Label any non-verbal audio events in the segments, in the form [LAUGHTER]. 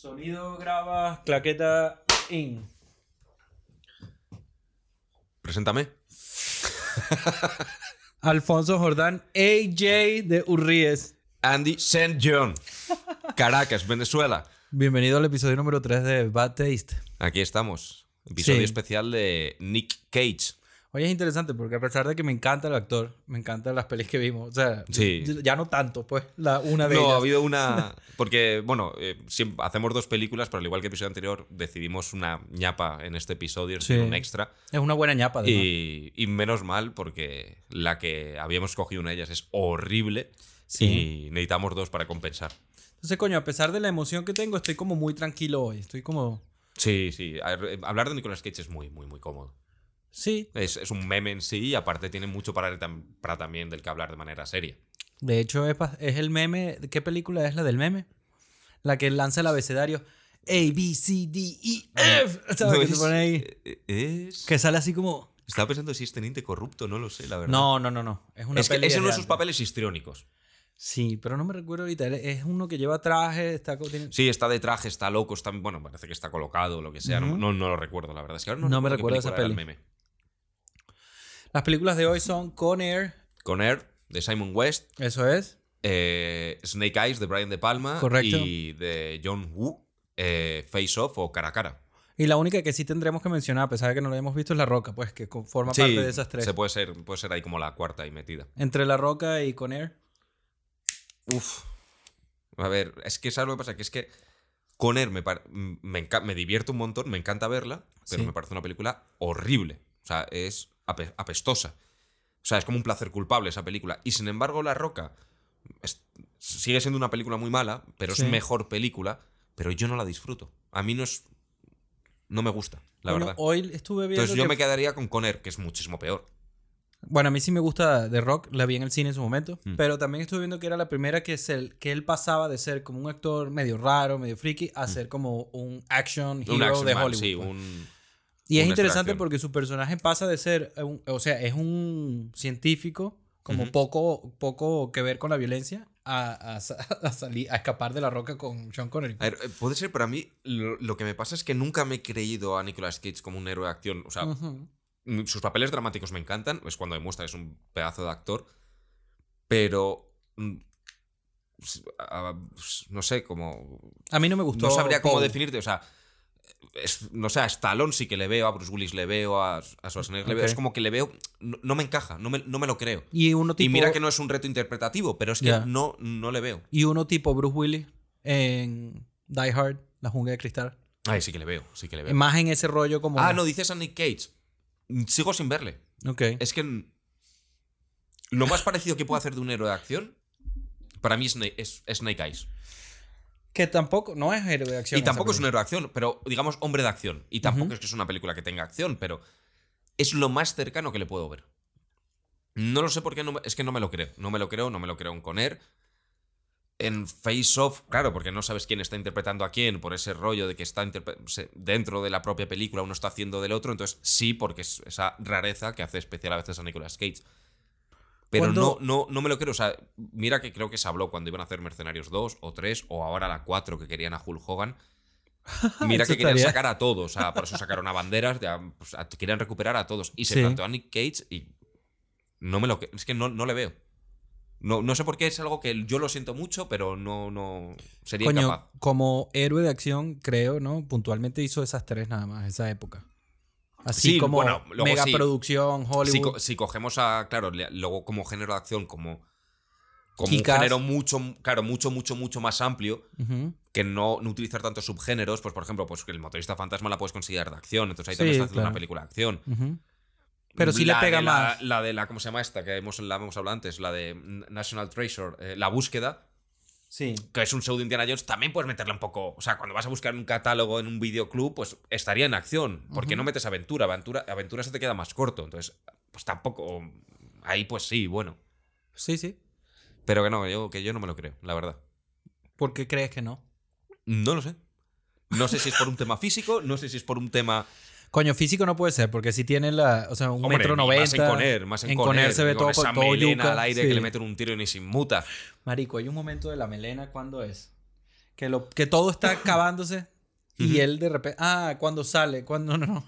Sonido graba, claqueta in. Preséntame. [LAUGHS] Alfonso Jordán, AJ de Urríes. Andy St. John. Caracas, Venezuela. Bienvenido al episodio número 3 de Bad Taste. Aquí estamos. Episodio Sí. especial de Nick Cage. Oye, es interesante porque a pesar de que me encanta el actor, me encantan las pelis que vimos. O sea, Sí. ya no tanto, pues, la, una de No, ha ellas. habido una. [LAUGHS] Porque, bueno, eh, siempre hacemos dos películas, pero al igual que el episodio anterior, decidimos una ñapa en este episodio, Sí. un extra. Es una buena ñapa, además. Y, y menos mal, porque la que habíamos cogido una de ellas es horrible. Sí. Y necesitamos dos para compensar. Entonces, coño, a pesar de la emoción que tengo, estoy como muy tranquilo hoy. Estoy como... Sí, sí. Eh, Hablar de Nicolas Cage es muy, muy, muy cómodo. Sí. Es, es un meme en sí y aparte tiene mucho para, tam- para también del que hablar de manera seria. De hecho, es, es el meme... ¿Qué película es la del meme? La que lanza el abecedario. A, B, C, D, E, F. ¿Sabes? No, se pone ahí. eh, es- Que sale así como... Estaba pensando si es teniente corrupto, no lo sé, la verdad. No, no, no, no. Es una es que peli es uno de sus papeles histriónicos. Sí, pero no me recuerdo ahorita. Es uno que lleva traje, está... tiene- Sí, está de traje, está loco, está, bueno, parece que está colocado, lo que sea. no- no, no lo recuerdo, la verdad. Es que ahora no, No me recuerdo qué esa el peli. meme. Las películas de hoy son Con Air, Con Air, de Simon West, eso es. eh, Snake Eyes, de Brian De Palma. Correcto. Y de John Woo, eh, Face Off o Cara a Cara. Y la única que sí tendremos que mencionar, a pesar de que no la hemos visto, es La Roca, pues que forma parte de esas tres. Se puede ser, puede ser ahí como la cuarta y metida. Entre La Roca y Con Air. Uf. A ver, es que ¿sabes lo que pasa? Que es que Con Air me, me, divierto un montón, me encanta verla, pero Sí. me parece una película horrible. O sea, es ape- apestosa. O sea, es como un placer culpable esa película. Y sin embargo, La Roca es- sigue siendo una película muy mala, pero Sí. es mejor película, pero yo no la disfruto. A mí no es... No me gusta, la Bueno, verdad. Hoy estuve viendo. Entonces yo que- me quedaría con Con Air, que es muchísimo peor. Bueno, a mí sí me gusta The Rock, la vi en el cine en su momento, Mm. pero también estuve viendo que era la primera que, se, que él pasaba de ser como un actor medio raro, medio freaky, a ser como un action hero Mm. Un action de man, Hollywood. sí, pues. un... Y es interesante extracción. porque su personaje pasa de ser, un- o sea, es un científico como Ujú. poco, poco que ver con la violencia a, a [LAUGHS] a salir, a escapar de la roca con Sean Connery. A ver, eh, puede ser, pero a mí lo, lo que me pasa es que nunca me he creído a Nicolas Cage como un héroe de acción. O sea, Ujú. mm, sus papeles dramáticos me encantan, es cuando demuestra que es un pedazo de actor, pero... mm, no sé, como... A mí no me gustó. No sabría cómo Paul. definirte, o sea... es- no sé, a Stallone sí que le veo, a Bruce Willis le veo, a, a Schwarzenegger le veo. Es como que le veo... No, no me encaja, no me, no me lo creo. Y uno tipo, Y mira que no es un reto interpretativo, pero es que no, no le veo. y uno tipo Bruce Willis en Die Hard, La jungla de cristal. Ay, sí que le veo, sí que le veo. Más en ese rollo como... Ah, no, dices a Nick Cage. Sigo sin verle. Ok. Es que lo más parecido que puedo hacer de un héroe de acción para mí es Snake Eyes. Que tampoco, no es héroe de acción. Y tampoco es un héroe de acción, pero digamos hombre de acción. Y tampoco es que es una película que tenga acción, pero es lo más cercano que le puedo ver. No lo sé por qué, no es que no me lo creo. No me lo creo, no me lo creo en Conner. En Face Off, claro, porque no sabes quién está interpretando a quién, por ese rollo de que está dentro de la propia película, uno está haciendo del otro, entonces sí, porque es esa rareza que hace especial a veces a Nicolas Cage. Pero no, no, no me lo creo. O sea, mira que creo que se habló cuando iban a hacer Mercenarios 2 o 3, o ahora la 4 que querían a Hulk Hogan. [LAUGHS] Mira que querían sacar a todos. O sea, por eso sacaron a banderas. pues, querían recuperar a todos. Y se Sí. planteó a Nick Cage y no me lo Es que no, no le veo. No, no sé por qué es algo que yo lo siento mucho, pero no, no sería Coño, incapaz. como héroe de acción, creo, ¿no? Puntualmente hizo esas tres nada más, esa época. Así Sí, como bueno, luego mega sí. producción, Si, Hollywood. si cogemos a. Claro, luego como género de acción, como. Como un género mucho, claro, mucho, mucho, mucho más amplio. Que no, no utilizar tantos subgéneros, pues por ejemplo, pues que el motorista fantasma la puedes considerar de acción, entonces ahí Sí, también está haciendo claro. una película de acción. Pero sí le pega la- más. La de la, ¿cómo se llama esta? Que hemos, la hemos hablado antes, la de National Treasure, eh, La Búsqueda, Sí. que es un show de Indiana Jones, también puedes meterla un poco, o sea, cuando vas a buscar un catálogo en un videoclub, pues estaría en acción, porque Ujú. no metes aventura, aventura, aventura se te queda más corto, entonces, pues tampoco, ahí pues sí, bueno, Sí, sí. pero que no, yo, que yo no me lo creo, la verdad. ¿Por qué crees que no? No lo sé. No sé si es por un tema físico, no sé si es por un tema Coño, físico no puede ser, porque si tiene la, o sea, un Hombre, metro noventa. Más en Conner, más en, en Conner, Conner se ve con todo- esa todo melena yuca, al aire sí. que le meten un tiro y ni se inmuta. Marico, hay un momento de la melena, ¿cuándo es? Que, lo, que todo está acabándose. Y él de repente. Ah, cuando sale. Cuando no,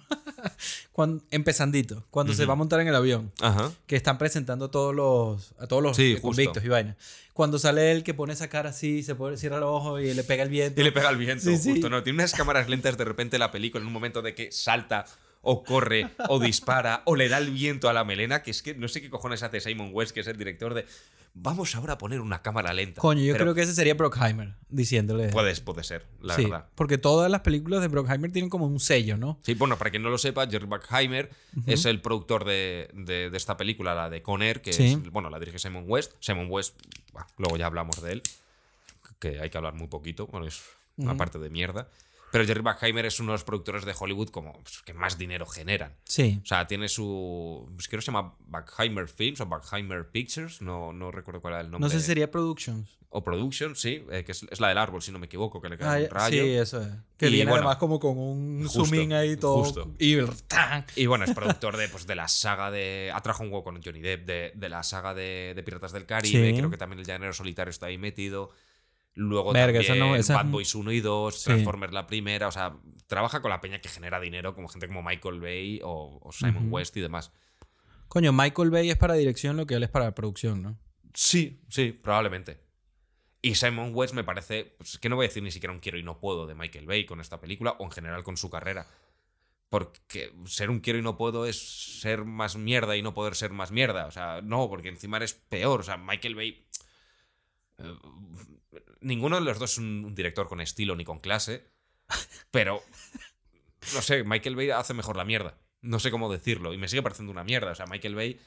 [LAUGHS] cuando, empezandito. Cuando se va a montar en el avión. Ajá. Que están presentando a todos los, a todos los Sí, eh, convictos y vaina. Cuando sale él que pone esa cara así, se pone, cierra los ojos y le pega el viento. Y le pega el viento, Sí, sí. justo, ¿no? Tiene unas cámaras lentas de repente la película en un momento de que salta o corre o dispara o le da el viento a la melena, que es que no sé qué cojones hace Simon West, que es el director de vamos ahora a poner una cámara lenta. Coño, yo Pero creo que ese sería Brockheimer diciéndole. Puedes, puede ser, la sí, verdad. porque todas las películas de Brockheimer tienen como un sello, ¿no? Sí, bueno, para quien no lo sepa, Jerry Bruckheimer es el productor de, de- de esta película, la de Conner, que Sí. es, bueno, la dirige Simon West. Simon West, bah, luego ya hablamos de él, que hay que hablar muy poquito, bueno, es una parte de mierda. Pero Jerry Bruckheimer es uno de los productores de Hollywood como pues, que más dinero generan. Sí. O sea, tiene su. Pues creo que se llama Bruckheimer Films o Bruckheimer Pictures, no, no recuerdo cuál era el nombre. No sé si sería Productions. O Production, sí, eh, que es, es la del árbol, si no me equivoco, que le queda Ah, un rayo. sí, eso es. Que Y viene bueno, además como con un justo, zoom in ahí todo. justo. Y. Y bueno, es productor de, pues, de la saga de. Ha trabajado un huevo con Johnny Depp, de, de la saga de, de Piratas del Caribe. Sí. Creo que también el Llanero Solitario está ahí metido. Luego Verga, también no- esa- Bad Boys 1 y 2, Sí. Transformers la primera. O sea, trabaja con la peña que genera dinero, como gente como Michael Bay o, o Simon. West y demás. Coño, Michael Bay es para dirección lo que él es para producción, ¿no? Sí, sí, probablemente. Y Simon West me parece, pues, que no voy a decir ni siquiera un quiero y no puedo de Michael Bay con esta película o en general con su carrera. Porque ser un quiero y no puedo es ser más mierda y no poder ser más mierda. O sea, no, porque encima eres peor. O sea, Michael Bay... eh, ninguno de los dos es un, un director con estilo ni con clase. Pero, no sé, Michael Bay hace mejor la mierda. No sé cómo decirlo. Y me sigue pareciendo una mierda. O sea, Michael Bay...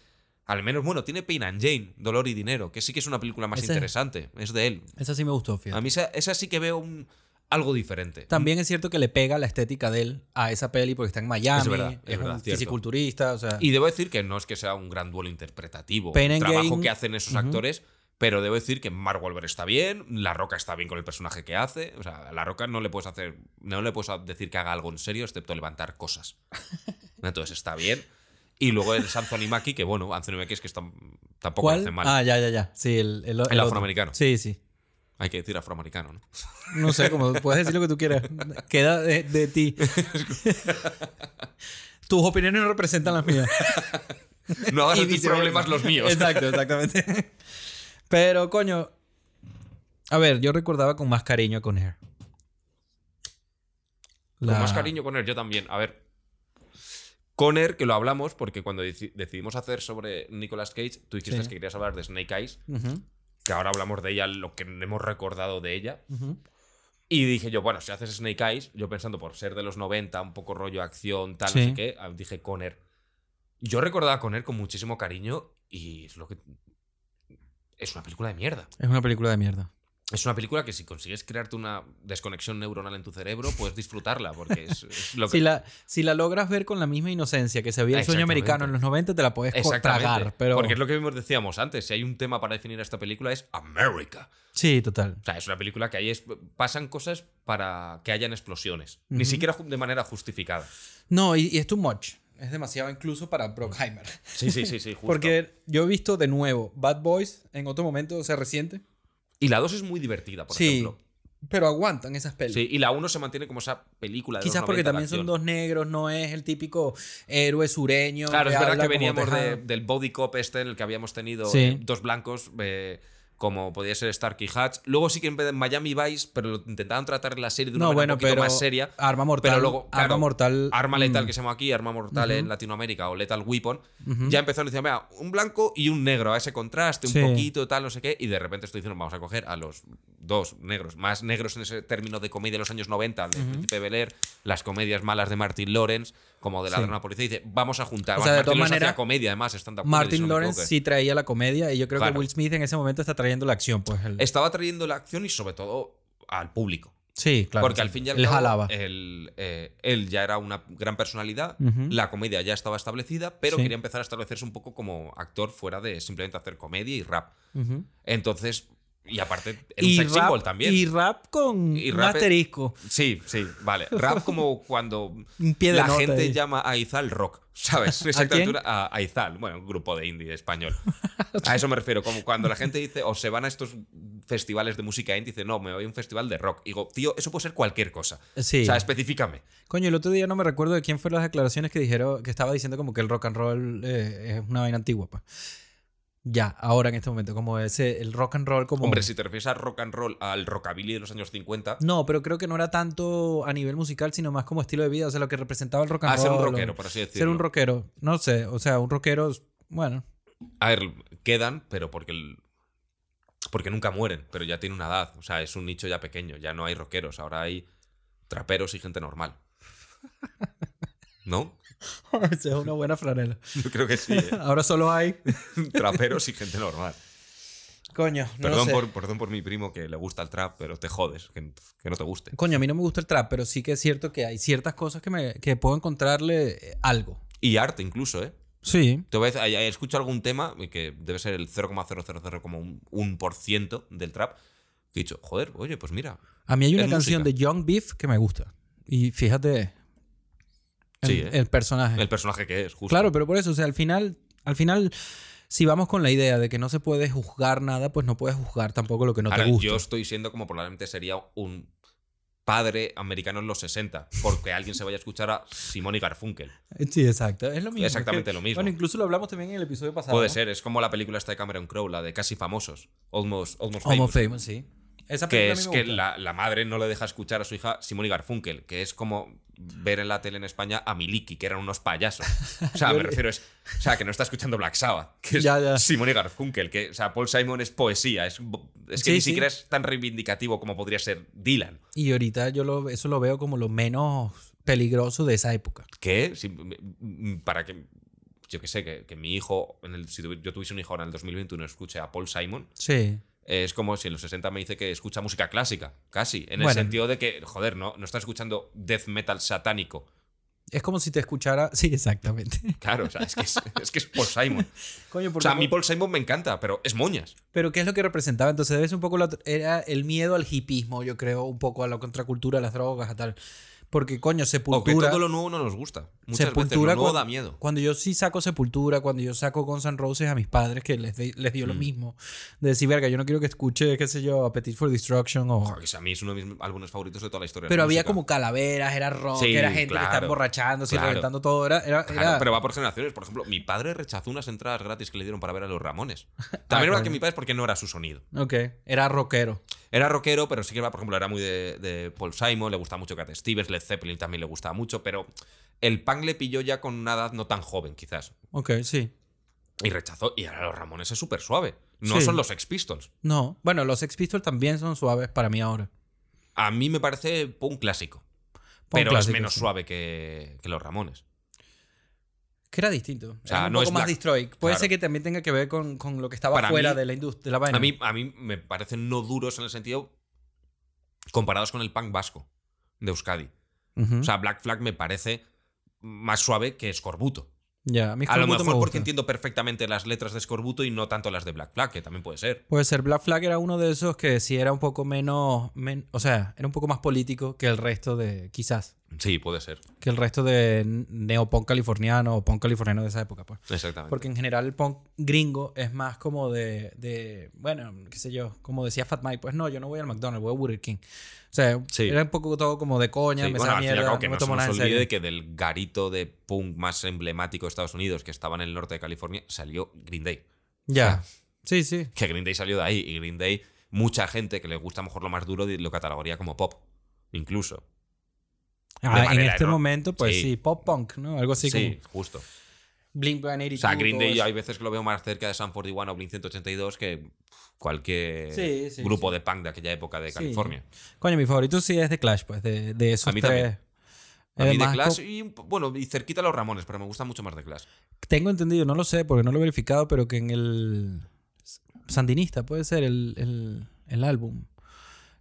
Al menos, bueno, tiene Pain and Jane, Dolor y Dinero, que sí que es una película más Ese- interesante. Es de él. Esa sí me gustó, fíjate. A mí esa, esa sí que veo un, algo diferente. También es cierto que le pega la estética de él a esa peli porque está en Miami, Es verdad, es, es verdad, un cierto. fisiculturista, o sea... Y debo decir que no es que sea un gran duelo interpretativo, Pain el trabajo que hacen esos actores, pero debo decir que Mark Wahlberg está bien, La Roca está bien con el personaje que hace, o sea, a La Roca no le puedes hacer, no le puedes decir que haga algo en serio excepto levantar cosas. [LAUGHS] Entonces está bien. Y luego el Anthony Mackie, que bueno, Anthony Mackie es que está- tampoco ¿Cuál? hace mal. Ah, ya, ya, ya. Sí, el, el, otro. afroamericano. Sí, sí. Hay que decir afroamericano, ¿no? No sé, como puedes decir lo que tú quieras. [LAUGHS] Queda de, de ti. Tus opiniones no representan las mías. No hagas tus problemas los míos. Exacto, exactamente. Pero, coño. A ver, yo recordaba con más cariño con Air. Con La- más cariño con él, yo también. A ver. Conner, que lo hablamos porque cuando deci- decidimos hacer sobre Nicolas Cage, tú dijiste Sí. que querías hablar de Snake Eyes, que ahora hablamos de ella, lo que hemos recordado de ella. Y dije yo, bueno, si haces Snake Eyes, yo pensando por ser de los 90, un poco rollo acción, tal, Sí. no sé qué, ah, dije Conner. Yo recordaba a Conner con muchísimo cariño y es lo que. Es una película de mierda. Es una película de mierda. Es una película que si consigues crearte una desconexión neuronal en tu cerebro, puedes disfrutarla, porque es, es [LAUGHS] lo que. Si la, si la logras ver con la misma inocencia que se veía el sueño americano en los 90, te la puedes tragar. Pero... Porque es lo que decíamos antes. Si hay un tema para definir esta película es America. Sí, total. O sea, es una película que ahí es- pasan cosas para que hayan explosiones. Ni siquiera de manera justificada. No, y, y es too much. Es demasiado incluso para Brockheimer. Sí, sí, sí, sí. [LAUGHS] justo. Porque yo he visto de nuevo Bad Boys en otro momento, o sea, reciente. Y la 2 es muy divertida, por sí, ejemplo. pero aguantan esas pelis. Sí, y la 1 se mantiene como esa película de Quizás los porque 90 de también son dos negros, no es el típico héroe sureño. Claro, es verdad que veníamos de- del body cop este en el que habíamos tenido Sí. eh, dos blancos, eh, como podía ser Starkey Hatch. Luego sí que en Miami Vice, pero lo intentaban tratar en la serie de una No, manera bueno, un poquito pero más seria. Arma Mortal. Pero luego, Arma Mortal. Arma Letal, mm, que se llama aquí, Arma Mortal en. Latinoamérica o Lethal Weapon, ya empezó a decir, mira, un blanco y un negro, a ese contraste, un poquito, tal, no sé qué, y de repente estoy diciendo, vamos a coger a los dos negros, más negros en ese término de comedia de los años 90, el de Príncipe Bel Air, las comedias malas de Martin Lawrence, como de la Sí. policía, y dice, vamos a juntar. O sea, de Martin todas maneras, comedia, además, stand Martin Lawrence sí traía la comedia y yo creo Claro. que Will Smith en ese momento está trayendo la acción. Pues el- Estaba trayendo la acción y sobre todo al público. Sí, claro. Porque sí. al fin y al Él cabo, jalaba. él, eh, él ya era una gran personalidad, la comedia ya estaba establecida, pero Sí. quería empezar a establecerse un poco como actor fuera de simplemente hacer comedia y rap. Entonces, Y aparte, era un sex symbol también. Y rap con Y un rap- asterisco. Sí, sí, vale. [LAUGHS] Rap como cuando Un la gente ahí. llama a Izal rock, ¿sabes? [LAUGHS] Exactamente quién? a, a Izal, bueno, un grupo de indie español. [LAUGHS] A eso me refiero, como cuando la gente dice, o se van a estos festivales de música indie, dice, no, me voy a un festival de rock. Y digo, tío, eso puede ser cualquier cosa. Sí. O sea, específicame. Coño, el otro día no me recuerdo de quién fueron las declaraciones que dijeron, que estaba diciendo como que el rock and roll eh, es una vaina antigua, pues. Ya, ahora en este momento, como ese, el rock and roll como... Hombre, si te refieres a rock and roll, al rockabilly de los años 50, No, pero creo que no era tanto a nivel musical, sino más como estilo de vida, o sea, lo que representaba el rock and a roll. ser un o- rockero, por así decirlo. Ser un rockero, no sé, o sea, un rockero, bueno, A ver, quedan, pero porque el- porque nunca mueren, pero ya tiene una edad. O sea, es un nicho ya pequeño. Ya no hay rockeros, ahora hay traperos y gente normal. ¿No? [LAUGHS] esa es una buena franela. [LAUGHS] Yo creo que sí. ¿eh? [LAUGHS] Ahora solo hay... traperos y gente normal. Coño, no Perdón, sé. por, perdón por mi primo que le gusta el trap, pero te jodes, que, que no te guste. Coño, a mí no me gusta el trap, pero sí que es cierto que hay ciertas cosas que, me, que puedo encontrarle eh, algo. Y arte incluso, ¿eh? Sí. Te voy a decir, escucho algún tema que debe ser el 0,000,1% del trap. Que he dicho, joder, oye, pues mira. A mí hay una canción música. de Young Beef que me gusta. Y fíjate el, Sí, ¿eh? el personaje. El personaje que es, justo. Claro, pero por eso, o sea, al final, al final, si vamos con la idea de que no se puede juzgar nada, pues no puedes juzgar tampoco lo que no Ahora, te gusta. yo estoy siendo como probablemente sería un padre americano en los 60, porque alguien se vaya a escuchar a Simón y Garfunkel. Sí, exacto. Es lo mismo. Exactamente Es que- lo mismo. Bueno, incluso lo hablamos también en el episodio pasado. Puede ¿no? ser, es como la película esta de Cameron Crowe, la de Casi Famosos, Almost, Almost Homo Famous. Famous, sí. Esa que es que la, la madre no le deja escuchar a su hija Simón y Garfunkel, que es como ver en la tele en España a Miliki, que eran unos payasos. O sea, [LAUGHS] me refiero es, o sea, que no está escuchando Black Sabbath, que es Ya, ya. Simón y Garfunkel, que, o sea, Paul Simon es poesía, es, es que Sí, ni sí. siquiera es tan reivindicativo como podría ser Dylan. Y ahorita yo lo, eso lo veo como lo menos peligroso de esa época. si- m- para que yo que sé que, que mi hijo en el, si yo tuviese un hijo ahora en el 2021 escuche a Paul Simon Sí. Es como si en los 60 me dice que escucha música clásica casi en el sentido de que joder no no está escuchando death metal satánico Es como si te escuchara. Sí, exactamente. claro o sea, es que es, es que es Paul Simon [LAUGHS] Coño, o sea a mí Paul Simon me encanta pero es moñas Pero ¿qué es lo que representaba? Entonces debe ser un poco la- era el miedo al hipismo, yo creo, un poco a la contracultura, a las drogas, a tal. Porque, coño, que Sepultura... todo lo nuevo no nos gusta muchas veces Sepultura lo nuevo da miedo Cuando yo sí saco Sepultura, cuando yo saco Guns N' Roses a mis padres, que les, de- les dio lo Mm. mismo. De decir, verga, yo no quiero que escuche, qué sé yo, Appetite for Destruction o... Joder, que a mí es uno de mis álbumes favoritos de toda la historia Pero la había música. como calaveras, era rock, Sí, era gente que claro, estaba emborrachándose y claro. reventando todo. Era, era, Claro, era- pero va por generaciones. Por ejemplo, mi padre rechazó unas entradas gratis que le dieron para ver a los Ramones. [LAUGHS] También Ah, era que mi padre es porque no era su sonido. Ok, era rockero. Era rockero, pero sí que, por ejemplo, era muy de, de Paul Simon, le gustaba mucho Cat Stevens, Led Zeppelin también le gustaba mucho, pero el punk le pilló ya con una edad no tan joven, quizás. Ok, sí. Y rechazó. Y ahora los Ramones es súper suave. No Sí. son los Ex Pistols. No, bueno, los Sex Pistols también son suaves para mí ahora. A mí me parece punk clásico. Punk pero clásico, es menos sí. suave que, que los Ramones. Que era distinto. sea, era un no poco es más Destroy. Puede Claro. ser que también tenga que ver con, con lo que estaba Para fuera mí- de la industria, de la vaina. A mí, a mí me parecen no duros en el sentido comparados con el punk vasco de Euskadi. O sea, Black Flag me parece más suave que Scorbuto. ya, a, mí A lo me mejor porque entiendo perfectamente las letras de Scorbuto y no tanto las de Black Flag, que también puede ser. Puede ser. Black Flag era uno de esos que sí era un poco menos. men- o sea, era un poco más político que el resto de. Quizás. Sí, puede ser. Que el resto de neopunk californiano o punk californiano de esa época, pues. Exactamente. Porque en general el punk gringo es más como de, de, bueno, qué sé yo, como decía Fat Mike, pues no, yo no voy al McDonald's, voy a Burger King. O sea, Sí. era un poco todo como de coña, Sí, me bueno, al mierda, cabo, que no no me se nos olvide serio. que del garito de punk más emblemático de Estados Unidos, que estaba en el norte de California, salió Green Day. Ya. Sí, sí. Que Green Day salió de ahí. Y Green Day, mucha gente que le gusta a lo mejor lo más duro, lo catalogaría como pop. Incluso. Ah, en manera este error- momento, pues sí. sí. pop punk, ¿no? Algo así sí, como justo. Blink 182. O sea, Green Day hay veces que lo veo más cerca de Sun 41 o Blink 182 que cualquier Sí, sí, grupo de punk de aquella época de. California. Coño, mi favorito sí es de Clash, pues, de, de esos A mí tres. también. A mí de Clash y, bueno, y cerquita a los Ramones, pero me gusta mucho más de Clash. Tengo entendido, no lo sé porque no lo he verificado, pero que en el Sandinista puede ser el, el, el álbum.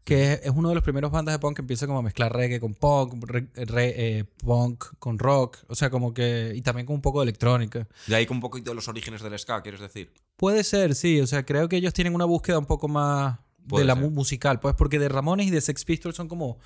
Que es, uno de los primeros bandas de punk que empieza como a mezclar reggae con punk, re- re- eh, punk con rock, o sea, como que. Y también con un poco de electrónica. De ahí con un poquito de los orígenes del ska, ¿quieres decir? Puede ser, sí, o sea, creo que ellos tienen una búsqueda un poco más. De la ser. musical, pues porque de Ramones y de Sex Pistols son como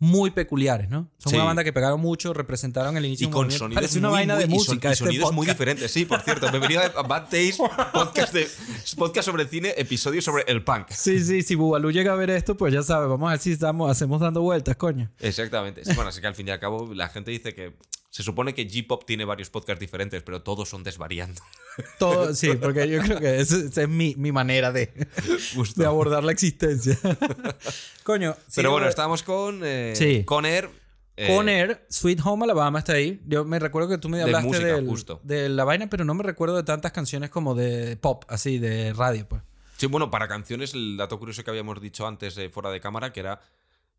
muy peculiares, ¿no? Son Sí. una banda que pegaron mucho, representaron el inicio Y con sonidos Parece una muy, vaina muy- de y son- música. y este sonidos muy diferentes. Sí, por cierto. Bienvenido a Bad Taste, [LAUGHS] podcast, de, podcast sobre el cine, episodio sobre el punk. Sí, sí, si Bubalú llega a ver esto, pues ya sabe, vamos a ver si estamos, hacemos dando vueltas, coño. Exactamente. Sí, bueno, así que al fin y al cabo la gente dice que se supone que G-Pop tiene varios podcasts diferentes, pero todos son desvariando. [LAUGHS] Todo, sí, porque yo creo que esa es mi, mi manera de, Justo. de abordar la existencia. [LAUGHS] coño, Pero bueno, estábamos con eh, Sí. Conner. eh, Con Air, Sweet Home Alabama está ahí. Yo me recuerdo que tú me De hablaste música, del- justo. de la vaina, pero no me recuerdo de tantas canciones como de pop, así, de radio, pues. Sí, bueno, para canciones, el dato curioso que habíamos dicho antes de fuera de cámara, que era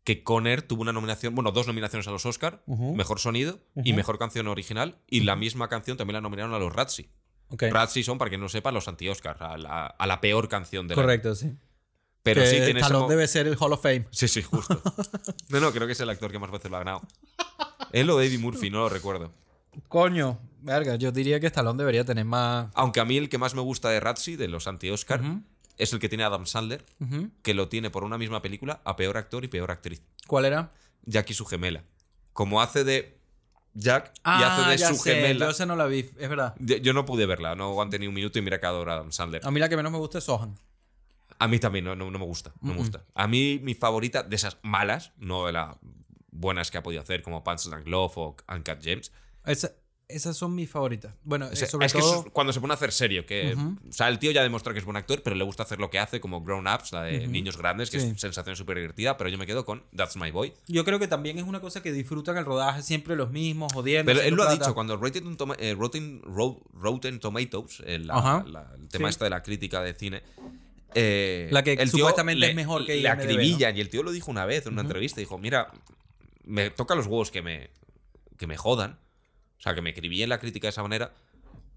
que Conner tuvo una nominación, bueno, dos nominaciones a los Oscar, mejor sonido y mejor canción original, y la misma canción también la nominaron a los Razzie. Ok. Razzie son, para quien no sepa, los anti-Oscar, a la, a la peor canción del año. Correcto, sí. Pero Que sí tiene mo- debe ser el Hall of Fame. Sí, sí, justo. [LAUGHS] No, no, creo que es el actor que más veces lo ha ganado. Él o Eddie Murphy, no lo recuerdo. Coño, verga, yo diría que Stallone debería tener más... Aunque a mí el que más me gusta de Razzie, de los anti-Oscar. Es el que tiene Adam Sandler, que lo tiene por una misma película a peor actor y peor actriz. ¿Cuál era? Jack y su gemela. Como hace de Jack y Ah, hace de ya su sé, gemela. Yo esa no la vi, es verdad. Yo yo no pude verla, no aguanté ni un minuto y mira que adoro a Adam Sandler. A mí la que menos me gusta es Sohan. A mí también, no, no, no me gusta. No me gusta. A mí, mi favorita de esas malas, no de las buenas que ha podido hacer, como Pants and Glove o Uncut James. Esa- esas son mis favoritas. Bueno, O sea, sobre es que todo... es cuando se pone a hacer serio, que o sea, el tío ya demostró que es buen actor, pero le gusta hacer lo que hace, como Grown Ups, la de niños grandes, que Sí. es sensación súper divertida, pero yo me quedo con That's My Boy. Yo creo que también es una cosa que disfrutan el rodaje siempre los mismos, jodiendo. Pero él lo ha dicho, cuando Rotten, Toma- eh, Rotten- Ro- Rotten Tomatoes, el, la- Ajá. la- el tema Sí. este de la crítica de cine, eh, La que el tío supuestamente le- es mejor que Le IMDb, acribillan, y el tío lo dijo una vez en una entrevista, dijo, mira, me toca los huevos que me, que me jodan, o sea, que me acribillen la crítica de esa manera,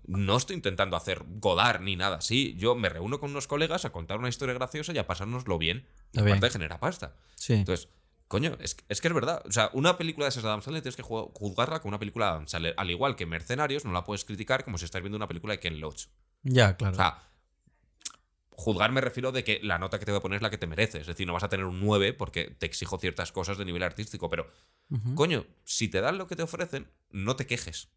no estoy intentando hacer godar ni nada así. Yo me reúno con unos colegas a contar una historia graciosa y a pasárnoslo bien. Y bien. aparte genera pasta. Sí. Entonces, coño, es, es que es verdad. O sea, una película de esas de Adam Sandler tienes que ju- juzgarla como una película de Adam Sandler. Al igual que Mercenarios, no la puedes criticar como si estás viendo una película de Ken Loach. ya, claro. O sea, juzgar me refiero de que la nota que te voy a poner es la que te mereces. Es decir, no vas a tener un 9 porque te exijo ciertas cosas de nivel artístico. Pero, coño, si te dan lo que te ofrecen, no te quejes.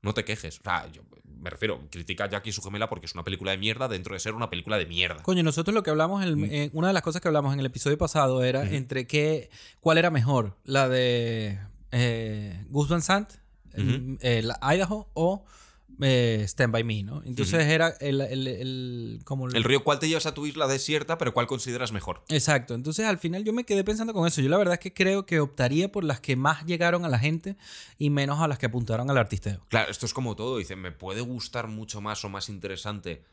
No te quejes. O sea, yo me refiero, critica a Jackie y su gemela porque es una película de mierda dentro de ser una película de mierda. Coño, nosotros lo que hablamos, en el- Mm. en- una de las cosas que hablamos en el episodio pasado era entre qué, cuál era mejor, la de eh, Gus Van Sant, la Idaho o eh, Stand By Me, ¿no? Entonces era el, el- el- como El río, ¿cuál te llevas a tu isla desierta, pero cuál consideras mejor? Exacto, entonces al final yo me quedé pensando con eso. Yo la verdad es que creo que optaría por las que más llegaron a la gente y menos a las que apuntaron al artisteo. Claro, esto es como todo. Dice, me puede gustar mucho más o más interesante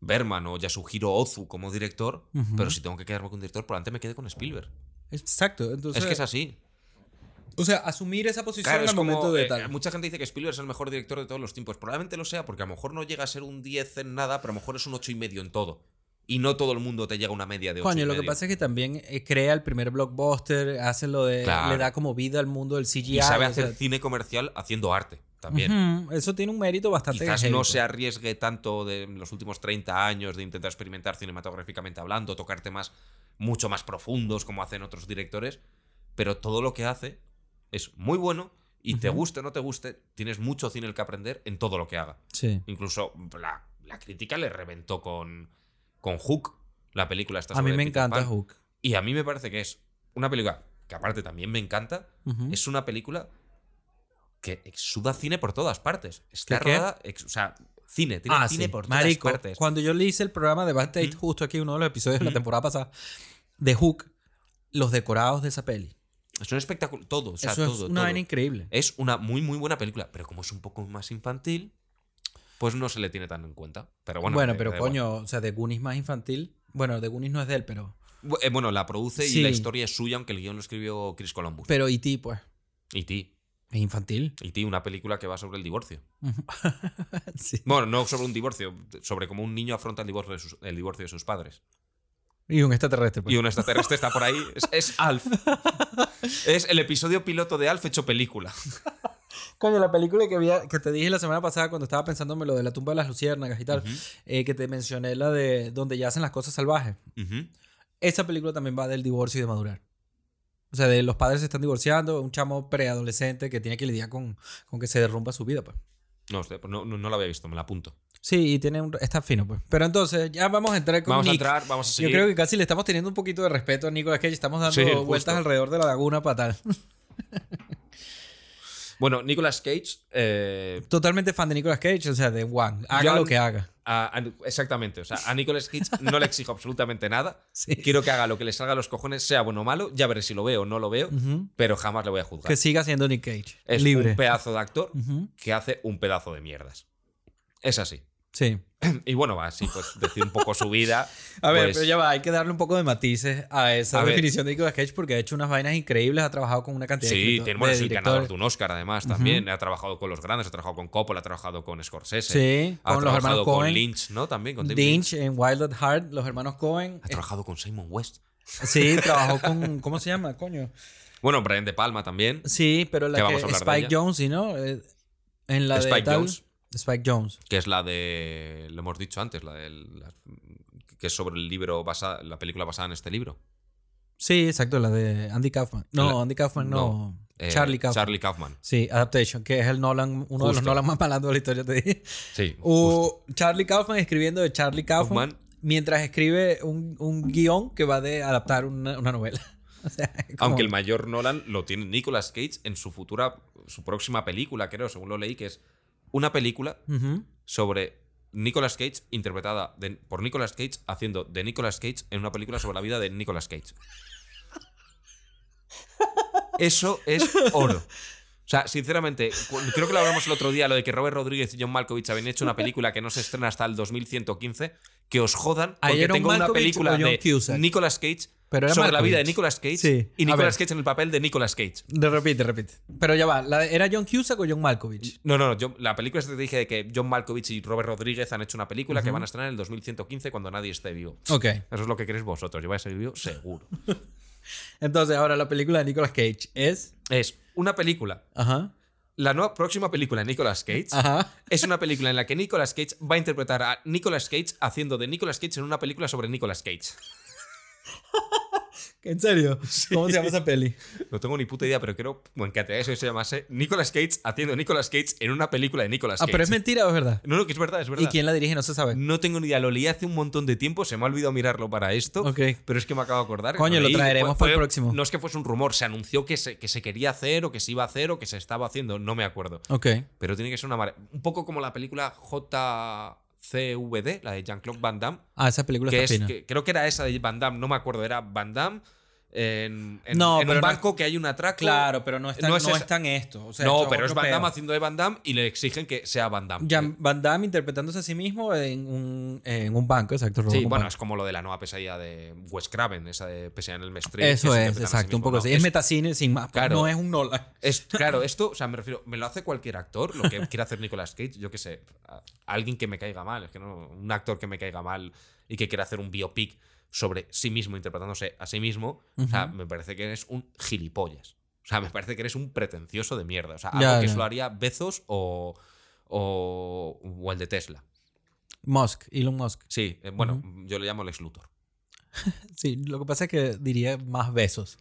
Berman o Yasuhiro Ozu como director, pero si tengo que quedarme con un director, probablemente me quede con Spielberg. Exacto, entonces... es que es así. O sea, asumir esa posición Claro, es como, momento de eh, tal. mucha gente dice que Spielberg es el mejor director de todos los tiempos. Probablemente lo sea, porque a lo mejor no llega a ser un 10 en nada, pero a lo mejor es un 8 y medio en todo. Y no todo el mundo te llega a una media de 8 Coño, y lo que medio. pasa es que también eh, crea el primer blockbuster, hace lo de. Claro. Le da como vida al mundo del CGI. y sabe hacer sea, cine comercial haciendo arte también. ujú, Eso tiene un mérito bastante Quizás no se arriesgue tanto de los últimos 30 años de intentar experimentar cinematográficamente hablando, tocar temas mucho más profundos como hacen otros directores, pero todo lo que hace es muy bueno y te guste o no te guste, tienes mucho cine el que aprender en todo lo que haga. Sí. Incluso la, la crítica le reventó con, con Hook, la película esta A mí me Peter encanta Pan. Hook. Y a mí me parece que es una película que aparte también me encanta, es una película que exuda cine por todas partes. Está rodada, ex- o sea, cine, tiene Ah, cine sí. por todas Marico, partes. cuando yo le hice el programa de Bad Taste, justo aquí, uno de los episodios de la temporada pasada, de Hook, los decorados de esa peli. Es un espectáculo, todo, o sea, Eso todo, es una todo. increíble. Es una muy, muy buena película, pero como es un poco más infantil, pues no se le tiene tan en cuenta. Pero bueno, Bueno, me- pero me da igual. coño, o sea, de Goonies más infantil. Bueno, de Goonies no es de él, pero. Eh, Bueno, la produce y la historia es suya, aunque el guion lo escribió Chris Columbus. Pero E.T., pues. Ti, Es infantil. ti, una película que va sobre el divorcio. [LAUGHS] sí. Bueno, no sobre un divorcio, sobre cómo un niño afronta el divorcio de sus, el divorcio de sus padres. Y un extraterrestre, pues. Y un extraterrestre está por ahí. Es, es Alf. Es el episodio piloto de Alf hecho película. Coño, la película que, había, que te dije la semana pasada cuando estaba pensándome lo de la tumba de las luciérnagas y tal, eh, que te mencioné la de donde yacen las cosas salvajes. Esa película también va del divorcio y de madurar. O sea, de los padres se están divorciando, un chamo preadolescente que tiene que lidiar con, con que se derrumba su vida, pues. No, pues no, no, no la había visto, me la apunto. Sí, y tiene un, está fino, pues. Pero entonces, ya vamos a entrar con Vamos a entrar, vamos a Yo seguir. creo que casi le estamos teniendo un poquito de respeto a Nicolas Cage. Estamos dando Sí, vueltas alrededor de la laguna para tal. [LAUGHS] Bueno, Nicolas Cage. eh, Totalmente fan de Nicolas Cage, o sea, de One. Haga Yo- lo que haga. a- a- exactamente. O sea, a Nicolas Cage no le exijo absolutamente nada. [LAUGHS] Sí. Quiero que haga lo que le salga a los cojones, sea bueno o malo. Ya veré si lo veo o no lo veo, pero jamás le voy a juzgar. Que siga siendo Nick Cage. es libre. un pedazo de actor que hace un pedazo de mierdas. Es así. Sí. [CLEARS THROAT] Y bueno, va así, pues decir un poco su vida. [LAUGHS] A ver, pues, pero ya va, hay que darle un poco de matices a esa A ver. definición de Nicolas Cage porque ha hecho unas vainas increíbles, ha trabajado con una cantidad de, Sí, escrito- tiene, bueno, de es el ganador de un Oscar, además, también. Ha trabajado con los grandes, ha trabajado con Coppola, ha trabajado con Scorsese. Sí, ha con los trabajado hermanos con. Lynch, ¿no? También con Lynch. Lynch en Wild at Heart, los hermanos Cohen. Ha trabajado con Simon West. Sí, [LAUGHS] trabajó con. ¿Cómo se llama, coño? Bueno, Brian De Palma también. Sí, pero la Que de Spike. Jones, ¿sí, no? Eh, En la de Spike tal- Jones. Spike Jones. que es la de. Lo hemos dicho antes, la del. la- que es sobre el libro basada, la película basada en este libro. Sí, exacto, la de Andy Kaufman. No, La- Andy Kaufman no. Eh, Charlie Kaufman. Charlie Kaufman. Sí, Adaptation, que es el Nolan, uno de los. Nolan más malandros de la historia, te dije. Sí. O Charlie Kaufman escribiendo de Charlie Kaufman, Kaufman. mientras escribe un, un guion que va de adaptar una, una novela. [LAUGHS] O sea, Aunque el mayor Nolan lo tiene Nicolas Cage en su futura, su próxima película, creo, según lo leí, que es una película sobre Nicolas Cage interpretada de- por Nicolas Cage haciendo de Nicolas Cage en una película sobre la vida de Nicolas Cage. Eso es oro. O sea, sinceramente, creo que lo hablamos el otro día, lo de que Robert Rodríguez y John Malkovich habían hecho una película que no se estrena hasta el 2115. Que os jodan, porque ¿Ayer tengo una película de Cusack? Nicolas Cage Pero sobre la vida de. Nicolas Cage Sí. y Nicolas. Cage en el papel de Nicolas Cage. De repite, repite. Pero ya va, ¿la- ¿era John Cusack o John Malkovich? No, no, no. yo- la película esta te dije de que John Malkovich y Robert Rodríguez han hecho una película que van a estrenar en el 2115 cuando nadie esté vivo. Ok. Eso es lo que queréis vosotros. Yo voy a ser vivo seguro. [LAUGHS] Entonces, ahora la película de Nicolas Cage es. es una película. Ajá. La nueva próxima película de Nicolas Cage Ajá. es una película en la que Nicolas Cage va a interpretar a Nicolas Cage haciendo de Nicolas Cage en una película sobre Nicolas Cage. [LAUGHS] [LAUGHS] ¿En serio? ¿Cómo se llama esa peli? No tengo ni puta idea, pero creo bueno, que eso se llamase Nicolas Cage haciendo Nicolas Cage en una película de Nicolas Ah, Cage. pero es mentira o es verdad. No, no, que es verdad, es verdad. ¿Y quién la dirige? No se sabe. No tengo ni idea, lo leí hace un montón de tiempo, se me ha olvidado mirarlo para esto, Ok. pero es que me acabo de acordar. Coño, lo leí, traeremos para el próximo. No es que fuese un rumor, se anunció que se, que se quería hacer o que se iba a hacer o que se estaba haciendo, no me acuerdo. Ok. Pero tiene que ser una Un poco como la película JCVD, la de Jean-Claude Van Damme, Ah, esa película que está es, fina. que- creo que era esa de Van Damme, no me acuerdo, era Van Damme en, en- No, en pero un no- banco que hay un atraco. Claro, pero no está, No no es es, tan esto. O sea, no, pero es Van. Damme haciendo de Van Damme y le exigen que sea Van Damme. Jan- Van Damme interpretándose a sí mismo en un, en un banco, exacto. Sí, bueno, banco. es como lo de la nueva pesadilla de Wes Craven, esa de pesadilla en el Street. Eso es, exacto, un poco así. Es, metacine sin más. Claro. No es un Nolan. Es, [LAUGHS] claro, esto, o sea, me refiero, me lo hace cualquier actor, lo que quiera hacer Nicolas Cage, yo qué sé, alguien que me caiga mal, es que no, un actor que me caiga mal y que quiera hacer un biopic sobre sí mismo, interpretándose a sí mismo, o sea, me parece que eres un gilipollas. O sea, [LAUGHS] me parece que eres un pretencioso de mierda. O sea, algo Ya, que ya. solo haría Bezos o, o, o el de Tesla. Musk, Elon Musk. Sí, eh, bueno, yo le llamo Lex Luthor. [LAUGHS] Sí, lo que pasa es que diría más besos.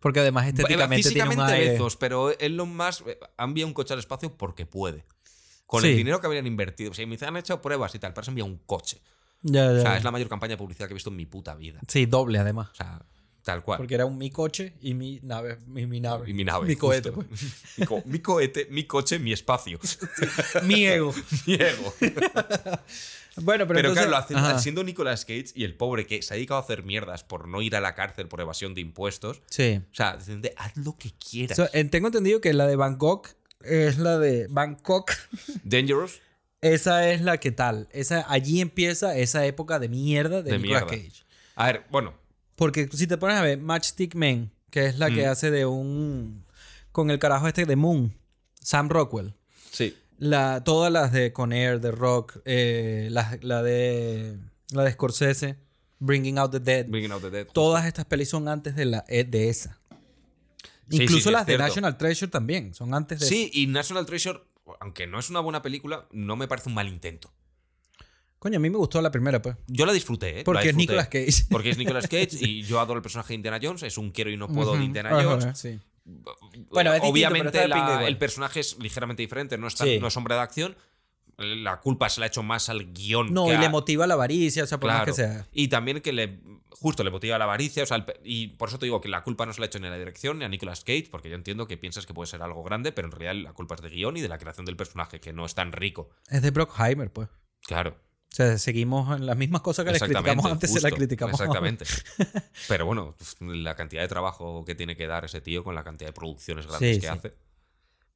Porque además estéticamente tiene un Físicamente aire. Bezos, pero Elon Musk eh, ha enviado un coche al espacio porque puede. Con el dinero que habrían invertido. O sea, me han hecho pruebas y tal, pero se envía un coche. Ya, ya, O sea, ya. es la mayor campaña de publicidad que he visto en mi puta vida. Sí, doble además. O sea, tal cual. Porque era un mi coche y mi nave. Mi, mi nave. Y mi nave. Mi cohete. pues. [LAUGHS] mi, co- mi cohete, mi coche, mi espacio. [LAUGHS] mi ego. [LAUGHS] mi ego. Bueno, pero, Pero, entonces- claro, hacen- siendo Nicolas Cage y el pobre que se ha dedicado a hacer mierdas por no ir a la cárcel por evasión de impuestos. Sí. O sea, haz lo que quieras. So, tengo entendido que la de Bangkok es la de Bangkok. Dangerous. Esa es la que tal. Esa, allí empieza esa época de mierda de, De Nicolas mierda. Cage. A ver, bueno, Porque si te pones a ver, Matchstick Men, que es la que Mm. hace de un. con el carajo este de Moon, Sam Rockwell. sí. La, todas las de Conair, de Rock, eh, la, la de. la de Scorsese, Bringing Out the Dead. Bringing Out the Dead. Todas estas pelis son antes de, la, eh, de esa. Sí, Incluso sí, las de. National Treasure también. Son antes de Sí, y National Treasure, aunque no es una buena película, no me parece un mal intento. Coño, a mí me gustó la primera, pues. Yo la disfruté, ¿eh? Porque es. Nicolas Cage. Porque es Nicolas [LAUGHS] Cage y yo adoro el personaje de Indiana Jones. Es un quiero y no puedo de. Indiana Jones. sí. Bueno, es distinto, Obviamente la- el personaje es ligeramente diferente, no es, tan- Sí. no es hombre de acción. La culpa se la ha hecho más al guion. No, que y a- le motiva la avaricia, o sea, por más Claro. que sea. Y también que le justo le motiva la avaricia, o sea, el y por eso te digo que la culpa no se la ha hecho ni a la dirección ni a Nicolas Cage, porque yo entiendo que piensas que puede ser algo grande, pero en realidad la culpa es de guion y de la creación del personaje, que no es tan rico. Es de Brockheimer, pues. Claro. O sea, seguimos en las mismas cosas que les criticamos antes, se justo, criticamos. Exactamente. [LAUGHS] Pero bueno, la cantidad de trabajo que tiene que dar ese tío con la cantidad de producciones grandes Sí, que sí. hace.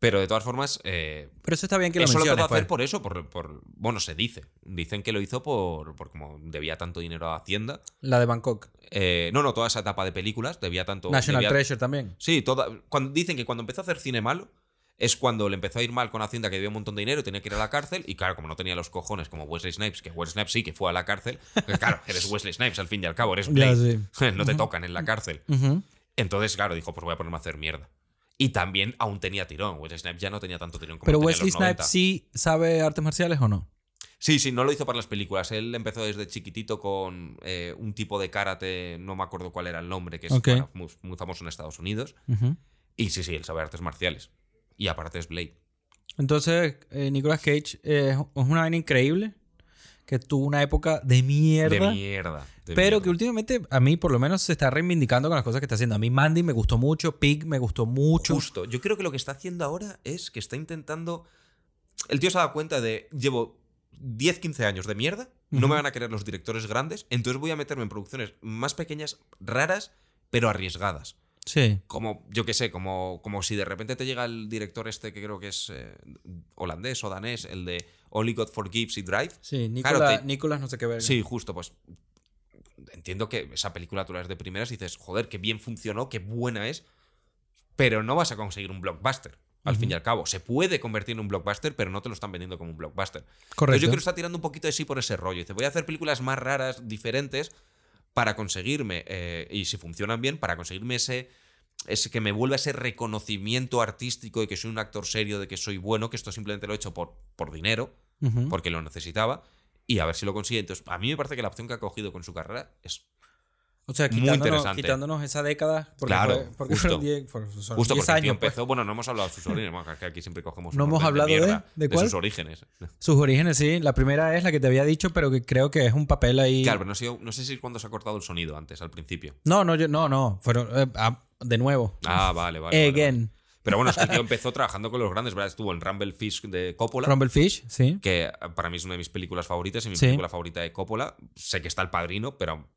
Pero de todas formas, eh, Pero eso está bien que lo eso lo menciones, empezó a hacer pues. por eso, por, por- Bueno, se dice. Dicen que lo hizo por, por como debía tanto dinero a Hacienda. La de Bangkok. Eh, no, no, toda esa etapa de películas debía tanto. National debía- Treasure también. Sí, toda, cuando, dicen que cuando empezó a hacer cine malo es cuando le empezó a ir mal con Hacienda, que debía un montón de dinero y tenía que ir a la cárcel. Y claro, como no tenía los cojones como Wesley Snipes, que Wesley Snipes sí que fue a la cárcel. pues claro, [LAUGHS] eres Wesley Snipes al fin y al cabo, eres Ya, Blade. sí. [LAUGHS] no te tocan en la cárcel. Entonces, claro, dijo, pues voy a ponerme a hacer mierda. Y también aún tenía tirón. Wesley Snipes ya no tenía tanto tirón como Pero tenía en Wesley los 90. Snipes sí sabe artes marciales o no? Sí, sí, no lo hizo para las películas. Él empezó desde chiquitito con eh, un tipo de karate, no me acuerdo cuál era el nombre, que es Ok. bueno, muy, muy famoso en Estados Unidos. Y sí, sí, él sabe artes marciales. Y aparte es Blade. Entonces, eh, Nicolas Cage eh, es una vaina increíble que tuvo una época de mierda. De mierda. de pero que últimamente a mí por lo menos se está reivindicando con las cosas que está haciendo. A mí Mandy me gustó mucho, Pig me gustó mucho. Justo. Yo creo que lo que está haciendo ahora es que está intentando. El tío se ha dado cuenta de. Llevo 10, 15 años de mierda. No me van a querer los directores grandes. Entonces voy a meterme en producciones más pequeñas, raras, pero arriesgadas. Sí. Como, yo qué sé, como, como si de repente te llega el director este que creo que es eh, holandés o danés, el de Only God Forgives y Drive. Sí, Claro, Nicolas, te- Nicolas no sé qué ver. Sí, justo, pues. Entiendo que esa película tú la ves de primeras y dices, joder, qué bien funcionó, qué buena es. Pero no vas a conseguir un blockbuster. Al fin y al cabo, se puede convertir en un blockbuster, pero no te lo están vendiendo como un blockbuster. Entonces Correcto. yo creo que está tirando un poquito de sí por ese rollo. Dice, voy a hacer películas más raras, diferentes, para conseguirme, eh, y si funcionan bien, para conseguirme ese, ese que me vuelva ese reconocimiento artístico de que soy un actor serio, de que soy bueno, que esto simplemente lo he hecho por, por dinero, Ujú. porque lo necesitaba, y a ver si lo consigue. Entonces, a mí me parece que la opción que ha cogido con su carrera es O sea, Muy quitándonos, interesante. quitándonos esa década. Porque Claro, fue- porque justo. fueron 10 fueron- son justo 10 porque el tío años. pues. empezó. Bueno, no hemos hablado de sus orígenes, que aquí siempre cogemos. No hemos hablado de- mierda, ¿de cuál? sus orígenes. [LAUGHS] Sus orígenes, sí. La primera es la que te había dicho, pero que creo que es un papel ahí. Claro, pero no sé, no sé si cuándo se ha cortado el sonido antes, al principio. No, no, yo- no, no. Fueron. eh, ah, de nuevo. Ah, vale, vale. vale, Again. vale. Pero bueno, es que el tío empezó trabajando con los grandes, ¿verdad? Estuvo en Rumble Fish de Coppola. Rumblefish, sí. que para mí es una de mis películas favoritas y mi Sí. película favorita de Coppola. Sé que está El Padrino, pero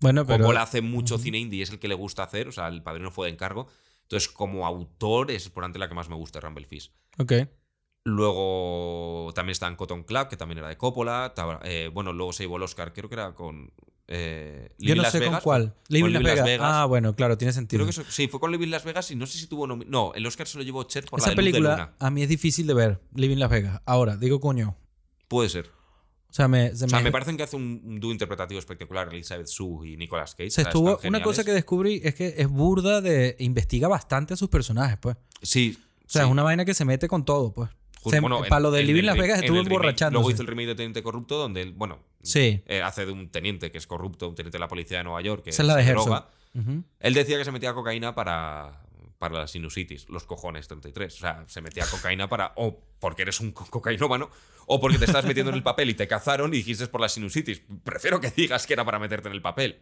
Bueno, pero. Coppola hace mucho cine indie es el que le gusta hacer. O sea, El Padrino fue de encargo. Entonces, como autor, es por ante la que más me gusta Rumble Fish. Ok. Luego también está en Cotton Club, que también era de Coppola. Eh, bueno, luego se llevó el Oscar, creo que era con. Eh, Yo no Las sé con Vegas. cuál. Living Las Las Vegas. Ah, bueno, claro, tiene sentido. Creo que eso- sí, fue con Living Las Vegas y no sé si tuvo. No, el Oscar se lo llevó Cher por Esa la de Luz de película Luna. a mí es difícil de ver. Living Las Vegas. Ahora, digo coño. Puede ser. O sea, me, se O sea, me- me parecen que hace un, un dúo interpretativo espectacular Elizabeth Sue y Nicolas Cage. se estuvo. Una cosa que descubrí es que es burda de. investiga bastante a sus personajes, pues. Sí. O sea, sí. es una vaina que se mete con todo, pues. Ju- Se- bueno, en- para lo de en Living Las Vegas estuvo emborrachándose. Luego hizo el remake de Teniente Corrupto, donde él, bueno, Sí. eh, hace de un teniente que es corrupto, un teniente de la policía de Nueva York, que es la de droga. Él decía que se metía cocaína para, para la sinusitis, los cojones 33. O sea, se metía cocaína para. O porque eres un co- cocainómano, o porque te estás metiendo en el papel y te cazaron y dijiste por la sinusitis. Prefiero que digas que era para meterte en el papel.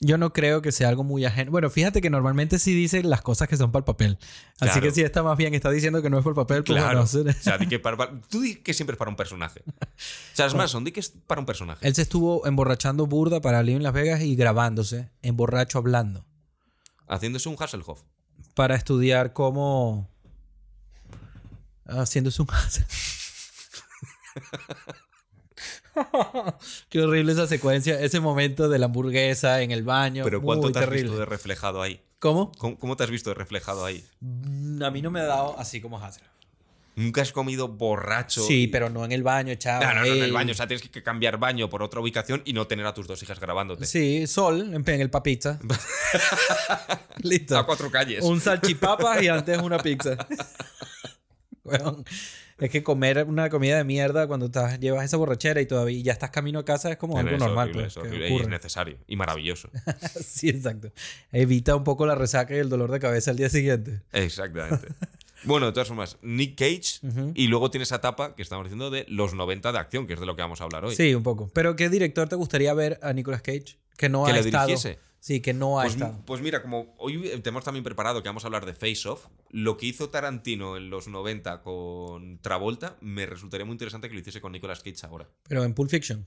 Yo no creo que sea algo muy ajeno. Bueno, fíjate que normalmente sí dice las cosas que son para el papel. Así Claro. que si está más bien está diciendo que no es para el papel, pues Claro. bueno, O se- sea, di que para- para- tú di que siempre es para un personaje. O sea, es más, son di que es para un personaje. Él se estuvo emborrachando burda para Living Las Vegas y grabándose, emborracho hablando, Haciéndose un Hasselhoff. para estudiar cómo. Haciéndose un. [LAUGHS] [LAUGHS] Qué horrible esa secuencia, ese momento de la hamburguesa en el baño. Pero ¿cuánto te has terrible. visto de reflejado ahí? ¿Cómo? ¿Cómo, cómo te has visto de reflejado ahí? Mm, A mí no me ha dado así como Hazel. Nunca has comido borracho. Sí, pero no en el baño, chaval. No, no, no, en el baño. O sea, tienes que cambiar baño por otra ubicación y no tener a tus dos hijas grabándote. Sí, sol en, el papizza. [LAUGHS] Listo. A cuatro calles. Un salchipapas y antes una pizza. [LAUGHS] Weón. Es que comer una comida de mierda cuando estás, llevas esa borrachera y todavía ya estás camino a casa es como algo es normal. pues, es que y es necesario y maravilloso. [LAUGHS] sí, exacto. Evita un poco la resaca y el dolor de cabeza al día siguiente. Exactamente. Bueno, de todas formas, Nick Cage y luego tiene esa etapa que estamos diciendo de los 90 de acción, que es de lo que vamos a hablar hoy. Sí, un poco. Pero ¿qué director te gustaría ver a Nicolas Cage? Que no Que ha le estado. dirigiese. Sí, que no ha Pues, estado. pues mira, como hoy tenemos también preparado que vamos a hablar de Face Off, lo que hizo Tarantino en los 90 con Travolta, me resultaría muy interesante que lo hiciese con Nicolas Cage ahora. Pero en Pulp Fiction.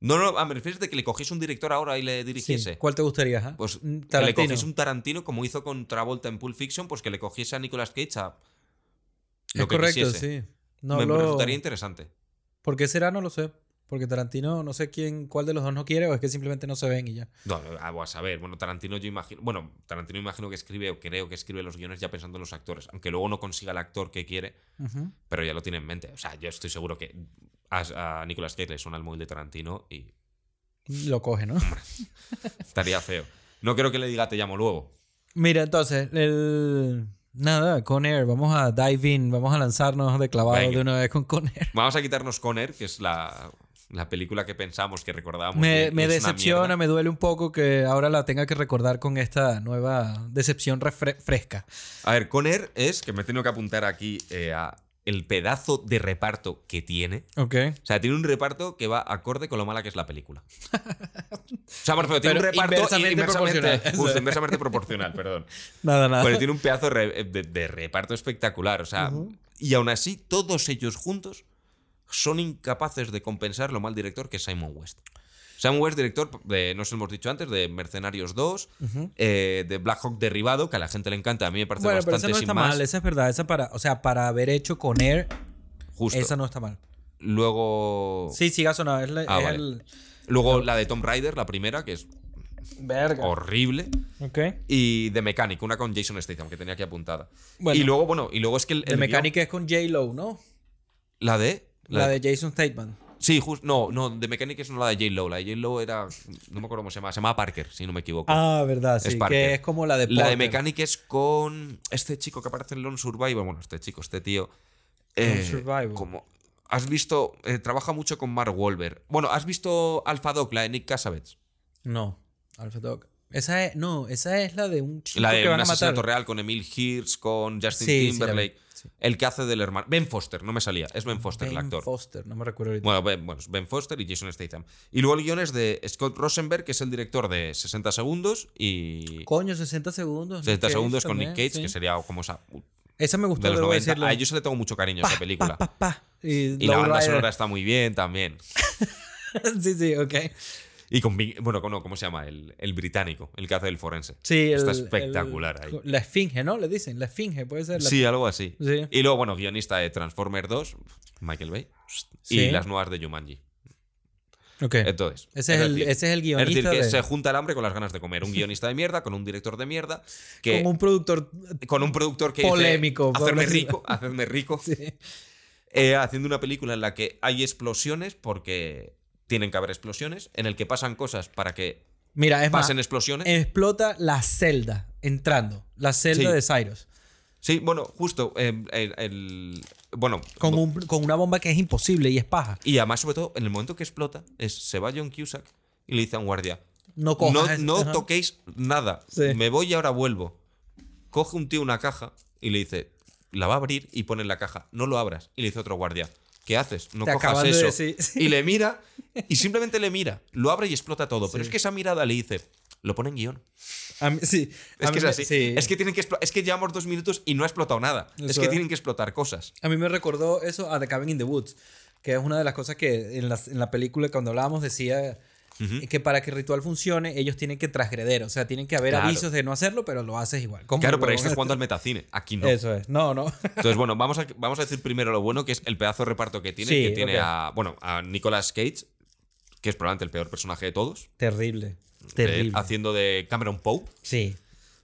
No, no, a me refieres de que le cogiese un director ahora y le Sí. dirigiese. ¿Cuál te gustaría? ajá? Pues Mm, que le Tarantino. cogiese un Tarantino como hizo con Travolta en Pulp Fiction, pues que le cogiese a Nicolas Cage a lo es que correcto, quisiese. sí. No me, me resultaría interesante. ¿Por qué será? No lo sé. Porque Tarantino, no sé quién, cuál de los dos no quiere o es que simplemente no se ven y ya. No, no, a saber. Bueno, Tarantino yo imagino. Bueno, Tarantino imagino que escribe o creo que escribe los guiones ya pensando en los actores. Aunque luego no consiga el actor que quiere, pero ya lo tiene en mente. O sea, yo estoy seguro que a, a Nicolas Cage le suena el móvil de Tarantino y Lo coge, ¿no? estaría feo. No creo que le diga te llamo luego. Mira, entonces, el... Nada, Con Air, vamos a dive in, vamos a lanzarnos de clavado Venga. de una vez con Con Air. Vamos a quitarnos Conner, que es la, la película que pensamos, que recordábamos. Me, decepciona, me duele un poco que ahora la tenga que recordar con esta nueva decepción fresca. A ver, Conner es, que me he tenido que apuntar aquí eh, a el pedazo de reparto que tiene. Ok. O sea, tiene un reparto que va acorde con lo mala que es la película. O sea, refiero, tiene Pero un reparto inversamente proporcional. [LAUGHS] justo, inversamente proporcional, perdón. Nada, nada. Pero tiene un pedazo de, re- de- de reparto espectacular. O sea, y aún así, todos ellos juntos son incapaces de compensar lo mal director que es Simon West. Simon West, director de, no sé, hemos dicho antes, de Mercenarios 2, Ujú. eh, de Black Hawk Derribado, que a la gente le encanta, a mí me parece Bueno, pero esa bastante no sin está más. mal, esa es verdad. Esa para, o sea, para haber hecho Con Air, Justo. esa no está mal. Luego, Sí, siga sonando. Es, la- Ah, es vale. el. luego la de Tomb Raider, la primera, que es Verga. horrible. Ok. Y The Mechanic, una con Jason Statham, que tenía aquí apuntada. Bueno. y luego, bueno, y luego es que el. Mecánica es con J-Lo, ¿no? la de. La, de Jason Statham. Sí, justo. No, no, The Mechanic es no la de J-Lo. La de J-Lo era. No me acuerdo cómo se llama. Se llama Parker, si no me equivoco. Ah, verdad, sí. Es Parker. que es como la de la de. Mechanic es con este chico que aparece en Lone Survivor. Bueno, este chico, este tío. Lone eh, Survivor. Como, has visto. eh, trabaja mucho con Mark Wahlberg. Bueno, ¿has visto Alpha Dog, la de Nick Cassavetes? No, Alpha Dog. Esa es, no, esa es la de un chico La que de van un a matar. asesinato real con Emil Hirsch, con Justin Sí. Timberlake. Sí. El que hace del hermano. Ben Foster, no me salía. Es Ben Foster el Ben actor. Foster, no me recuerdo ahorita. Bueno, ben, bueno, Ben Foster y Jason Statham. Y luego el guion es de Scott Rosenberg, que es el director de 60 segundos y Coño, 60 segundos. 60 Nick segundos Cage con Nick Cage, sí. que sería como esa Esa me gustó, de los debo 90. decirlo. A ellos se le tengo mucho cariño a esa película. pa, pa, pa. Y, Y la banda sonora está muy bien también. [LAUGHS] sí, sí, ok. Y con, bueno, con- ¿cómo se llama? El, el británico, el que hace el forense. Sí, Está el- espectacular el- ahí. La esfinge, ¿no? Le dicen, la esfinge, puede ser. La- Sí, algo así. Sí. Y luego, bueno, guionista de Transformers 2, Michael Bay. Y Sí. las nuevas de Jumanji. Ok. Entonces. Ese es, el, decir, ese es el es guionista decir, que de- se junta el hambre con las ganas de comer. Un guionista de mierda con un director de mierda. Que, con un productor con un productor que Polémico, dice, hacerme decirlo". rico, hacerme rico, [LAUGHS] Sí. eh, haciendo una película en la que hay explosiones porque tienen que haber explosiones, en el que pasan cosas para que Mira, es más, pasen explosiones. explota la celda entrando. La celda Sí. de Cyrus. Sí, bueno, justo eh, el, el- bueno, Con, un- con una bomba que es imposible y es paja. y además sobre todo en el momento que explota es se va John Cusack y le dice a un guardia, No cojas. no toquéis nada, Sí. me voy y ahora vuelvo. Coge un tío una caja y le dice, la va a abrir y pone en la caja, no lo abras. Y le dice otro guardia, ¿qué haces? No Te cojas de eso. sí. Y le mira y simplemente le mira, lo abre y explota todo. Pero es que esa mirada le dice, lo pone en guion. A mí- sí. Es a que mí es así. sí. Es que tienen que es que llevamos dos minutos y no ha explotado nada. es que es. tienen que explotar cosas. A mí me recordó eso a The Cabin in the Woods, que es una de las cosas que en la, en la película cuando hablábamos decía Que para que el ritual funcione ellos tienen que transgreder, o sea, tienen que haber Claro. avisos de no hacerlo, pero lo haces igual. Claro, pero ahí estás jugando al metacine. Aquí no. Eso es. No, no. Entonces, bueno, [LAUGHS] vamos a, vamos a decir primero lo bueno, que es el pedazo de reparto que tiene. Sí, que tiene a, bueno, a Nicolas Cage, que es probablemente el peor personaje de todos. Terrible. eh, Terrible. haciendo de Cameron Poe. sí.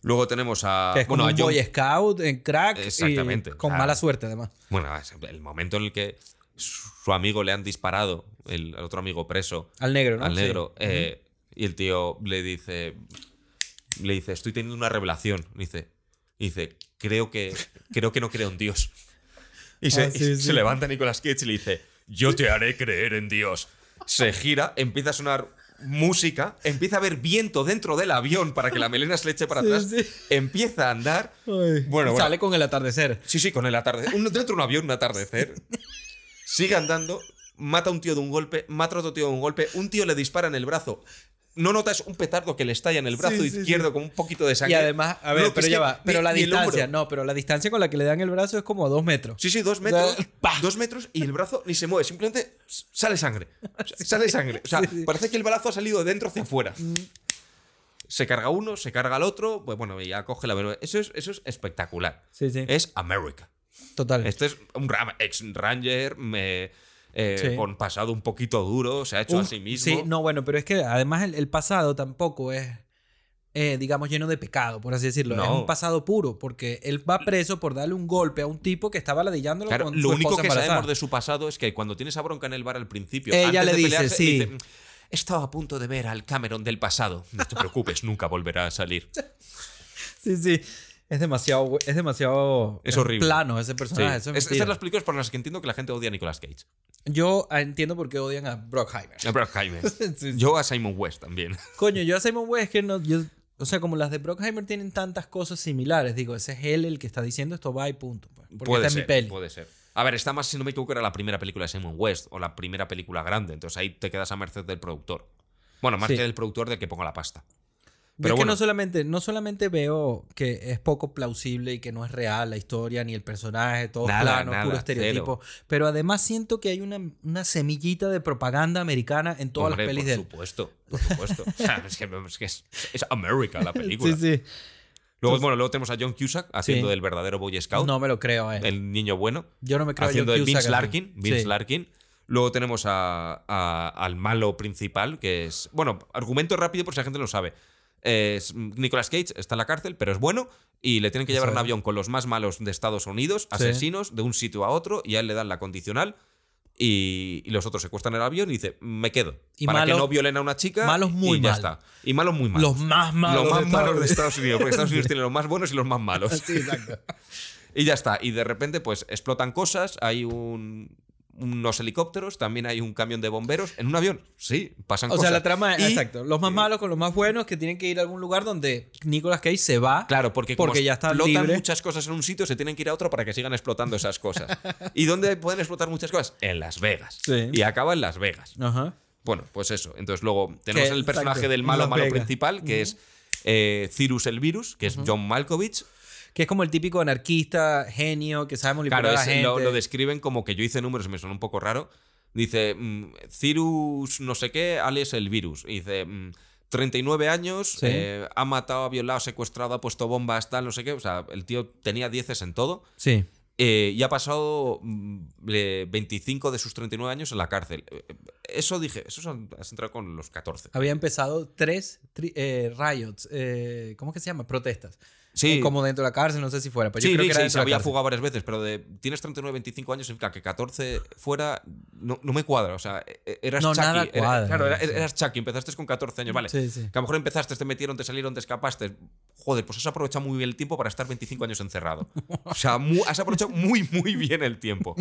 Luego tenemos a. Que es bueno, como a un John- Boy Scout en crack. y Exactamente, con mala suerte, además. Bueno, es el momento en el que su amigo le han disparado, el, el otro amigo preso, Al negro, ¿no? al Sí. negro, eh, y el tío le dice. Le dice, estoy teniendo una revelación. Dice, dice, creo que, creo que no creo en Dios. Y se, Ah, sí, y sí. se levanta Nicolas Cage y le dice, yo te haré creer en Dios. Se gira, empieza a sonar música, empieza a haber viento dentro del avión para que la melena se le eche para Sí, atrás, sí. empieza a andar. Ay. Bueno, bueno. Sale con el atardecer. Sí, sí, con el atardecer. Un- dentro de un avión, un atardecer. [LAUGHS] Sigue andando, mata a un tío de un golpe, mata a otro tío de un golpe, un tío le dispara en el brazo. No notas un petardo que le estalla en el brazo Sí, sí, izquierdo con un poquito de Y sangre. además, a ver, No, pero ya va. Pero ni- la distancia, no, pero la distancia con la que le dan el brazo es como a dos metros. Sí, sí, dos O sea, metros. [LAUGHS] dos metros y el brazo ni se mueve, simplemente sale sangre. Sale sangre. O sea, Sí, sí. parece que el brazo ha salido de dentro hacia afuera. Se carga uno, se carga el otro, pues bueno, ya coge la verdad. Eso es, eso es espectacular. Sí, sí. Es America. Total. Este es un ex Ranger me, eh, Sí. con pasado un poquito duro, se ha hecho Un- a sí mismo. Sí, no, bueno, pero es que además el, el pasado tampoco es, eh, digamos, lleno de pecado, por así decirlo. Es No. un pasado puro, porque él va preso por darle un golpe a un tipo que estaba ladillándolo Claro, con lo su único que embarazada. sabemos de su pasado es que cuando tiene esa bronca en el bar al principio, Ella antes le de dice, pelearse, sí. dice, Estaba a punto de ver al Cameron del pasado. No te preocupes, nunca volverá a salir. [LAUGHS] Sí, sí. Es demasiado, es demasiado Es horrible. plano ese Sí. personaje. eso es Es- mentira. estas son las películas por las que entiendo que la gente odia a Nicolas Cage. Yo ah, entiendo por qué odian a Brockheimer. A. [LAUGHS] Sí, sí. Yo a Simon West también. Coño, yo a Simon West es que no. Yo, o sea, como las de Brockheimer tienen tantas cosas similares, digo, ese es él el que está diciendo esto va y punto. pues, porque puede está ser, en mi peli. puede ser. A ver, está más, si no me equivoco, era la primera película de Simon West o la primera película grande. Entonces ahí te quedas a merced del productor. Bueno, más Sí. que del productor del que ponga la pasta. Pero es que bueno. no solamente, no solamente veo que es poco plausible y que no es real la historia ni el personaje, todo Nada, plano, nada, puro estereotipo, pero además siento que hay una, una semillita de propaganda americana en todas Hombre, las pelis por de él. supuesto, por supuesto. O [LAUGHS] sea, [LAUGHS] es que, es, que es, es America la película. Sí, sí. Luego, bueno, luego tenemos a John Cusack haciendo Sí. del verdadero Boy Scout, No me lo creo, eh. el niño bueno, Yo no me creo a haciendo John de Vince Cusack. Larkin. Vince Sí. Larkin. Luego tenemos a, a- al malo principal, que es. Bueno, argumento rápido por si la gente no lo sabe. Es, Nicolas Cage está en la cárcel, pero es bueno. Y le tienen que llevar en es. avión con los más malos de Estados Unidos, asesinos, de un sitio a otro, y a él le dan la condicional. Y, y los otros secuestran el avión y dice, me quedo. Y para que no violen a una chica. malos muy y ya mal. está. Y malos muy malos. Los más malos. Los más de malos de Estados Estados Unidos. Porque Estados Unidos [LAUGHS] tiene los más buenos y los más malos. Sí, exacto. [LAUGHS] Y ya está. Y de repente, pues explotan cosas. Hay un- unos helicópteros, también hay un camión de bomberos. En un avión, sí, pasan O cosas. sea, la trama es exacto. Los más malos con los más buenos que tienen que ir a algún lugar donde Nicolas Cage se va. Claro, porque, como Porque ya está explotan libre. muchas cosas en un sitio, se tienen que ir a otro para que sigan explotando esas cosas. ¿Y dónde pueden explotar muchas cosas? En Las Vegas. Sí. Y acaba en Las Vegas. Ajá. Bueno, pues eso. Entonces luego tenemos el personaje exacto, del malo Las malo Vegas. principal, que es eh, Cyrus el Virus, que es John Malkovich. Que es como el típico anarquista, genio, que sabe manipular Claro, a la gente. lo, lo describen como que yo hice números y me suena un poco raro. Dice, mm, Cirus no sé qué, Alex el virus. Y dice, mm, 39 años, Sí. eh, ha matado, ha violado, ha secuestrado, ha puesto bombas, tal, no sé qué. O sea, el tío tenía dieces en todo. Sí. eh, y ha pasado mm, eh, 25 de sus 39 años en la cárcel. Eh, Eso dije, eso son- has entrado con los 14. Había empezado tres tri- eh, riots. eh, ¿Cómo es que se llama? Protestas. Sí, Como dentro de la cárcel, no sé si fuera. Pero sí, yo creo sí, que era sí, se había fugado varias veces, pero de tienes 39, 25 años significa que 14 fuera no, no me cuadra. O sea, e- eras No, Chucky. nada cuadra, claro, era- sí. eras Chucky, empezaste con 14 años, vale. Sí, sí. Que a lo mejor empezaste, te metieron, te salieron, te escapaste. Joder, pues has aprovechado muy bien el tiempo para estar 25 años encerrado. O sea, mu- has aprovechado muy, muy bien el tiempo.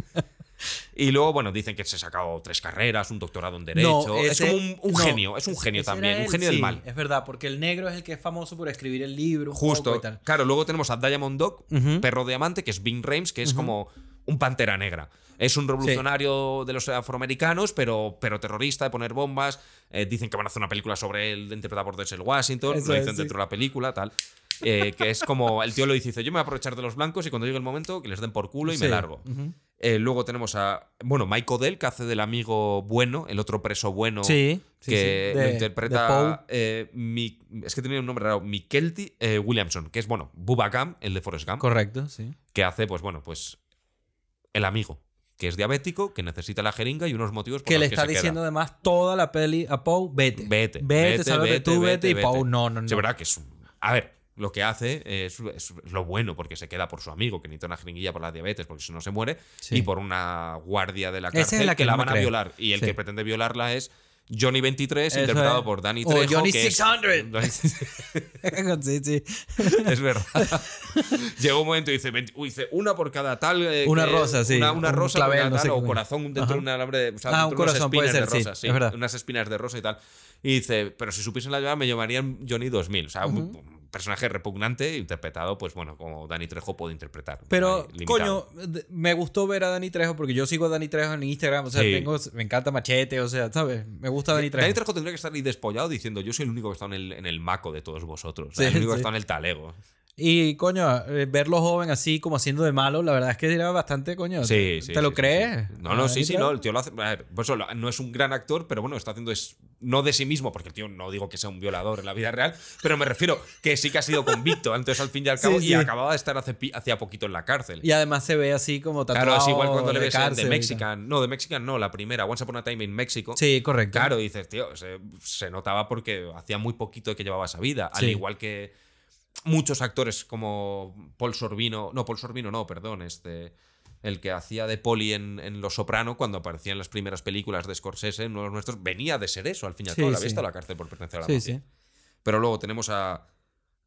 Y luego, bueno, dicen que se ha sacado tres carreras, un doctorado en Derecho. No, es ese- como un, un no, genio, es un genio también, un genio del sí, mal. Es verdad, porque el negro es el que es famoso por escribir el libro. un poco Justo. y tal. Claro, luego tenemos a Diamond Dog, Ujú. perro diamante, que es Bing Rames, que es como un pantera negra. Es un revolucionario de los afroamericanos, pero, pero terrorista, de poner bombas. Eh, dicen que van a hacer una película sobre él, interpretada por Denzel Washington. Eso lo es, dicen sí. dentro de la película, tal. Eh, que es como el tío lo dice, dice, yo me voy a aprovechar de los blancos y cuando llegue el momento que les den por culo y me largo. Eh, luego tenemos a, bueno, Mike Odell, que hace del amigo bueno, el otro preso bueno, Sí, sí, que sí. lo De- interpreta, de Poe. eh, Mi- es que tenía un nombre raro, Mikelty eh, Williamson, que es, bueno, Bubba Gump, el de Forrest Gump, Correcto, sí. que hace, pues bueno, pues el amigo, que es diabético, que necesita la jeringa y unos motivos por Que los le que está se queda. diciendo además toda la peli a Poe, vete. Vete, Vete, vete, vete, tú, vete. vete, y. Poe, no, no, no. Sí, verdad que es un- A ver, lo que hace es, es lo bueno, porque se queda por su amigo, que necesita una jeringuilla por la diabetes, porque si no se muere, Sí. y por una guardia de la Esa es cárcel la que, que la van a violar. Y el Sí. que pretende violarla es Johnny 23, Eso interpretado es. por Danny O Trejo. Johnny que es- 600. [LAUGHS] [LAUGHS] sí, sí. Es verdad. [LAUGHS] Llegó un momento y dice, "Veinti- uy, dice una por cada tal. eh, Una rosa, sí. Una, una Un rosa clavel, por cada no tal, o corazón dentro Ajá. de un alambre de. O sea, Ah, un unas corazón puede espinas ser, de sí, rosa, sí. es verdad. Unas espinas de rosa y tal. Y dice, pero si supiesen la llave me llamarían Johnny 2000. O sea, un personaje repugnante, interpretado, pues bueno, como Danny Trejo puede interpretar. Pero, coño, me gustó ver a Dani Trejo porque yo sigo a Dani Trejo en Instagram. O sea, Sí. tengo, me encanta Machete, o sea, ¿sabes? Me gusta Dani Trejo. Danny Trejo tendría que estar ahí despollado diciendo: Yo soy el único que está en el, en el maco de todos vosotros. Sí, el único que está en el talego. Y, coño, eh, verlo joven así como haciendo de malo, la verdad es que era bastante, coño. Sí, ¿Te, sí. te lo sí, crees? No, no, ¿A sí, sí, no. El tío lo hace. Pues eso, no es un gran actor, pero bueno, está haciendo es. No de sí mismo, porque el tío no digo que sea un violador en la vida real, pero me refiero que sí que ha sido convicto antes al fin y al [LAUGHS] cabo y acababa de estar hace, hacía poquito en la cárcel. Y además se ve así como tatuado Claro, es igual cuando le de ves tal. Mexican. No, The Mexican no, la primera, Once Upon a Time in Mexico. Sí, correcto. Claro, dices, tío, se, se notaba porque hacía muy poquito que llevaba esa vida. Al igual que muchos actores como Paul Sorbino. No, Paul Sorbino no, perdón. Este. El que hacía de Poli en, en Los Soprano, cuando aparecía en las primeras películas de Scorsese, en los nuestros, venía de ser eso, al fin y al Sí, cabo. Sí. había estado a la cárcel por pertenecer a la mafia. Pero luego tenemos a,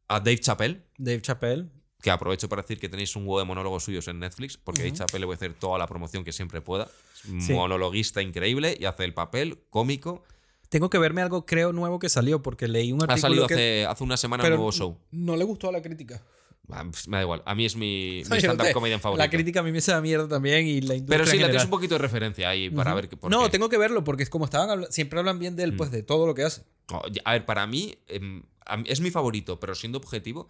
a Dave Chappelle, Dave Chappelle. que aprovecho para decir que tenéis un huevo de monólogos suyos en Netflix, porque a Dave Chappelle le voy a hacer toda la promoción que siempre pueda. Es un Sí. monologuista increíble y hace el papel cómico. Tengo que verme algo, creo, nuevo que salió, porque leí un Ha artículo salido que... hace, hace una semana un nuevo show. No le gustó a la crítica. Ah, pues Me da igual. A mí es mi, [LAUGHS] stand-up comedian favorito. La crítica a mí me se da mierda también y la industria Pero sí, la tienes un poquito de referencia ahí para ver qué. por No, qué. tengo que verlo porque es como estaban siempre hablan bien de él, Mm. pues de todo lo que hace. A ver, para mí, em, es mi favorito, pero siendo objetivo,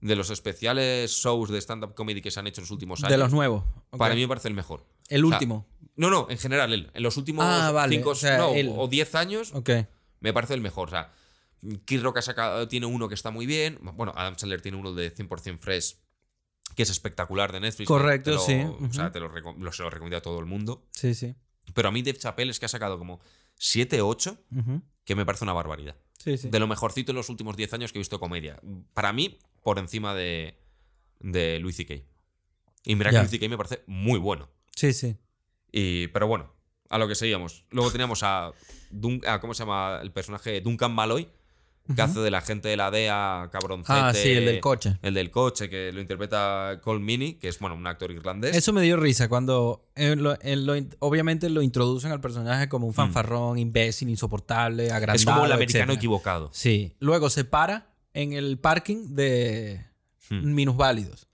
de los especiales shows de stand-up comedy que se han hecho en los últimos años. De los nuevos. Para mí me parece el mejor. El último. No, no, en general, él. En los últimos Ah, vale, 5 o sea, no, él. o 10 años, me parece el mejor. O sea, Kid Rock ha sacado- tiene uno que está muy bien. Bueno, Adam Sandler tiene uno de 100% Fresh, que es espectacular de Netflix. Correcto, lo- sí, O sea, te lo, se lo recomiendo a todo el mundo. Sí, sí. Pero a mí Dave Chappelle es que ha sacado como 7, 8, Ujú. que me parece una barbaridad. Sí, sí. De lo mejorcito en los últimos 10 años que he visto comedia. Para mí, por encima de, de Louis C.K. Y mira que Louis C.K. me parece muy bueno. Sí, sí. Y, pero bueno, a lo que seguíamos. Luego teníamos a, Dun- a- ¿cómo se llama el personaje? Duncan Malloy, que hace de la gente de la DEA, cabroncete. Ah, sí, el del coche. El del coche, que lo interpreta Cole Mini, que es, bueno, un actor irlandés. Eso me dio risa cuando lo- lo in- obviamente lo introducen al personaje como un fanfarrón, imbécil, insoportable, agrandado, Mm. es como el americano etcétera. equivocado. Sí. Luego se para en el parking de Hmm. minusválidos.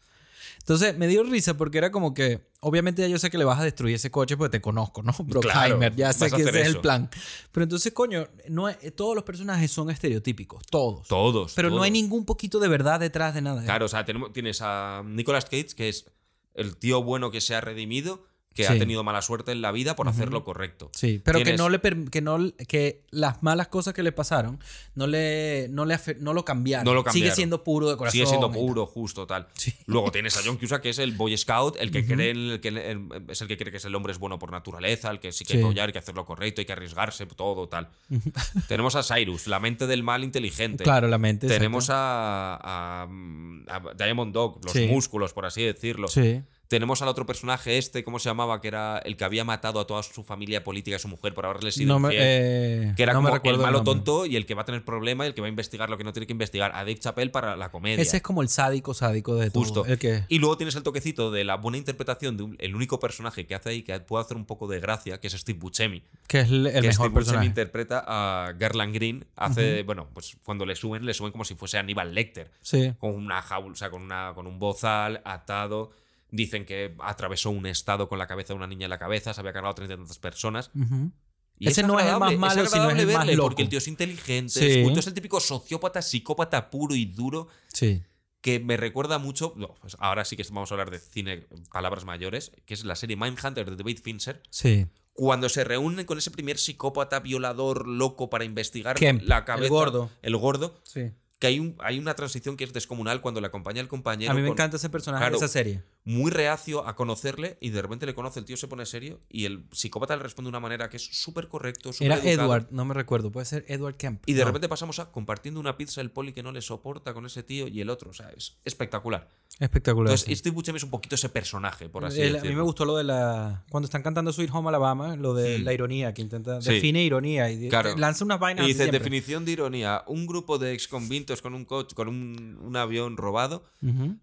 Entonces me dio risa porque era como que, obviamente ya yo sé que le vas a destruir ese coche porque te conozco, ¿no? [LAUGHS] Brockheimer, ya sé que ese hacer es el eso. plan. Pero entonces, coño, no es- todos los personajes son estereotípicos, todos. Todos. Pero no hay todos. ningún poquito de verdad detrás de nada. Claro, o sea, tenemos, tienes a Nicolas Cage, que es el tío bueno que se ha redimido, que ha tenido mala suerte en la vida por hacer lo correcto. Sí, pero que no le que no que las malas cosas que le pasaron no le no le no lo cambiaron. No lo Sigue cambiaron. siendo puro de corazón. Sigue siendo puro, justo, tal. [LAUGHS] Sí. Luego tienes a John Cusack, que es el Boy Scout, el que cree el que el- es el que cree que es el hombre es bueno por naturaleza, el que sí que hay Sí. que hay que hacer lo correcto, hay que arriesgarse, todo, tal. [LAUGHS] Tenemos a Cyrus, la mente del mal inteligente. Claro, la mente. Tenemos a, a, a Diamond Dog, los músculos, por así decirlo. Sí. Tenemos al otro personaje este, ¿cómo se llamaba? Que era el que había matado a toda su familia política y a su mujer por haberle sido No me, infiel. eh, que era no me como el malo tonto y el que va a tener problema y el que va a investigar lo que no tiene que investigar. A Dave Chappelle para la comedia. Ese es como el sádico sádico de todo. Justo. El que Y luego tienes el toquecito de la buena interpretación de un- el único personaje que hace ahí que puede hacer un poco de gracia, que es Steve Buscemi. que es el, el que mejor Steve Buscemi personaje. interpreta a Garland Green. Hace, bueno, pues cuando le suben, le suben como si fuese Aníbal Lecter. Sí. Con una jaula, o sea, con, una, con un bozal atado. Dicen que atravesó un estado con la cabeza de una niña en la cabeza, se había cargado a treinta y tantas personas. Ujú. Y Ese no es el más malo, sino es agradable el más loco. Porque el tío es inteligente, Sí. es, es el típico sociópata, psicópata puro y duro Sí. que me recuerda mucho. No, pues ahora sí que vamos a hablar de cine, palabras mayores, que es la serie Mindhunter de David Fincher. Sí. Cuando se reúnen con ese primer psicópata violador loco para investigar Kemp, la el cabeza. gordo. El gordo. Sí. Que hay, un, hay una transición que es descomunal cuando le acompaña el compañero. A mí me con- encanta ese personaje Claro. de esa serie. Muy reacio a conocerle y de repente le conoce, el tío se pone serio y el psicópata le responde de una manera que es súper correcto, súper Era educado. Edward, no me recuerdo. Puede ser Edward Kemp. Y de No. repente pasamos a compartiendo una pizza el poli que no le soporta con ese tío y el otro. O sea, es espectacular. Espectacular. Entonces, sí. Steve Buscemi es un poquito ese personaje, por así El- a decirlo. mí me gustó lo de la. Cuando están cantando Sweet Home Alabama, lo de la ironía, que intenta. Sí. Define ironía y Claro. lanza unas vainas. Y dice, siempre. definición de ironía, un grupo de exconvintos con un coche, con un, un avión robado,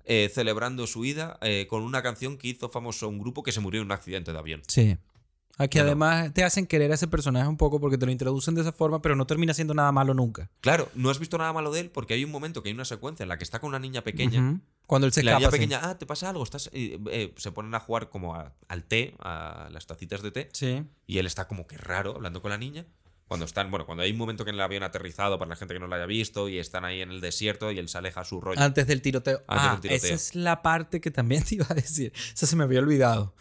eh, celebrando su ida eh, con una canción que hizo famoso un grupo que se murió en un accidente de avión. Sí. Aquí Bueno. además te hacen querer a ese personaje un poco porque te lo introducen de esa forma, pero no termina siendo nada malo nunca. Claro, no has visto nada malo de él porque hay un momento que hay una secuencia en la que está con una niña pequeña. Cuando él se la escapa. niña sí. pequeña, ah, ¿te pasa algo? Estás, eh, eh, se ponen a jugar como a- al té, a las tacitas de té, Sí. y él está como que raro hablando con la niña. Cuando están, bueno, cuando hay un momento que el avión ha aterrizado para la gente que no lo haya visto y están ahí en el desierto y él se aleja a su rollo. Antes del tiroteo. Antes ah, del tiroteo. esa es la parte que también [LAUGHS] te iba a decir. Esa se me había olvidado.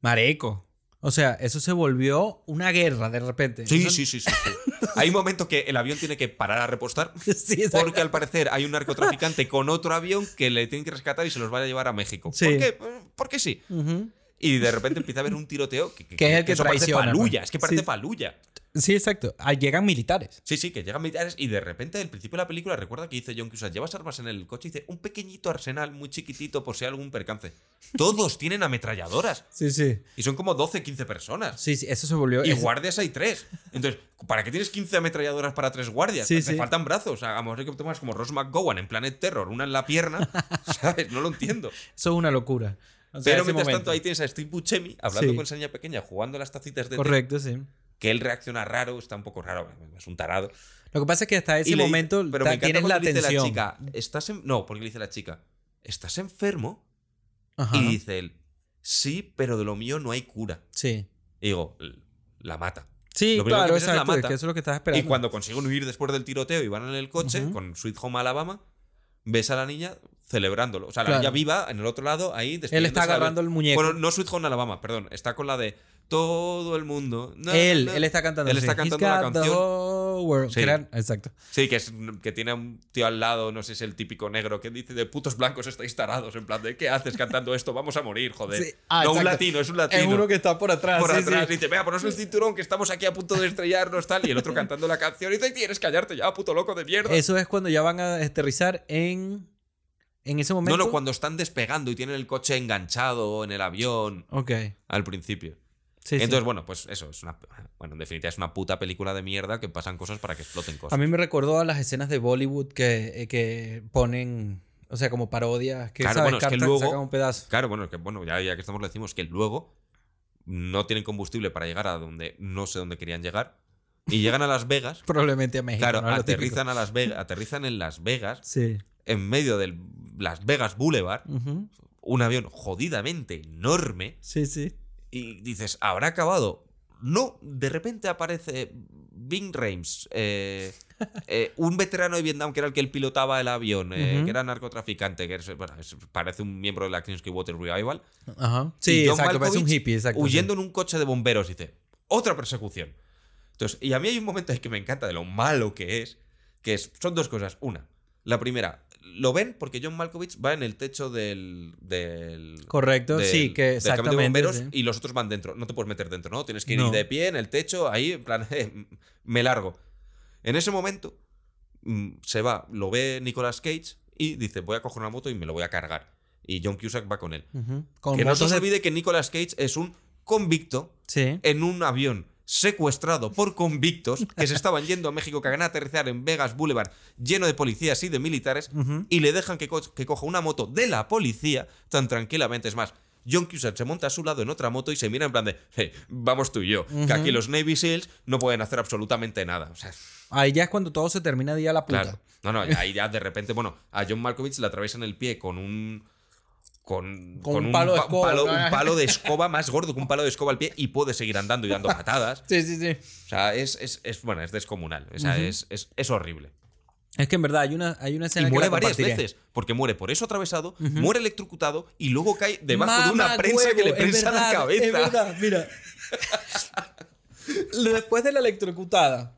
Mareco. O sea, eso se volvió una guerra de repente. Sí, Eso- sí, sí, sí, sí. [LAUGHS] Hay un momento que el avión tiene que parar a repostar [LAUGHS] sí, porque al parecer hay un narcotraficante con otro avión que le tienen que rescatar y se los va a llevar a México. Sí. ¿Por qué? Porque sí. Ujú. Y de repente empieza a haber un tiroteo que, Que es el que parece traiciona, faluya, pues. es que parece Sí. Sí, exacto. Ah, llegan militares. Sí, sí, que llegan militares y de repente al principio de la película recuerda que dice John Cusack, llevas armas en el coche y dice un pequeñito arsenal muy chiquitito por si hay algún percance. Todos tienen ametralladoras Sí, sí. y son como 12, 15 personas. Sí, sí, eso se volvió. Y es- guardias hay tres. Entonces, ¿para qué tienes 15 ametralladoras para tres guardias? Sí, Te sí. faltan brazos. A lo mejor hay que tomas como Ross McGowan en Planet Terror, una en la pierna. [LAUGHS] ¿Sabes? No lo entiendo. Eso es una locura. O sea, Pero mientras momento. tanto, ahí tienes a Steve Buscemi hablando Sí. con esa niña pequeña, jugando a las tacitas de té, Correcto, sí. Que él reacciona raro, está un poco raro, es un tarado. Lo que pasa es que hasta ese le momento pero me tienes la le dice la chica, ¿estás en-" No, porque le dice la chica, ¿estás enfermo? Ajá. Y dice él, sí, pero de lo mío no hay cura. Sí. Y digo, "L- la mata. Sí, Lo claro, que es la mata. que eso es lo que estás esperando. Y cuando consiguen huir después del tiroteo y van en el coche con Sweet Home Alabama, ves a la niña celebrándolo. O sea, la Claro. niña viva en el otro lado, ahí Él está agarrando el muñeco. Bueno, no Sweet Home Alabama, perdón. Está con la de todo el mundo. él, na". él está cantando. Él está cantando la canción. Sí. Exacto. Sí, que, es, que tiene un tío al lado, no sé si es el típico negro, que dice de putos blancos estáis tarados. En plan de, ¿qué haces cantando esto? Vamos a morir, joder. Sí. Ah, no, un exacto. latino, es un latino. Es uno que está por atrás. por atrás sí. dice, vea, ponos el cinturón que estamos aquí a punto de estrellarnos tal y el otro cantando la canción y dice, tienes que callarte ya, puto loco de mierda. Eso es cuando ya van a aterrizar en. En ese momento. no, no, cuando están despegando y tienen el coche enganchado en el avión Ok. al principio. Sí, sí. Entonces, bueno, pues eso, es una. Bueno, en definitiva, es una puta película de mierda que pasan cosas para que exploten cosas. A mí me recordó a las escenas de Bollywood que, eh, que ponen. O sea, como parodias. Que, Claro, ¿sabes? bueno, es que luego- un pedazo. Claro, bueno, que bueno, ya, ya que estamos lo decimos que luego no tienen combustible para llegar a donde no sé dónde querían llegar y llegan a Las Vegas. [LAUGHS] Probablemente a México. Claro, aterrizan a Las Vegas, aterrizan en Las Vegas Sí. en medio del Las Vegas Boulevard, Ujú. un avión jodidamente enorme Sí, sí. Y dices, ¿habrá acabado? No, de repente aparece Bing Rames, eh, eh, un veterano de Vietnam que era el que él pilotaba el avión, eh, Ujú. que era narcotraficante, que es- bueno, es- parece un miembro de la Krinsky Water Revival. Ajá. Y Sí, John exacto. Parece un hippie, exacto. huyendo en un coche de bomberos, dice, otra persecución. Entonces, y a mí hay un momento que me encanta de lo malo que es, que es, son dos cosas. Una, la primera, lo ven porque John Malkovich va en el techo del... del Correcto, del- sí, que del exactamente. de bomberos sí. y los otros van dentro. No te puedes meter dentro, ¿no? Tienes que ir No. de pie en el techo, ahí, en plan, [LAUGHS] me largo. En ese momento mm, se va, lo ve Nicolas Cage y dice, voy a coger una moto y me lo voy a cargar. Y John Cusack va con él. Con que no se de- olvide que Nicolas Cage es un convicto Sí. en un avión secuestrado por convictos que se estaban yendo a México, que van a aterrizar en Vegas Boulevard lleno de policías y de militares y le dejan que, co- que coja una moto de la policía tan tranquilamente. Es más, John Cusack se monta a su lado en otra moto y se mira en plan de, "Hey, vamos tú y yo, que aquí los Navy SEALs no pueden hacer absolutamente nada. O sea, Ahí ya es cuando todo se termina de ir a la puta. claro. No, no, ahí ya de repente, bueno, a John Malkovich le atraviesan el pie con un... Con, Con un palo de escoba, palo, ¿no? un palo de [LAUGHS] escoba más gordo que un palo de escoba al pie y puede seguir andando y dando patadas. Sí, sí, sí. O sea, es, es, es- bueno, es descomunal. O sea, es, es, es horrible. Es que en verdad hay una, hay una escena que muere varias veces. Porque muere por eso atravesado, muere electrocutado y luego cae debajo de una prensa que le prensa la cabeza. Es verdad, mira. [LAUGHS] Después de la electrocutada,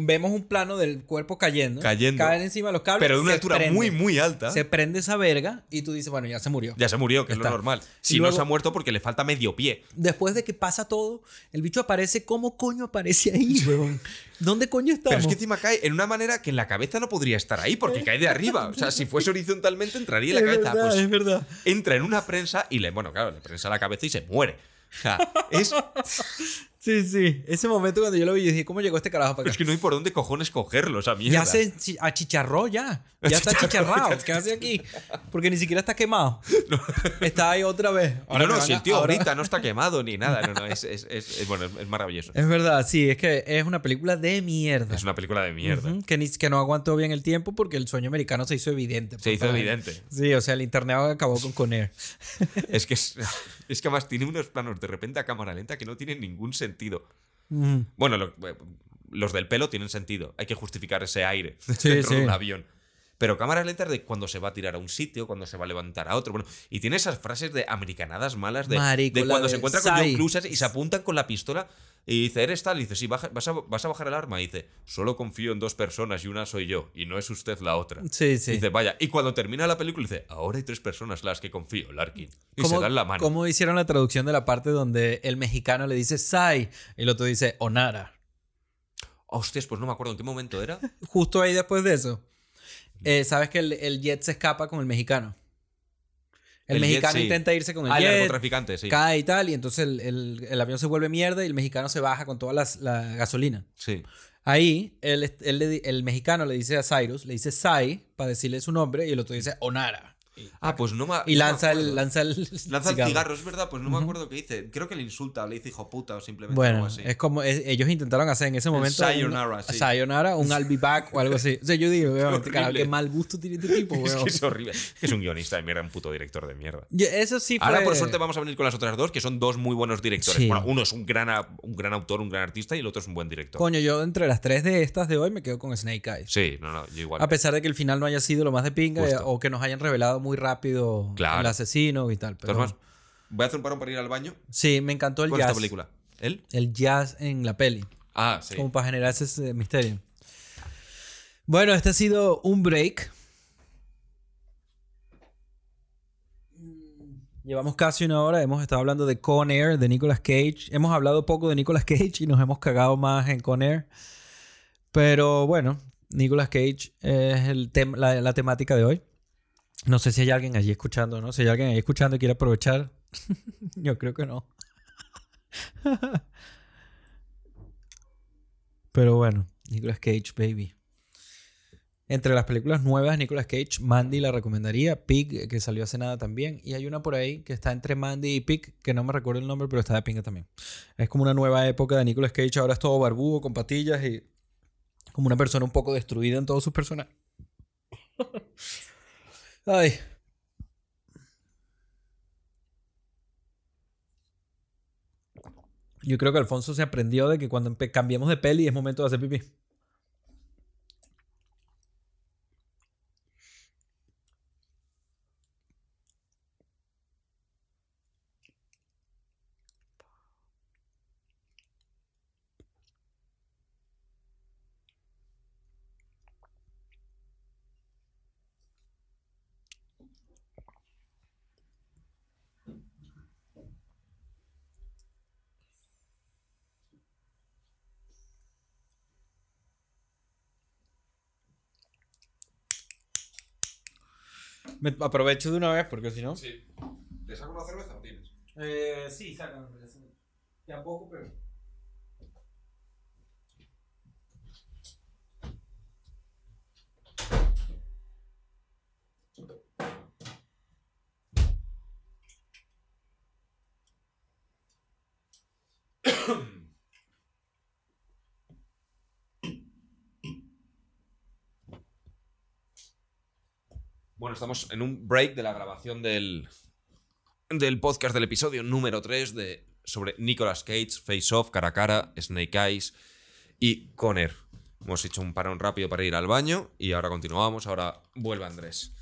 vemos un plano del cuerpo cayendo. Cayendo. Caen encima de los cables. Pero de una altura prende. muy, muy alta. Se prende esa verga y tú dices, bueno, ya se murió. Ya se murió, que es Está. lo normal. Si no se ha muerto porque le falta medio pie. Después de que pasa todo, el bicho aparece. ¿Cómo coño aparece ahí, [LAUGHS] weón? ¿Dónde coño estamos? Pero es que encima cae en una manera que en la cabeza no podría estar ahí porque cae de arriba. O sea, si fuese horizontalmente entraría en la es cabeza. verdad, Pues es verdad. entra en una prensa y le, bueno, claro, le prensa la cabeza y se muere. O sea, es, [LAUGHS] Sí, sí. Ese momento cuando yo lo vi, yo dije, ¿cómo llegó este carajo para es acá? que no hay por dónde cojones cogerlo, esa mierda. Ya se chi- achicharró ya. Ya está achicharrado. ¿Qué hace aquí? Porque ni siquiera está quemado. [LAUGHS] Está ahí otra vez. Y no, no, si el tío ahora- grita, no [LAUGHS] está quemado ni nada. No, no, es, es- es- es- bueno, es, es maravilloso. Es verdad, sí. Es que es una película de mierda. Es una película de mierda. Ujú, que, ni, que no aguantó bien el tiempo porque el sueño americano se hizo evidente. Se hizo Para- evidente. Sí, o sea, el internet acabó con Conair. Es que, es, [LAUGHS] es que además tiene unos planos de repente a cámara lenta que no tienen ningún sentido. Ujú. Bueno, lo- eh, los del pelo tienen sentido. Hay que justificar ese aire [LAUGHS] Sí, dentro sí. de un avión. Pero cámaras lentas de cuando se va a tirar a un sitio, cuando se va a levantar a otro. Bueno, y tiene esas frases de americanadas malas de, cuando de se encuentra con. John Clusas y se apuntan con la pistola y dice, ¿eres tal? Y dice, sí, baja- vas, a, vas a bajar el arma. Y dice, solo confío en dos personas y una soy yo y no es usted la otra. Sí, sí. Dice, vaya. Y cuando termina la película dice, ahora hay tres personas las que confío, Larkin. Y se ¿Cómo- dan la mano. ¿Cómo hicieron la traducción de la parte donde el mexicano le dice Sai y el otro dice Onara? Hostias, pues no me acuerdo en qué momento era. [LAUGHS] Justo ahí después de eso. eh, ¿Sabes que el, el jet se escapa con el mexicano? El, El jet, mexicano sí. intenta irse con el Ah, el jet, narcotraficante, sí. cae y tal, y entonces el, el- el avión se vuelve mierda y el mexicano se baja con toda las- la gasolina. Sí. Ahí, di- el mexicano le dice a Cyrus, le dice Sai para decirle su nombre y el otro dice Onara. Ah, pues no me Y no me lanza el, lanza el [LAUGHS] Lanza el cigarro. es verdad, pues no me acuerdo qué dice. Creo que le insulta, le dice hijo puta o simplemente Bueno, algo así. es como es- ellos intentaron hacer en ese momento. sayonara, un, sí. sayonara, un I'll be back o algo así. O sea, yo digo, [LAUGHS] qué mal gusto tiene este tipo, [LAUGHS] Es weón. que es horrible. Es un guionista de mierda, un puto director de mierda. Yo- eso sí fue. Ahora, por suerte, vamos a venir con las otras dos, que son dos muy buenos directores. Sí. Bueno, uno es un gran, un gran autor, un gran artista, y el otro es un buen director. Coño, yo entre las tres de estas de hoy me quedo con Snake Eyes. Sí, no, no, yo igual. A pesar de que el final no haya sido lo más de pinga Justo. eh, o que nos hayan revelado muy rápido Claro. el asesino y tal. Pero maneras, voy a hacer un parón para ir al baño sí, me encantó el jazz. esta película. ¿Él? El jazz en la peli. Ah, sí. Como para generar ese misterio. Bueno, este ha sido un break. Llevamos casi una hora, hemos estado hablando de Con Air, de Nicolas Cage. Hemos hablado poco de Nicolas Cage y nos hemos cagado más en Con Air. Pero bueno, Nicolas Cage es el tem- la, la temática de hoy. No sé si hay alguien allí escuchando, ¿no? Si hay alguien allí escuchando y quiere aprovechar. [LAUGHS] Yo creo que no. [LAUGHS] Pero bueno, Nicolas Cage, baby. Entre las películas nuevas Nicolas Cage, Mandy la recomendaría, Pig, eh, que salió hace nada también, y hay una por ahí que está entre Mandy y Pig, que no me recuerdo el nombre, pero está de pinga también. Es como una nueva época de Nicolas Cage, ahora es todo barbudo, con patillas y como una persona un poco destruida en todos sus personajes. [LAUGHS] Ay. Yo creo que Alfonso se aprendió de que cuando cambiemos de peli es momento de hacer pipí. Me aprovecho de una vez porque si no. Sí. ¿Te saco una cerveza o tienes? Eh, sí, sácame. Tampoco, pero. Bueno, estamos en un break de la grabación del, del podcast del episodio número 3 de, sobre Nicolas Cage, Face Off, Cara a Cara, Snake Eyes y Conner. Hemos hecho un parón rápido para ir al baño y ahora continuamos. Ahora vuelve Andrés.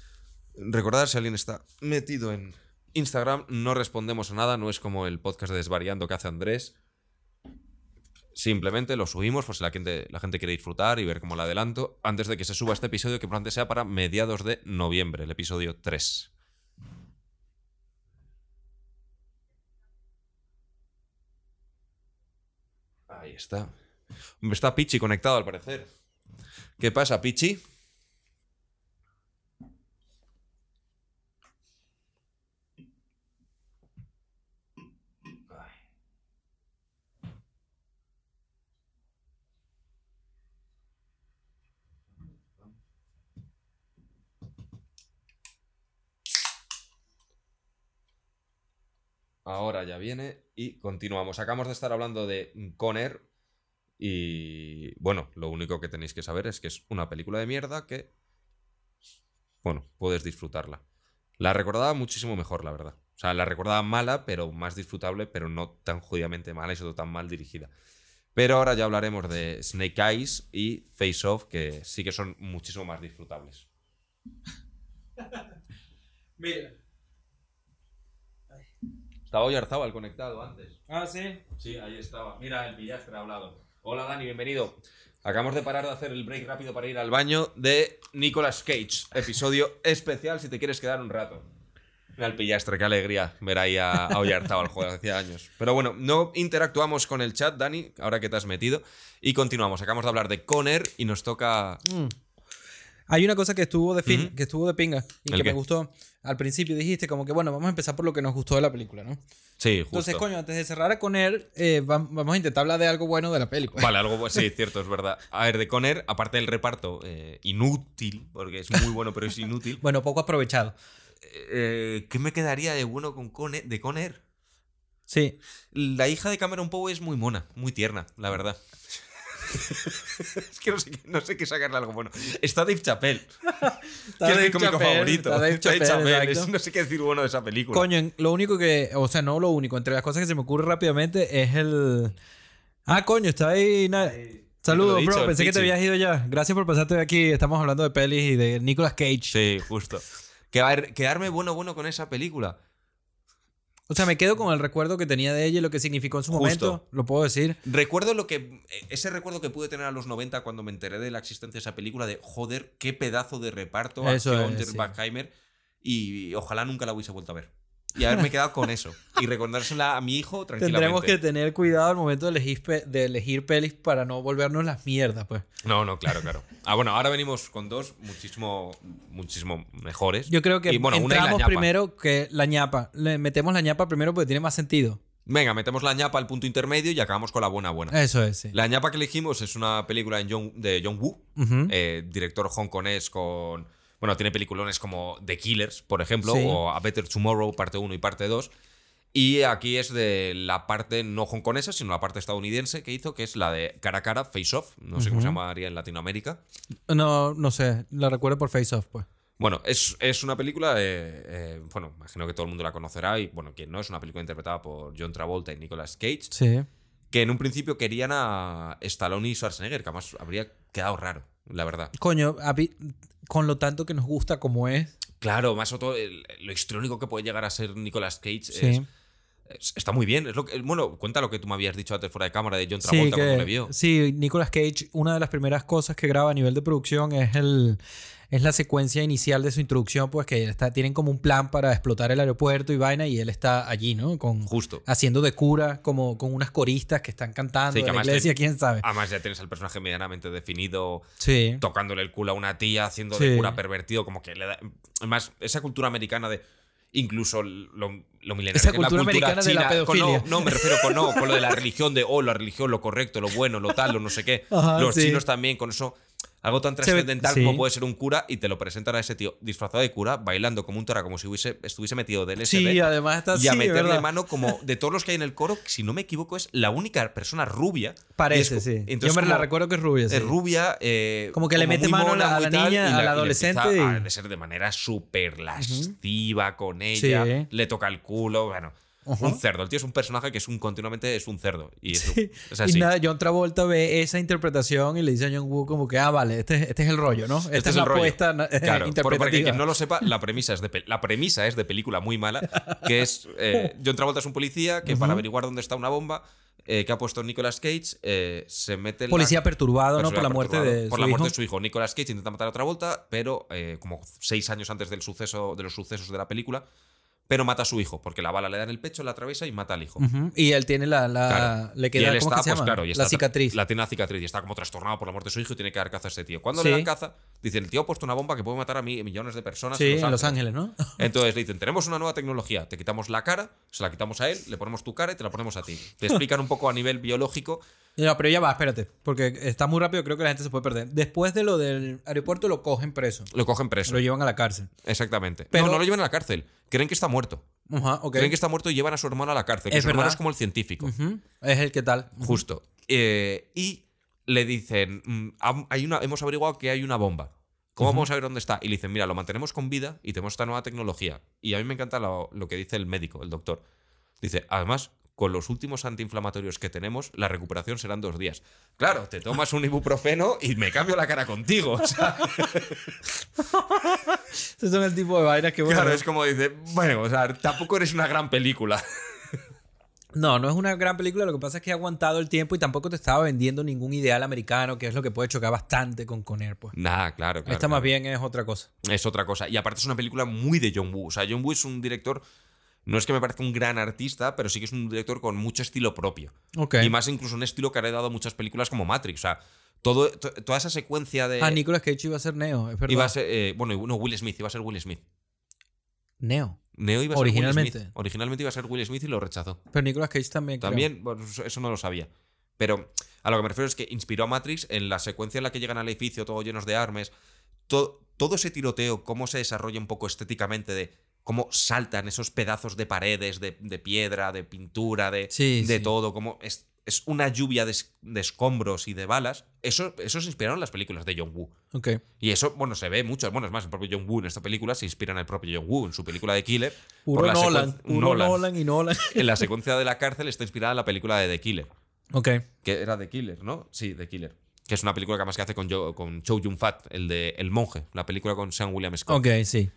Recordad, si alguien está metido en Instagram, no respondemos a nada. No es como el podcast de Desvariando que hace Andrés. Simplemente lo subimos por si la gente, la gente quiere disfrutar y ver cómo la adelanto antes de que se suba este episodio que probablemente sea para mediados de noviembre, el episodio 3. Ahí está. Está Pichi conectado al parecer. ¿Qué pasa, Pichi? Ahora ya viene y continuamos. Acabamos de estar hablando de Conner y bueno, lo único que tenéis que saber es que es una película de mierda que, bueno, puedes disfrutarla. La recordaba muchísimo mejor, la verdad. O sea, la recordaba mala, pero más disfrutable, pero no tan jodidamente mala y sobre tan mal dirigida. Pero ahora ya hablaremos de Snake Eyes y Face Off, que sí que son muchísimo más disfrutables. [LAUGHS] Mira. Estaba Oyarzábal conectado antes. Ah, sí. Sí, ahí estaba. Mira, el pillastre ha hablado. Hola Dani, bienvenido. Acabamos de parar de hacer el break rápido para ir al baño de Nicolas Cage. Episodio [LAUGHS] especial si te quieres quedar un rato. Mira el pillastre, qué alegría ver ahí a, a Oyarzábal, joder, [LAUGHS] hacía años. Pero bueno, no interactuamos con el chat, Dani, ahora que te has metido. Y continuamos. Acabamos de hablar de Conner y nos toca. Mm. Hay una cosa que estuvo de, fin, que estuvo de pinga y ¿El que qué? me gustó. Al principio dijiste como que, bueno, vamos a empezar por lo que nos gustó de la película, ¿no? Sí, justo. Entonces, coño, antes de cerrar con él, eh, vam- vamos a intentar hablar de algo bueno de la película. Vale, algo pues, sí, [LAUGHS] cierto, es verdad. A ver, de Conner, aparte del reparto eh, inútil, porque es muy bueno, pero es inútil. [LAUGHS] Bueno, poco aprovechado. eh, ¿Qué me quedaría de bueno con Conner, de Conner? Sí. La hija de Cameron Poe es muy mona, muy tierna, la verdad. Es que no sé, qué- no sé qué sacarle algo bueno. Está Dave Chappelle, Está [LAUGHS] que es Dave mi cómico Chappelle, favorito. está Dave [LAUGHS] Chappelle, es- exacto. no sé qué decir bueno de esa película. Coño, lo único que, o sea, no lo único, entre las cosas que se me ocurre rápidamente es el... Ah, coño, está ahí... Saludos, dicho, bro. Pensé que te habías ido ya. Gracias por pasarte aquí. Estamos hablando de pelis y de Nicolas Cage. Sí, justo. Quedarme bueno, bueno con esa película. O sea, me quedo con el recuerdo que tenía de ella y lo que significó en su Justo. momento. Lo puedo decir. Recuerdo lo que. Ese recuerdo que pude tener a los 90 cuando me enteré de la existencia de esa película, de joder, qué pedazo de reparto Eso acción es, sí. Y ojalá nunca la hubiese vuelto a ver. Y haberme quedado con eso. Y recordársela a mi hijo tranquilamente. Tendremos que tener cuidado al momento de elegir, de elegir pelis para no volvernos las mierdas, pues. No, no, claro, claro. Ah, bueno, ahora venimos con dos muchísimo, muchísimo mejores. Yo creo que Y, bueno, entramos primero que la ñapa. Le metemos la ñapa primero porque tiene más sentido. Venga, metemos la ñapa al punto intermedio y acabamos con la buena buena. Eso es, sí. La ñapa que elegimos es una película en John- de John Woo, Ujú. eh, director hongkonés con... Bueno, tiene peliculones como The Killers, por ejemplo, Sí. o A Better Tomorrow, parte 1 y parte 2. Y aquí es de la parte no hongkonesa, sino la parte estadounidense que hizo, que es la de cara a cara, Face Off. No sé cómo se llamaría en Latinoamérica. No, no sé. La recuerdo por Face Off, pues. Bueno, es, es una película, eh, eh, bueno, imagino que todo el mundo la conocerá y, bueno, quien no, es una película interpretada por John Travolta y Nicolas Cage, Sí. que en un principio querían a Stallone y Schwarzenegger, que además habría quedado raro, la verdad. Coño, con lo tanto que nos gusta como es. Claro, más o todo el- lo histriónico que puede llegar a ser Nicolas Cage Sí. es- es- está muy bien. Es lo que, bueno, cuenta lo que tú me habías dicho antes fuera de cámara de John Sí, Travolta cuando le vio. sí, Nicolas Cage, una de las primeras cosas que graba a nivel de producción es el es la secuencia inicial de su introducción, pues que está, tienen como un plan para explotar el aeropuerto y vaina, y él está allí, ¿no? Con, Justo. haciendo de cura, como con unas coristas que están cantando Sí, en que la además iglesia, te- quién sabe. Además ya tienes al personaje medianamente definido, Sí. tocándole el culo a una tía, haciendo Sí. de cura pervertido, como que le da... Además, esa cultura americana de... Incluso lo, lo milenario Esa que es la cultura americana de la china, con- pedofilia. no, no, me refiero con, no, con lo de la [LAUGHS] religión, de, oh, la religión, lo correcto, lo bueno, lo tal, lo no sé qué. Ajá, Los sí. chinos también, con eso, algo tan trascendental sí. como puede ser un cura, y te lo presentan a ese tío disfrazado de cura, bailando como un tora, como si hubiese, estuviese metido del Sí, LSD. además está y a así, meterle ¿verdad? mano como de todos los que hay en el coro, si no me equivoco, es la única persona rubia. Parece, es sí. entonces Yo me la como- recuerdo que es rubia, sí. es rubia. eh, Como que le mete muy mano a la- mona, a la niña, y a la y le adolescente a- y- de ser de manera súper lasciva con ella. Sí. Le toca el culo. Bueno, Un cerdo. El tío es un personaje que es un continuamente es un cerdo. Y es, Sí. es así. Y nada, John Travolta ve esa interpretación y le dice a John Woo como que, ah, vale, este, es- este es el rollo, ¿no? Esta Este es, la rollo. apuesta [LAUGHS] Claro, interpretativa. porque quien no lo sepa, la premisa es de, la premisa es de película muy mala, que es eh, [LAUGHS] John Travolta es un policía que para averiguar dónde está una bomba eh, que ha puesto Nicolas Cage eh, se mete en la- Policía perturbado, ¿no? Por la muerte de por su la muerte hijo. de su hijo. Nicolas Cage intenta matar a otra vuelta, pero eh, como seis años antes del suceso, de los sucesos de la película, pero mata a su hijo, porque la bala le da en el pecho, la atraviesa y mata al hijo. Y él tiene la. la- Claro. Le y queda. él ¿Cómo está, que se pues llama? claro, y la está- cicatriz. La tiene la cicatriz y está como trastornado por la muerte de su hijo y tiene que dar caza a este tío. Cuando Sí. le dan caza, dicen, el tío ha puesto una bomba que puede matar a mi- millones de personas Sí, en Los Ángeles, ¿no? [LAUGHS] Entonces le dicen, tenemos una nueva tecnología, te quitamos la cara, se la quitamos a él, le ponemos tu cara y te la ponemos a ti. Te explican un poco a nivel biológico. [LAUGHS] No, pero ya va, espérate. Porque está muy rápido, creo que la gente se puede perder. Después de lo del aeropuerto, lo cogen preso. Lo cogen preso. Lo llevan a la cárcel. Exactamente. Pero- no, no lo llevan a la cárcel. Creen que está muerto. Ajá, ok. Creen que está muerto y llevan a su hermano a la cárcel. que Es su hermano es como el científico. Es el que tal. Justo. Eh, y le dicen, mm, hay una, hemos averiguado que hay una bomba. ¿Cómo vamos a ver dónde está? Y le dicen, mira, lo mantenemos con vida y tenemos esta nueva tecnología. Y a mí me encanta lo, lo que dice el médico, el doctor. Dice, además, con los últimos antiinflamatorios que tenemos, la recuperación serán dos días. Claro, te tomas un ibuprofeno y me cambio la cara contigo. O sea, Esos son el tipo de vainas que bueno. claro, es como dice, bueno, o sea, tampoco eres una gran película. No, no es una gran película. Lo que pasa es que ha aguantado el tiempo y tampoco te estaba vendiendo ningún ideal americano, que es lo que puede chocar bastante con Conner, pues. Nah, claro, claro. Esta más bien es otra cosa. Es otra cosa. Y aparte es una película muy de John Woo. O sea, John Woo es un director. No es que me parezca un gran artista, pero sí que es un director con mucho estilo propio. Y más incluso un estilo que ha heredado muchas películas como Matrix. O sea, todo, to- toda esa secuencia de. Ah, Nicolas Cage iba a ser Neo, es verdad. iba a ser. eh, bueno, no, Will Smith, iba a ser Will Smith. Neo. Neo iba a ser Will Originalmente. Smith. Originalmente iba a ser Will Smith y lo rechazó. Pero Nicolas Cage también. También, eso- eso no lo sabía. Pero a lo que me refiero es que inspiró a Matrix en la secuencia en la que llegan al edificio todo llenos de armas. to- todo ese tiroteo, cómo se desarrolla un poco estéticamente de cómo saltan esos pedazos de paredes, de, de piedra, de pintura, de, Sí, de sí. todo, como es, es una lluvia de, es- de escombros y de balas. Eso, eso se inspiraron en las películas de John Woo. Y eso, bueno, se ve mucho. Bueno, es más, el propio John Woo en esta película se inspira en el propio John Woo, en su película de Killer. por Puro la Nolan. Puro Nolan. Nolan. y Nolan. [LAUGHS] En la secuencia de la cárcel está inspirada en la película de The Killer. ok. Que era The Killer, ¿no? Sí, The Killer. Que es una película que además que hace con, Jo- con Chow Yun-fat, el de El Monje, la película con Sean William Scott. Ok, sí.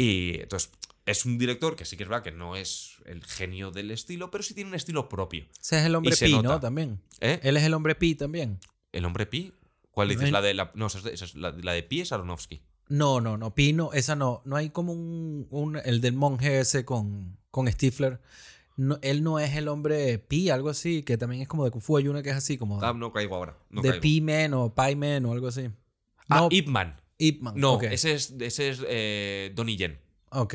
Y entonces es un director que sí que es verdad que no es el genio del estilo, pero sí tiene un estilo propio. Ese es el hombre Pi, nota. ¿no? También. ¿Eh? Él es el hombre Pi también. ¿El hombre Pi? ¿Cuál dices? El- La de la, no, esa es, la, la de Pi es Aronofsky. No, no, no. Pi no, esa no. No hay como un, un- el del monje ese con, con Stifler. No, él no es el hombre Pi, algo así, que también es como de Kung Fu. Hay una que es así como Ah, no caigo ahora. No de caigo. Pi Man o Pi Man o algo así. Ah, no, Ip Man. Ip Man. No, ese es, ese es eh, Donnie Yen.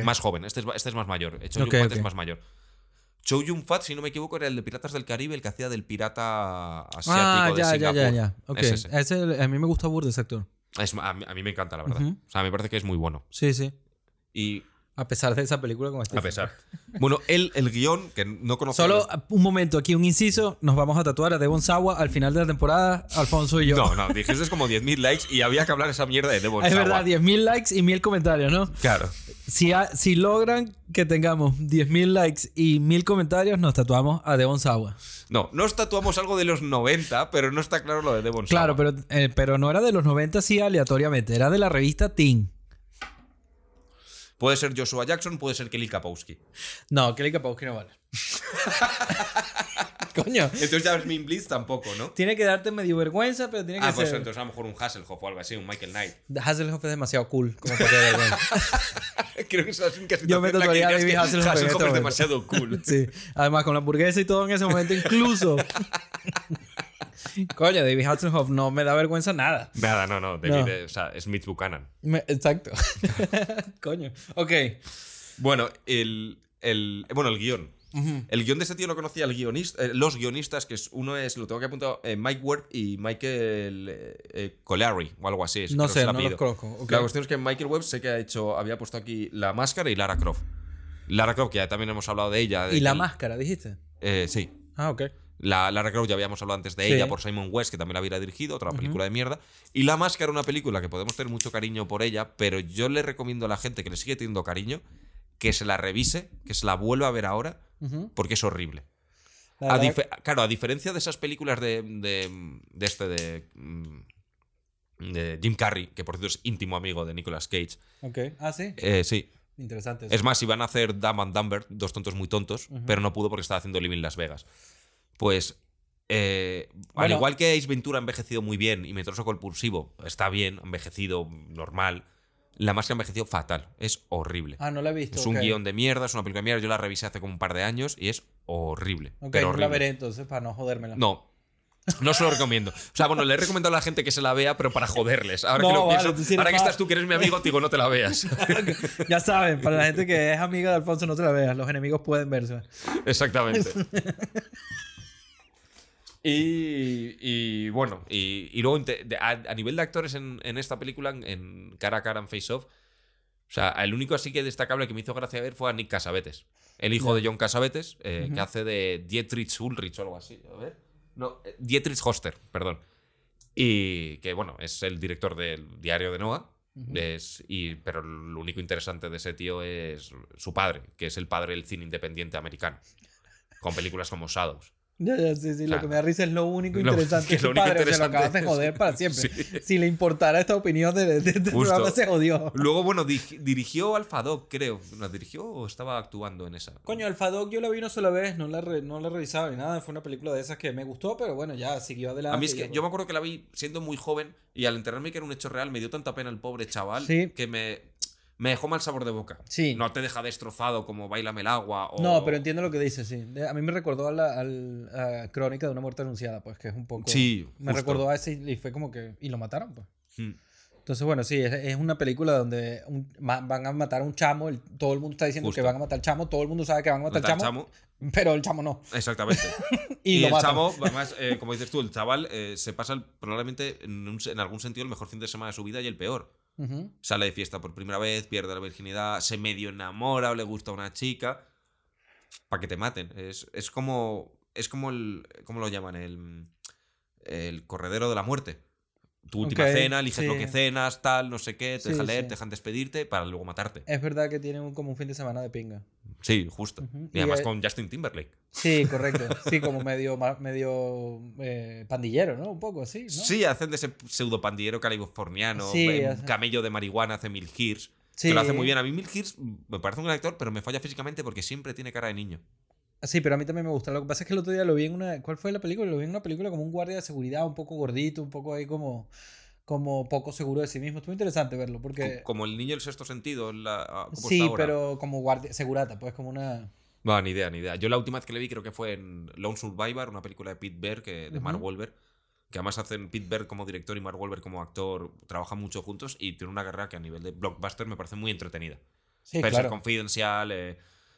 Más joven. Este es, este es más mayor. Eh, Chow Ok, Yun-fat ok. es más mayor. Chow Yun-fat, si no me equivoco, era el de Piratas del Caribe, el que hacía del pirata asiático ah, de ya, Singapur. ya, ya. Es ese. Ese, a mí me gusta burda ese actor. Es- a, mí, a mí me encanta, la verdad. O sea, me parece que es muy bueno. Sí, sí. Y A pesar de esa película con Stifler. a pesar. [LAUGHS] bueno, el, el guion, que no conozco. Solo un momento, aquí un inciso. Nos vamos a tatuar a Devon Sawa al final de la temporada. Alfonso y yo. No, no, dijiste como 10.000 likes y había que hablar esa mierda de Devon [LAUGHS] es Sawa. verdad, 10.000 likes y 1.000 comentarios, ¿no? Claro. Si, ha- si logran que tengamos 10.000 likes y 1.000 comentarios, nos tatuamos a Devon Sawa. No, nos tatuamos algo de los 90, pero no está claro lo de Devon Claro, Sawa. pero, eh, pero no era de los 90 así aleatoriamente. Era de la revista Teen. Puede ser Joshua Jackson, puede ser Kelly Kapowski. No, Kelly Kapowski no vale. [LAUGHS] Coño. Entonces Jasmine Blitz tampoco, ¿no? Tiene que darte medio vergüenza, pero tiene que Ah, pues ser... entonces a lo mejor un Hasselhoff o algo así, un Michael Knight. [LAUGHS] Hasselhoff es demasiado cool como para vergüenza. [LAUGHS] Creo que es la única Yo me tatuaría a David Hasselhoff Hasselhoff este es demasiado cool. Sí, además con la hamburguesa y todo en ese momento incluso. [LAUGHS] Coño, David Hasselhoff no me da vergüenza nada. Nada, no, no. David, No. eh, o sea, Smith Buchanan. Me- exacto. [LAUGHS] Coño. Ok. Bueno, el, el, bueno, el guion. El guion de este tío lo conocía el guionista, eh, los guionistas, que es uno es, lo tengo que apuntar, eh, Mike Ward y Michael eh, eh, Colary, o algo así. es- No sé, es el no los conozco. La cuestión es que Michael Webb sé que ha hecho, había puesto aquí La Máscara y Lara Croft. Lara Croft, que ya también hemos hablado de ella. de ¿Y la máscara, dijiste? eh, sí. Ah, ok. La Lara Croft ya habíamos hablado antes de Sí. ella por Simon West, que también la había dirigido, otra película de mierda. Y La Máscara, una película que podemos tener mucho cariño por ella, pero yo le recomiendo a la gente que le sigue teniendo cariño que se la revise, que se la vuelva a ver ahora, porque es horrible. A claro, a diferencia de esas películas de, de, de este de, mm, de Jim Carrey, que por cierto es íntimo amigo de Nicolas Cage. Ok. Ah, sí. eh, sí. Interesante. eso. Es más, iban a hacer Dumb and Dumber, dos tontos muy tontos, pero no pudo porque estaba haciendo Living Las Vegas. Pues. eh, al igual que Ace Ventura ha envejecido muy bien y Metroso Compulsivo está bien, envejecido normal, la máscara ha envejecido fatal. Es horrible. Ah, no la he visto. es un guion de mierda, es una película de mierda. Yo la revisé hace como un par de años y es horrible. Ok, pero no la veré entonces para no jodérmela. No. No se lo recomiendo. O sea, bueno, le he recomendado a la gente que se la vea, pero para joderles. Ahora que lo vale, pienso, sí ahora que estás tú, que eres mi amigo, te digo, no te la veas. [LAUGHS] ya saben, para la gente que es amiga de Alfonso, no te la veas. Los enemigos pueden verse. Exactamente. [LAUGHS] Y, y bueno, y, y luego a, a nivel de actores en, en esta película, en, cara a cara en Face Off, o sea, el único así que destacable que me hizo gracia ver fue a Nick Casavetes, el hijo de John Casavetes, eh, que hace de Dietrich Ulrich o algo así. A ver. No, eh, Dietrich Hoster, perdón. Y que bueno, es el director del diario de Noah. es, y, pero lo único interesante de ese tío es su padre, que es el padre del cine independiente americano. Con películas como Shadows. Ya, ya, sí, sí. Lo que me da risa es lo único lo- [LAUGHS] interesante que lo único padre. o sea, lo interesante acabas de es- joder para siempre. [LAUGHS] Sí. Si le importara esta opinión de, de, programa, se jodió. Luego, bueno, di- dirigió Alfadoc, creo. ¿La dirigió o estaba actuando en esa? Coño, el Fadoc yo la vi una sola vez, no la, re- no la he revisado ni nada. Fue una película de esas que me gustó, pero bueno, ya siguió adelante. A mí es que ya, yo me acuerdo que la vi siendo muy joven y al enterarme que era un hecho real me dio tanta pena el pobre chaval Sí. que me, me dejó mal sabor de boca. Sí. No te deja destrozado como Bailame el agua o... No, pero entiendo lo que dices, sí. A mí me recordó a la a Crónica de una muerte anunciada, pues que es un poco... Sí, Me justo. recordó a ese y fue como que... Y lo mataron, pues. Hmm. Entonces, bueno, sí, es, es una película donde un- van a matar a un chamo, el- todo el mundo está diciendo Justo. que van a matar al chamo, todo el mundo sabe que van a matar al al chamo, pero el chamo no. Exactamente. [LAUGHS] Y, y lo el matan. chamo, además, eh, como dices tú, el chaval eh, se pasa el- probablemente en, un- en algún sentido el mejor fin de semana de su vida y el peor. Sale de fiesta por primera vez, pierde la virginidad, se medio enamora o le gusta a una chica. Para que te maten. Es, es como. Es como el. ¿Cómo lo llaman? El. El corredero de la muerte. Tu última cena, eliges sí. lo que cenas, tal, no sé qué, te Sí, dejan leer, sí. te dejan despedirte para luego matarte. Es verdad que tiene un, como un fin de semana de pinga. Sí, justo. Y además eh, con Justin Timberlake. Sí, [LAUGHS] correcto. Sí, como medio, medio eh, pandillero, ¿no? Un poco así, ¿no? Sí, hacen de ese pseudo pandillero californiano, hace- camello de marihuana, hace Mil. Sí. Que lo hace muy bien. A mí Mil Hirsch me parece un gran actor, pero me falla físicamente porque siempre tiene cara de niño. Sí, pero a mí también me gusta. Lo que pasa es que el otro día lo vi en una... ¿Cuál fue la película? Lo vi en una película como un guardia de seguridad, un poco gordito, un poco ahí como... Como poco seguro de sí mismo. Estuvo interesante verlo porque... Co- Como el niño del sexto sentido. en la- ah, ¿cómo Sí, está ahora? pero como guardia... Segurata, pues como una... No, ni idea, ni idea. Yo la última vez que le vi creo que fue en Lone Survivor, una película de Pete Bear, que, de Mark Ujú. Wahlberg. Que además hacen Pete Bear como director y Mark Wahlberg como actor. Trabajan mucho juntos y tiene una carrera que a nivel de blockbuster me parece muy entretenida. Sí, Spencer claro. Confidential, eh,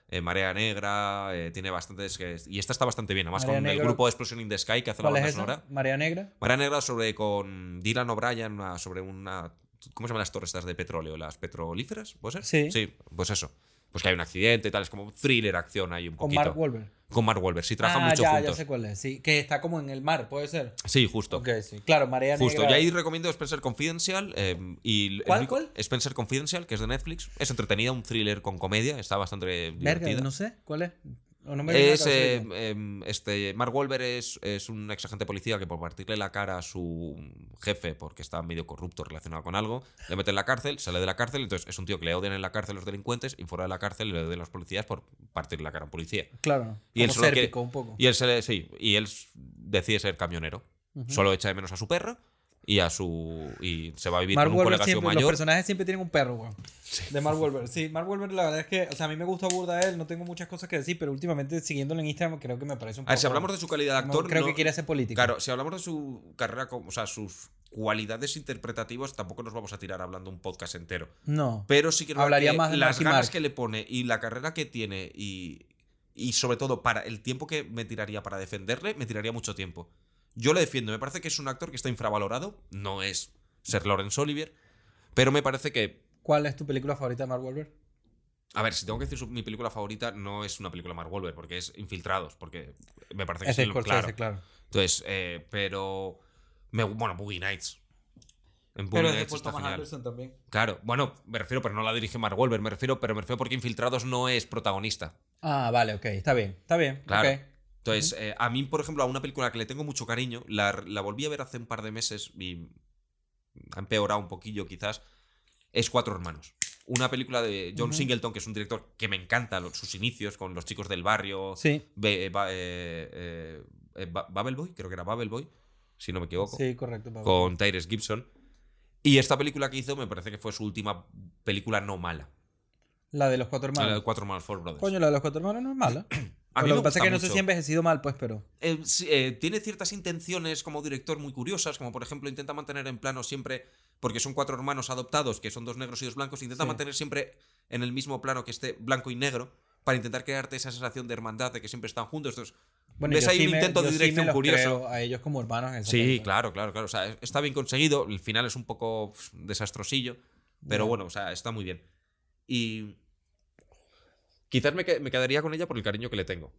eh, Marea Negra, eh, tiene bastantes. que- y esta está bastante bien, además Marea con el grupo de Explosion in the Sky que hace la ¿Cuál banda es sonora. Marea Negra. Marea Negra sobre con Dylan O'Brien, sobre una. ¿Cómo se llaman las torres estas de petróleo? ¿Las petrolíferas? ¿Puede ser? Sí. Sí, pues eso. Pues que hay un accidente y tal, es como thriller, acción ahí un Con poquito. Mark Wahlberg. Con Mark Wahlberg, sí, trabajan ah, mucho ya, juntos. ya sé cuál es. Sí, que está como en el mar, puede ser. Sí, justo. Ok, sí. Claro, Marea Justo. Negra. Y ahí recomiendo Spencer Confidential. eh, y ¿Cuál, único- cuál? Spencer Confidential, que es de Netflix. Es entretenida, un thriller con comedia. Está bastante divertida. no sé, ¿cuál es? No me Es, eh, em, este, Mark Wahlberg es, es un ex agente policía que por partirle la cara a su jefe porque está medio corrupto relacionado con algo, le mete en la cárcel, sale de la cárcel, entonces es un tío que le odian en la cárcel los delincuentes y fuera de la cárcel le odian los policías por partirle la cara a un policía. Claro. y él como quiere- sérpico un poco. Y él, se le- sí, y él decide ser camionero. Solo echa de menos a su perra y a su y se va a vivir Mark con un colega siempre, los mayor. personajes siempre tienen un perro, weón. De Mark Wahlberg. Sí, Mark Wahlberg la verdad es que, o sea, a mí me gusta burda él, no tengo muchas cosas que decir, pero últimamente siguiéndolo en Instagram creo que me parece un A poco... ver, si hablamos de su calidad de actor, creo no- que quiere hacer política. Claro, si hablamos de su carrera, o sea, sus cualidades interpretativas, tampoco nos vamos a tirar hablando un podcast entero. No. Pero sí que Hablaría que más de las Marky ganas Mark. que le pone y la carrera que tiene y, y sobre todo para el tiempo que me tiraría para defenderle, me tiraría mucho tiempo. Yo le defiendo, me parece que es un actor que está infravalorado, no es ser Laurence Olivier, pero me parece que, ¿Cuál es tu película favorita de Mark Wahlberg? a ver, si tengo que decir su- mi película favorita, no es una película de Mark Wahlberg, porque es Infiltrados, porque me parece que Es de sí, lo- Scorsese, claro. claro. Entonces, eh, pero, me, bueno, Boogie Nights. En Boogie Pero es de Thomas. Anderson también. Claro, bueno, me refiero, pero no la dirige Mark Wahlberg, me refiero, pero me refiero porque Infiltrados no es protagonista. Ah, vale, ok, está bien, está bien. Claro. ok. Entonces, eh, a mí, por ejemplo, a una película que le tengo mucho cariño, la, la volví a ver hace un par de meses y ha empeorado un poquillo quizás, es Cuatro Hermanos. Una película de John Ujú. Singleton, que es un director que me encanta, los- sus inicios con los chicos del barrio, Sí. Be- eh, eh, eh, Ba- Babel Boy, creo que era Babel Boy, si no me equivoco, Sí, correcto. Pablo. con Tyrese Gibson. Y esta película que hizo me parece que fue su última película no mala. La de los cuatro La de hermanos. Cuatro Manos Four Brothers. Coño, la de los cuatro hermanos no es mala. [CLEARS THROAT] A mí lo me que pasa es que no sé mucho. si ha envejecido mal, pues, pero. Eh, eh, tiene ciertas intenciones como director muy curiosas, como por ejemplo intenta mantener en plano siempre, porque son cuatro hermanos adoptados, que son dos negros y dos blancos, intenta Sí. mantener siempre en el mismo plano que esté blanco y negro, para intentar crearte esa sensación de hermandad, de que siempre están juntos. Entonces, Bueno, ves ahí sí un me- intento de yo sí me dirección curioso. a ellos como hermanos en Sí, película. claro, claro, claro. O sea, está bien conseguido. El final es un poco desastrosillo. Pero Ya. bueno, o sea, está muy bien. Y. Quizás me, que- me quedaría con ella por el cariño que le tengo.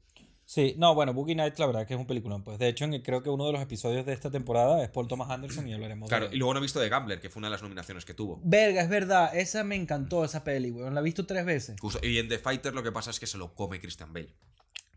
Sí, no, bueno, Boogie Nights la verdad que es un peliculón. Pues de hecho, en el- creo que uno de los episodios de esta temporada es Paul Thomas Anderson y hablaremos Claro, de y luego no he visto de Gambler, que fue una de las nominaciones que tuvo. Verga, es verdad, esa me encantó, esa peli, weón. La he visto tres veces. Justo- Y en The Fighter lo que pasa es que se lo come Christian Bale.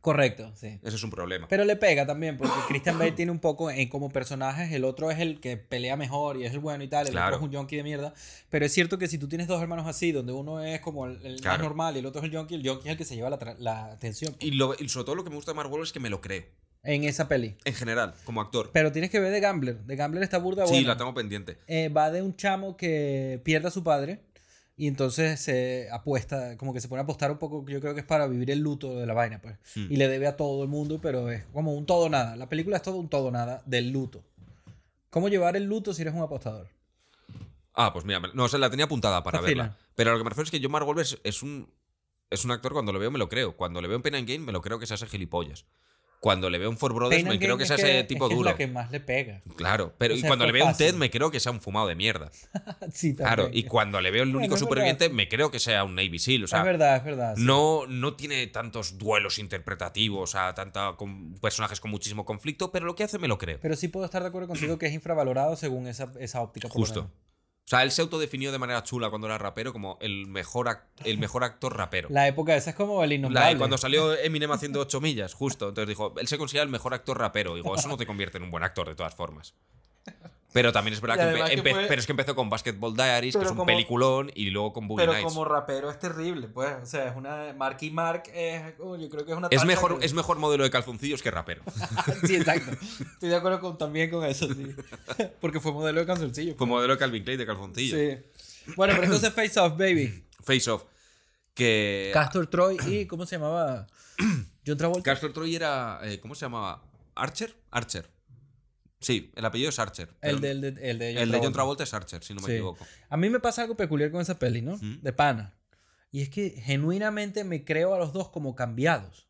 Correcto, sí. Ese es un problema. Pero le pega también, porque Christian Bale tiene un poco en como personajes, el otro es el que pelea mejor y es el bueno y tal, el Claro. otro es un junkie de mierda. Pero es cierto que si tú tienes dos hermanos así, donde uno es como el, el más normal y el otro es el junkie, el junkie es el que se lleva la, la atención Y, lo- y sobre todo lo que me gusta de Mark Wahlberg es que me lo creo. en esa peli. En general, como actor. Pero tienes que ver de Gambler. De Gambler está burda Sí, buena. la tengo pendiente. Eh, va de un chamo que pierde a su padre y entonces se apuesta, como que se pone a apostar un poco, yo creo que es para vivir el luto de la vaina, pues. Hmm. Y le debe a todo el mundo, pero es como un todo nada. La película es todo un todo nada del luto. ¿Cómo llevar el luto si eres un apostador? Ah, pues mira, no, o sea, la tenía apuntada para verla. Pero lo que me refiero es que yo Mark Wahlberg es- un, es un actor, cuando lo veo me lo creo. Cuando le veo en Pain and Gain me lo creo que se hace gilipollas. Cuando le veo en Four Brothers Pain me creo que es sea ese es tipo que duro. Es que más le pega. Claro, pero O y sea, cuando le veo un fácil. TED me creo que sea un fumado de mierda. [LAUGHS] sí, Claro, y cuando le veo el único es superviviente me creo que sea un Navy SEAL. O sea, es verdad, es verdad. sí. no, no tiene tantos duelos interpretativos, a tanta, con personajes con muchísimo conflicto, pero lo que hace me lo creo. Pero sí puedo estar de acuerdo contigo que es infravalorado según esa, esa óptica. Justo. O sea, él se autodefinió de manera chula cuando era rapero como el mejor, el mejor actor rapero. La época esa es como el La- innombrable. cuando salió Eminem haciendo 8 millas, justo. Entonces dijo, él se considera el mejor actor rapero. Digo, eso no te convierte en un buen actor de todas formas. Pero también es verdad que, que fue- pero es que empezó con Basketball Diaries, que Pero es un como- peliculón, y luego con Boogie Pero Nights. como rapero es terrible, pues. O sea, es una. Marky Mark es. oh, yo creo que es una. Es mejor, que- es mejor modelo de calzoncillos que rapero. [LAUGHS] sí, exacto. Estoy de acuerdo con, también con eso, sí. [LAUGHS] Porque fue modelo de canzoncillo. Fue modelo de Calvin Klein de calzoncillos. Sí. Bueno, pero entonces Face Off, baby. [CLEARS THROAT] Face Off. Que. Castor Troy y. ¿Cómo se llamaba? [CLEARS THROAT] John Travolta. Castor Troy era. eh, ¿Cómo se llamaba? ¿Archer? Archer. Sí, el apellido es Archer. El de, el de, el de John el de John Travolta. Es Archer, si no me Sí. equivoco. A mí me pasa algo peculiar con esa peli, ¿no? ¿Mm? De pana. Y es que genuinamente me creo a los dos como cambiados.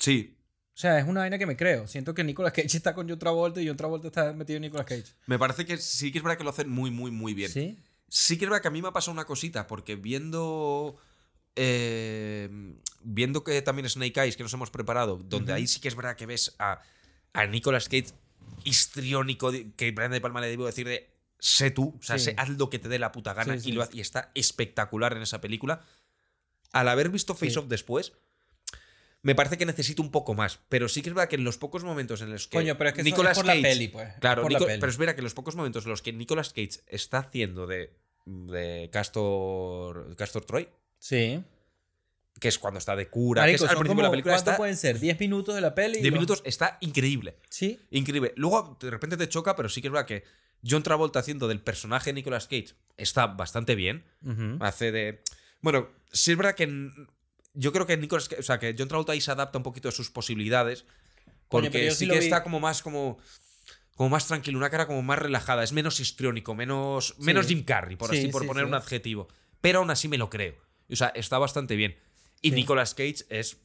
Sí, O sea, es una vaina que me creo. Siento que Nicolas Cage está con John Travolta y John Travolta está metido en Nicolas Cage. me parece que sí que es verdad que lo hacen muy, muy, muy bien. ¿Sí? Sí que es verdad que a mí me ha pasado una cosita, porque viendo. eh, viendo que también Snake Eyes, que nos hemos preparado, donde ahí sí que es verdad que ves a, a Nicolas Cage histriónico, que Brian De Palma le debo decir de. Sé tú, o sea, Sí. sé, haz lo que te dé la puta gana Sí, sí. Y, lo, y está espectacular en esa película. Al haber visto Face. Off después, me parece que necesito un poco más. Pero sí que es verdad que en los pocos momentos en los que. Coño, pero es que Nicolas es por la Cage- peli, pues. Es Claro, por la Nico- peli. pero que en los pocos momentos en los que Nicolas Cage está haciendo de, de Castor, Castor Troy, Sí. Que es cuando está de cura, Marico, que es al principio de la película, ¿Cuánto está pueden ser? ¿10 minutos de la peli? 10 Los- minutos, está increíble. Sí. Increíble. Luego, de repente te choca, pero sí que es verdad que John Travolta haciendo del personaje de Nicolas Cage está bastante bien. Hace de. Bueno, sí es verdad que. Yo creo que Nicolas Cage- O sea, que John Travolta ahí se adapta un poquito a sus posibilidades. Coño, Porque yo sí que vi. está como más como. Como más tranquilo, una cara como más relajada, es menos histriónico, menos, Sí. menos Jim Carrey, por Sí, así, por sí, poner un adjetivo. Pero aún así me lo creo. O sea, está bastante bien. Y Sí. Nicolas Cage es.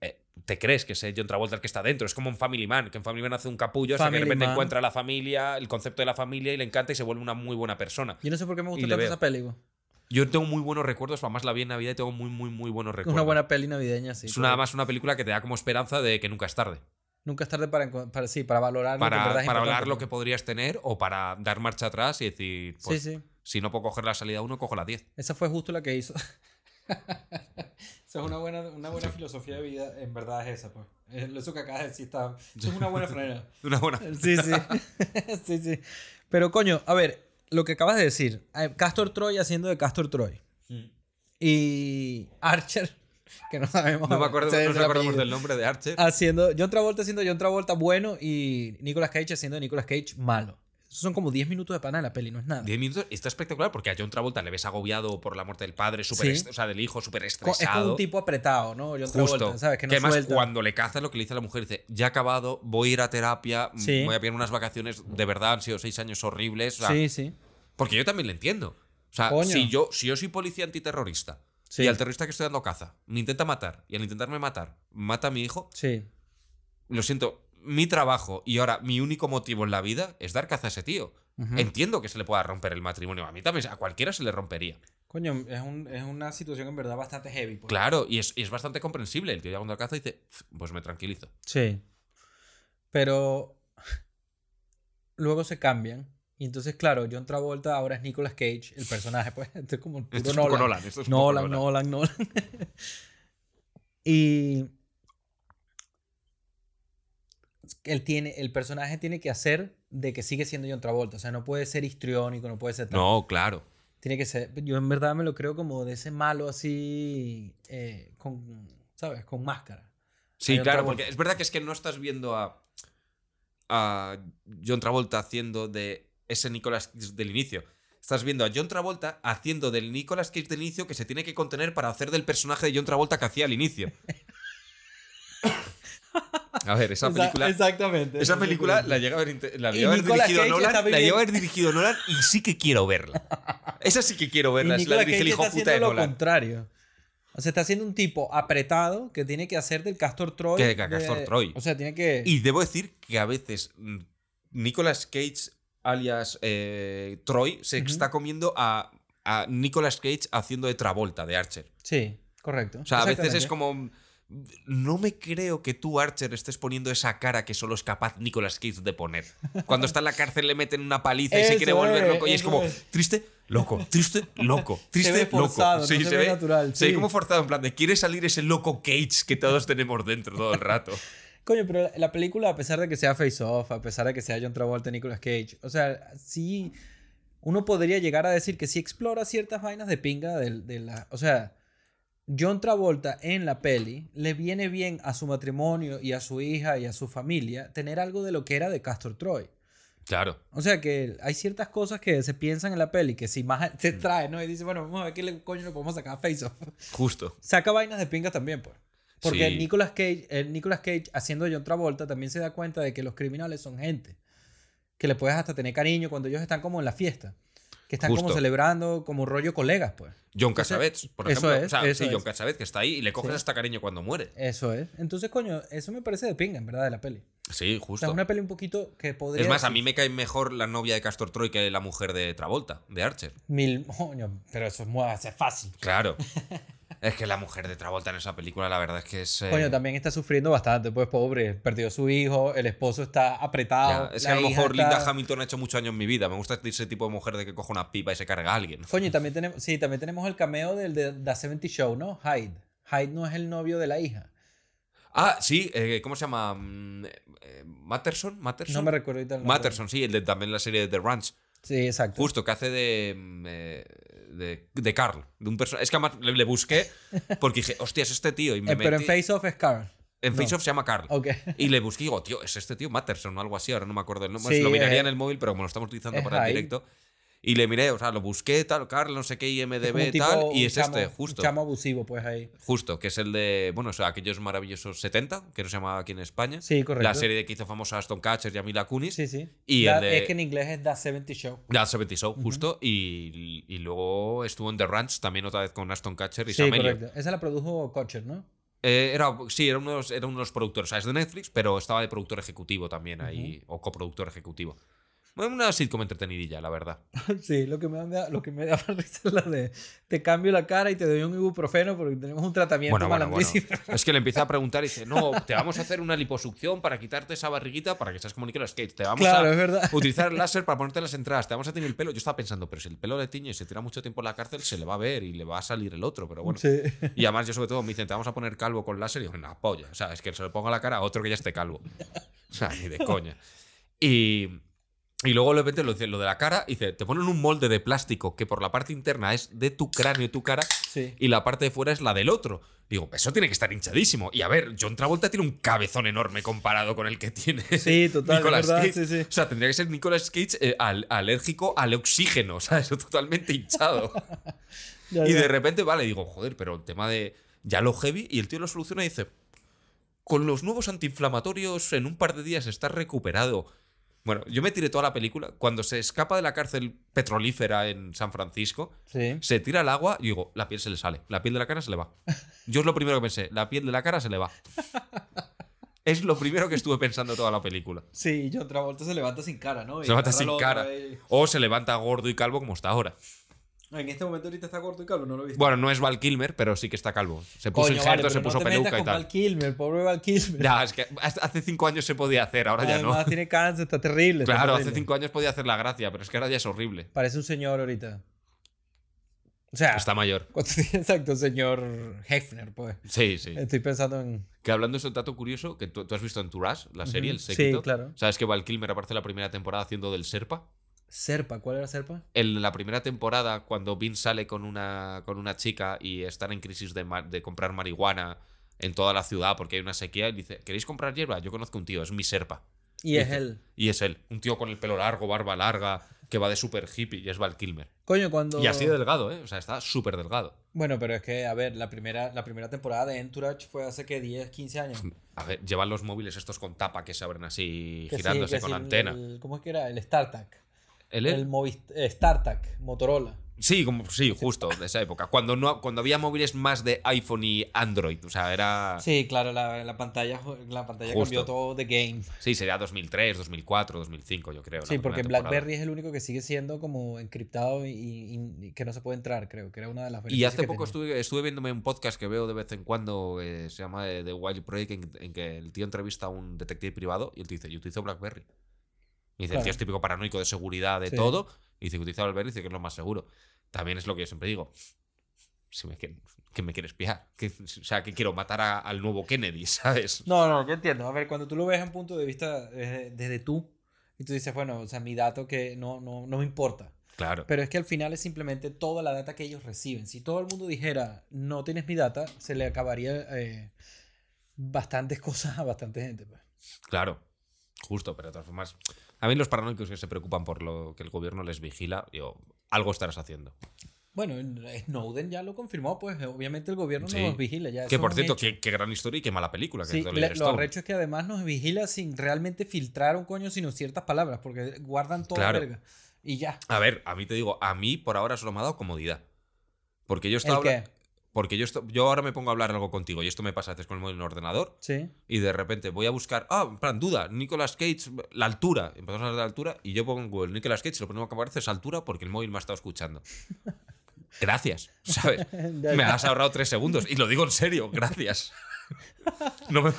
eh, te crees que es John Travolta el que está dentro. Es como un Family Man, que en Family Man hace un capullo hasta que de repente Man. encuentra la familia, el concepto de la familia y le encanta y se vuelve una muy buena persona. Yo no sé por qué me gusta tanto esa peli. Yo tengo muy buenos recuerdos, además la vi en Navidad y tengo muy, muy, muy buenos recuerdos. una buena peli navideña, sí. es una, pero más una película que te da como esperanza de que nunca es tarde. Nunca es tarde para, para, sí, para valorar lo que Para, verdad para hablar lo que pues. podrías tener o para dar marcha atrás y decir, pues, sí, sí. si no puedo coger la salida 1, cojo la 10. Esa fue justo la que hizo. [LAUGHS] [LAUGHS] esa es una buena, una buena filosofía de vida, en verdad es esa, pues. Eh, Eso que acabas de decir está. Eso es una buena frena. [LAUGHS] Una buena. Sí, sí. [LAUGHS] sí, sí. Pero coño, a ver, lo que acabas de decir. eh, Castor Troy haciendo de Castor Troy. Y Archer que no sabemos. No me acuerdo, no acordamos apellido. del nombre de Archer. Haciendo John Travolta haciendo John Travolta bueno y Nicolas Cage haciendo de Nicolas Cage malo. Son como 10 minutos de pana en la peli, no es nada. 10 minutos está espectacular porque a John Travolta le ves agobiado por la muerte del padre, súper Sí. o sea, del hijo, súper Co- Es como estresado. un tipo apretado, ¿no? John Justo. Travolta, ¿sabes? Que no además, suelta. cuando le caza lo que le dice a la mujer, dice, ya he acabado, voy a ir a terapia, Sí. voy a pillar unas vacaciones, de verdad han sido seis años horribles. o sea, Sí, sí. Porque yo también le entiendo. O sea, Coño. si yo, si yo soy policía antiterrorista Sí. y al terrorista que estoy dando caza me intenta matar y al intentarme matar mata a mi hijo, Sí. lo siento, mi trabajo y ahora mi único motivo en la vida es dar caza a ese tío. Entiendo que se le pueda romper el matrimonio. A mí también, a cualquiera se le rompería. Coño, es, un- es una situación en verdad bastante heavy. pues. Claro, y es, y es bastante comprensible. El tío ya cuando la caza dice, "Pf, pues me tranquilizo. Sí. Pero luego se cambian. Y entonces, claro, John Travolta ahora es Nicolas Cage, el personaje, pues. [LAUGHS] Esto es como el puro Esto es Nolan. Nolan, esto es Nolan, Nolan. Nolan, Nolan. [LAUGHS] y él tiene, el personaje tiene que hacer de que sigue siendo John Travolta. O sea, no puede ser histriónico, no puede ser tal. No, claro. Tiene que ser. Yo en verdad me lo creo como de ese malo así. eh, con. ¿Sabes? Con máscara. Sí, claro, Travolta. porque es verdad que es que no estás viendo a, a John Travolta haciendo de ese Nicolas Cage del inicio. Estás viendo a John Travolta haciendo del Nicolas Cage del inicio que se tiene que contener para hacer del personaje de John Travolta que hacía al inicio. [LAUGHS] [LAUGHS] A ver, esa película. Exactamente. Esa película la llega a haber, la Y llega haber dirigido Cage Nolan, la llega a haber dirigido Nolan y sí que quiero verla. [LAUGHS] Esa sí que quiero Y verla, es la dirige el hijo está puta de lo Nolan. contrario. O sea, está haciendo un tipo apretado que tiene que hacer del Castor Troy. Que- que Castor Troy. O sea, tiene que. Y debo decir que a veces mm, Nicolas Cage, alias eh, Troy, se está comiendo a, a Nicolas Cage haciendo de Travolta, de Archer. Sí, correcto. O sea, a veces es como. No me creo que tú, Archer, estés poniendo esa cara que solo es capaz Nicolas Cage de poner. Cuando está en la cárcel le meten una paliza y se quiere volver es, loco. Y es como, es. triste, loco, triste, loco, triste, ve forzado, loco. no se ve natural, Se ve sí. como forzado, en plan de quiere salir ese loco Cage que todos tenemos dentro todo el rato. Coño, pero la- la película, a pesar de que sea Face Off, a pesar de que sea John Travolta y Nicolas Cage, o sea, sí. Uno podría llegar a decir que sí explora ciertas vainas de pinga de, de la. O sea, John Travolta en la peli le viene bien a su matrimonio y a su hija y a su familia tener algo de lo que era de Castor Troy. Claro. O sea que hay ciertas cosas que se piensan en la peli que si más se trae, ¿no? Y dice, bueno, vamos a ver qué le- coño le podemos sacar a Face Off. Justo. Saca vainas de pinga también, pues. Porque Sí. Nicolas Cage, el Nicolas Cage haciendo John Travolta también se da cuenta de que los criminales son gente. Que le puedes hasta tener cariño cuando ellos están como en la fiesta. Que están como celebrando como rollo colegas, pues. John Cassavetes, por eso ejemplo. es, o sea, eso sí, John es. Cassavetes que está ahí y le coges Sí. hasta cariño cuando muere. Eso es. Entonces, coño, eso me parece de pinga, en verdad, de la peli. Sí, O sea, justo. es una peli un poquito que podría... Es más, a mí me cae mejor la novia de Castor Troy que la mujer de Travolta, de Archer. Mil... Coño, pero eso es, muy, es fácil. Claro. [LAUGHS] es que la mujer de Travolta en esa película, la verdad es que es. eh, Coño, también está sufriendo bastante, pues pobre. Perdió su hijo, el esposo está apretado. ya, es que a lo mejor está- Linda Hamilton ha hecho mucho año en mi vida. Me gusta ese tipo de mujer de que coge una pipa y se carga a alguien. Coño, y [LAUGHS] también tenemos, sí, también tenemos el cameo del de The 70 Show, ¿no? Hyde. Hyde no es el novio de la hija. Ah, sí, eh, ¿cómo se llama? Mm, eh, ¿Matterson? ¿Matterson? No me recuerdo ahorita. Matterson, sí, el de también la serie de The Ranch. Sí, exacto. Justo, que hace de. mm, eh, de, de Carl. De un es que además le, le busqué porque dije, hostias, este tío. Y me Eh, pero en metí- Face Off es Carl. en no. Face Off se llama Carl. Ok. Y le busqué y digo, tío, es este tío Matterson o algo así, ahora no me acuerdo el nombre. Sí, lo miraría es- en el móvil, pero como lo estamos utilizando es para el directo. Y le miré, o sea, lo busqué, tal, Carl, no sé qué, Es IMDB, un tipo- tal, y un es chamo- este, Un justo. chamo abusivo, pues ahí. Justo, que es el de, bueno, o sea, aquellos maravillosos 70, que no se llamaba aquí en España. Sí, correcto. La serie de que hizo famosa Aston Catcher y a Mila Kunis. Sí, sí. Y La- el de- Es que en inglés es The 70 Show. La 70 Show, justo. y, y luego estuvo en The Ranch, también otra vez con Aston Catcher y Sí, Sam Elliott. correcto. Esa la produjo Kocher, ¿no? Eh, era, sí, era uno, de los, era uno de los productores. O sea, es de Netflix, pero estaba de productor ejecutivo también ahí, o coproductor ejecutivo. Una sitcom entretenidilla, la verdad. [LAUGHS] Sí, lo que me da, lo que me da [LAUGHS] risa es la de te cambio la cara y te doy un ibuprofeno porque tenemos un tratamiento Bueno, bueno. [LAUGHS] Es que le empieza a preguntar y dice, no, te vamos a hacer una liposucción para quitarte esa barriguita para que seas como Nicolas Cage. Te vamos Claro, es a verdad. utilizar el láser para ponerte las entradas. Te vamos a tener el pelo. Yo estaba pensando, pero si el pelo le tiñe y se tira mucho tiempo en la cárcel, se le va a ver y le va a salir el otro. Pero bueno. Sí. Y además, yo sobre todo me dicen, te vamos a poner calvo con láser. Y yo, una polla. O sea, es que se le ponga la cara a otro que ya esté calvo. O sea, ni de coña. Y, y luego de repente lo, dice, lo de la cara, dice, te ponen un molde de plástico que por la parte interna es de tu cráneo y tu cara Sí. y la parte de fuera es la del otro. Digo, eso tiene que estar hinchadísimo. Y a ver, John Travolta tiene un cabezón enorme comparado con el que tiene Sí, total, Nicolas verdad, Cage. sí, sí. O sea, tendría que ser Nicolas Cage eh, al- alérgico al oxígeno, [LAUGHS] ¿sabes? Totalmente hinchado. [LAUGHS] Ya, y ya. de repente, vale, digo, joder, pero el tema de ya lo heavy. Y el tío lo soluciona y dice, con los nuevos antiinflamatorios en un par de días estás recuperado. Bueno, yo me tiré toda la película. Cuando se escapa de la cárcel petrolífera en San Francisco, Sí. se tira al agua y digo, la piel se le sale. La piel de la cara se le va. Yo es lo primero que pensé, la piel de la cara se le va. [LAUGHS] Es lo primero que estuve pensando toda la película. Sí, John Travolta se levanta sin cara, ¿no? Y Se levanta sin cara. O se levanta gordo y calvo como está ahora. En este momento ahorita está corto y calvo, no lo he visto. Bueno, no es Val Kilmer, pero sí que está calvo. Se puso Coño, injerto, vale, se puso no te peluca metas y tal. Val Kilmer, pobre Val Kilmer. Ya, es que hace cinco años se podía hacer, ahora ya Además no. tiene cáncer, está terrible. está Claro, hace cinco años podía hacer la gracia, pero es que ahora ya es horrible. Parece un señor ahorita. O sea, Está mayor. ¿cuánto [LAUGHS] tiene exacto, señor Hefner, pues? Sí, sí. Estoy pensando en. Que hablando de ese dato curioso, que tú, tú has visto en Tourage, la serie, el Sí, séquito. claro. ¿Sabes que Val Kilmer aparece la primera temporada haciendo del Serpa? Serpa, ¿cuál era Serpa? En la primera temporada, cuando Vin sale con una, con una chica y están en crisis de, de comprar marihuana en toda la ciudad porque hay una sequía, y dice, ¿queréis comprar hierba? Yo conozco un tío, es mi Serpa. Y es Dice- él. Y es él, un tío con el pelo largo, barba larga, que va de super hippie, y es Val Kilmer. Coño, cuando. Y así de delgado, ¿eh? O sea, está súper delgado. Bueno, pero es que, a ver, la primera, la primera temporada de Entourage fue hace que 10, 15 años. A ver, llevan los móviles estos con tapa que se abren así, Que sí, girándose que con sí, antena. el- ¿Cómo es que era? El StarTAC. ¿El, El, Movist eh, StarTAC, Motorola. Sí, como, sí, justo, de esa época. Cuando, no, cuando había móviles más de iPhone y Android. O sea, era. Sí, claro, la, la pantalla, la pantalla Justo. cambió todo de game. Sí, sería 2003, 2004, 2005, yo creo. Sí, porque. BlackBerry es el único que sigue siendo como encriptado y, y- y que no se puede entrar, creo, que era una de las Y hace que poco tenía. estuve, estuve viéndome un podcast que veo de vez en cuando, eh, se llama eh, The Wild Project, en, en que el tío entrevista a un detective privado y el tío dice, yo utilizo BlackBerry. Y dice, el Claro. tío es típico paranoico de seguridad, de Sí. todo, y dice que utiliza y dice que es lo más seguro. También es lo que yo siempre digo. Si me quieren, que me quiere espiar. Que, o sea, que quiero matar a- al nuevo Kennedy, [LAUGHS] ¿sabes? No, no, yo entiendo. A ver, cuando tú lo ves en punto de vista desde, desde tú, y tú dices, bueno, o sea, mi dato que no, no, no me importa. Claro. Pero es que al final es simplemente toda la data que ellos reciben. Si todo el mundo dijera, no tienes mi data, se le acabaría eh, bastantes [LAUGHS] cosas a bastante gente. pues. Claro, justo, pero de todas formas, a mí los paranoicos que se preocupan por lo que el gobierno les vigila, yo, algo estarás haciendo. Bueno, Snowden ya lo confirmó, pues obviamente el gobierno Sí. nos vigila. Ya, Que por cierto, qué, qué gran historia y qué mala película. Que Sí, le- lo arrecho es que además nos vigila sin realmente filtrar un coño, sino ciertas palabras, porque guardan toda Claro. verga. Y ya. A ver, a mí te digo, a mí por ahora solo me ha dado comodidad. Porque yo estaba. ¿El qué? Porque yo, esto- yo ahora me pongo a hablar algo contigo y esto me pasa a veces con el móvil en el ordenador Sí. y de repente voy a buscar, ah, en plan, duda, Nicolas Cage, la altura. Empezamos a hablar de la altura y yo pongo en Google Nicolas Cage y lo primero que aparece es altura porque el móvil me ha estado escuchando. [LAUGHS] Gracias, ¿sabes? [LAUGHS] Me has ahorrado tres segundos y lo digo en serio, gracias. [LAUGHS] No me,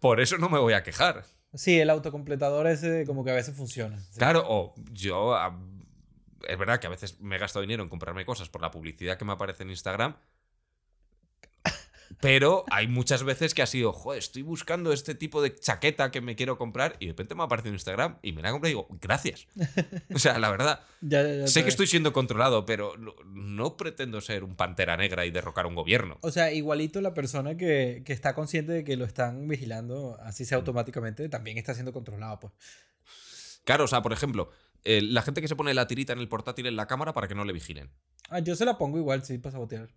por eso no me voy a quejar. Sí, el autocompletador ese como que a veces funciona. Sí. Claro, o yo. ah, Es verdad que a veces me he gastado dinero en comprarme cosas por la publicidad que me aparece en Instagram. Pero hay muchas veces que ha sido, joder, estoy buscando este tipo de chaqueta que me quiero comprar y de repente me aparece en Instagram y me la compro y digo, gracias. [LAUGHS] O sea, la verdad, Ya, ya, ya sé que estoy siendo controlado, pero no, pretendo ser un pantera negra y derrocar un gobierno. O sea, igualito la persona que, que está consciente de que lo están vigilando, así Mm. sea automáticamente, también está siendo controlado, pues. Claro, o sea, por ejemplo, eh, la gente que se pone la tirita en el portátil en la cámara para que no le vigilen. Ah, yo se la pongo igual, sí, para sabotear.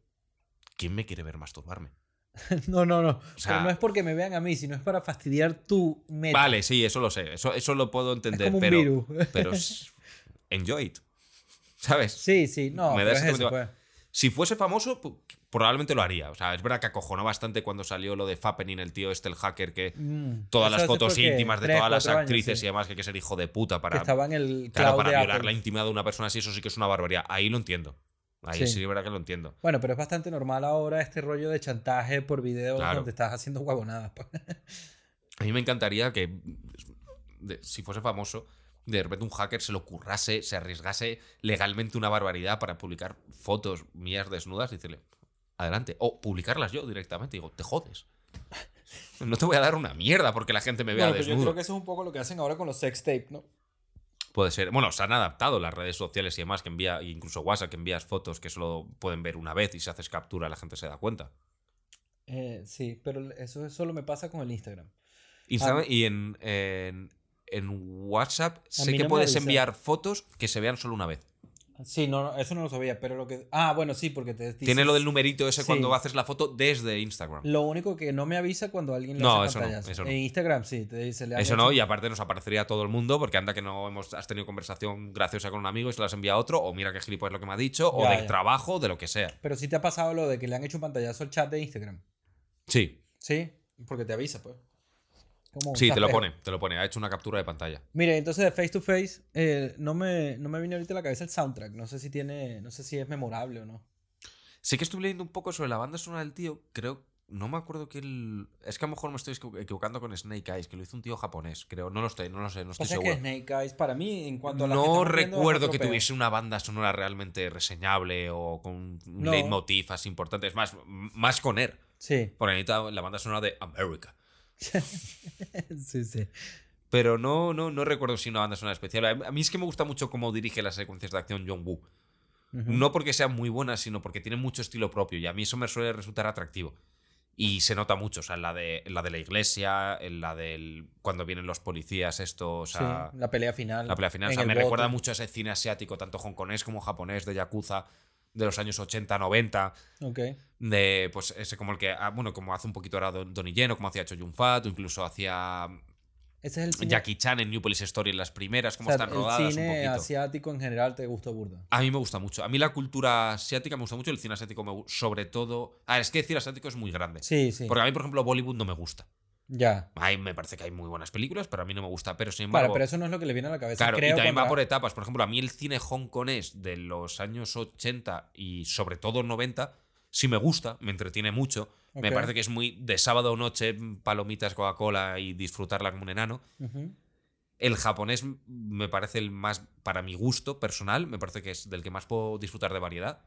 ¿Quién me quiere ver masturbarme? [LAUGHS] no, no, no. sea- Pero no es porque me vean a mí, sino es para fastidiar tu meta. Vale, sí, eso lo sé. Eso, eso lo puedo es entender, como un pero. virus. [LAUGHS] Pero es- enjoy it. ¿Sabes? sí, sí, no, Me pero da es eso, pues. Si fuese famoso, probablemente lo haría. O sea, es verdad que acojonó bastante cuando salió lo de Fappening, el tío este, el hacker, que Mm, todas las fotos que íntimas de tres, todas las años, actrices sí, y demás, que hay que ser hijo de puta que para, estaba en el claro, para violar Apple. la intimidad de una persona así, eso sí que es una barbaridad. Ahí lo entiendo. Ahí Sí. sí, es verdad que lo entiendo. Bueno, pero es bastante normal ahora este rollo de chantaje por video Claro. donde estás haciendo huevonadas. pues. A mí me encantaría que, de- si fuese famoso, de repente un hacker se lo currase, se arriesgase legalmente una barbaridad para publicar fotos mías desnudas y decirle, adelante. O publicarlas yo directamente. Digo, te jodes. [LAUGHS] No te voy a dar una mierda porque la gente me vea Bueno, pero yo desnudo. creo que eso es un poco lo que hacen ahora con los sex tape, ¿no? Puede ser. Bueno, se han adaptado las redes sociales y demás, que envía, incluso WhatsApp, que envías fotos que solo pueden ver una vez y si haces captura la gente se da cuenta. Eh, sí, pero eso solo me pasa con el Instagram. Instagram Ah. y en, en, en WhatsApp sé que puedes enviar fotos que se vean solo una vez. Sí, no, no, eso no lo sabía, pero lo que... Ah, bueno, sí, porque te dice- Tiene lo del numerito ese Sí. cuando haces la foto desde Instagram. Lo único que no me avisa cuando alguien le No, hace eso no, pantallazo. eso no. En Instagram sí, te dice... le Eso hecho- no, y aparte nos aparecería a todo el mundo porque anda que no hemos has tenido conversación graciosa con un amigo y se las envía a otro, o mira qué gilipollas lo que me ha dicho, o Ya, de ya. trabajo, de lo que sea. Pero sí te ha pasado lo de que le han hecho un pantallazo al chat de Instagram. Sí, Sí, porque te avisa, pues. Como sí, te lo pone, te lo pone. Ha hecho una captura de pantalla. Mira, entonces de Face to Face, eh, no, me, no me viene ahorita a la cabeza el soundtrack. No sé si tiene, no sé si es memorable o no. Sí que estuve leyendo un poco sobre la banda sonora del tío, creo, no me acuerdo que el... Es que a lo mejor me estoy equivo- equivocando con Snake Eyes, que lo hizo un tío japonés, creo. No lo estoy, no lo sé, no estoy seguro. que Snake Eyes, para mí, en cuanto a que No recuerdo que tuviese una banda sonora realmente reseñable o con un No. leitmotiv así importante. Es más, más con Air. Sí, Por ahí está la banda sonora de America. [LAUGHS] sí, sí. Pero no, no, no recuerdo si una banda sonora especial. A mí es que me gusta mucho cómo dirige las secuencias de acción John Woo. No porque sean muy buenas, sino porque tiene mucho estilo propio. Y a mí eso me suele resultar atractivo. Y se nota mucho. O sea, en la de, en la, de la iglesia, en la del. Cuando vienen los policías, esto. O sea, Sí, la pelea final. la pelea final. O sea, me bote. recuerda mucho a ese cine asiático, tanto hongkonés como japonés, de Yakuza, de los años 80, 90. Ok. De, pues, ese como el que. ah, Bueno, como hace un poquito ahora Don- Donnie Yen, o como hacía Cho Yun Fat, o incluso hacía Ese es el Jackie Chan en New Police Story en las primeras, o como sea, están rodadas el un cine poquito. asiático en general te gusta burda. A mí me gusta mucho. A mí la cultura asiática me gusta mucho, el cine asiático me gusta, sobre todo... Ah, es que el cine asiático es muy grande. Sí, sí. Porque a mí, por ejemplo, Bollywood no me gusta. Ya. Me parece que hay muy buenas películas, pero a mí no me gusta. Pero sin Claro, embargo... pero eso no es lo que le viene a la cabeza. Claro, y también va por etapas. Por ejemplo, a mí el cine hongkonés de los años 80 y sobre todo 90 sí me gusta, me entretiene mucho. Me parece que es muy de sábado noche, palomitas, Coca-Cola y disfrutarla como un enano. El japonés me parece el más, para mi gusto personal, me parece que es del que más puedo disfrutar de variedad.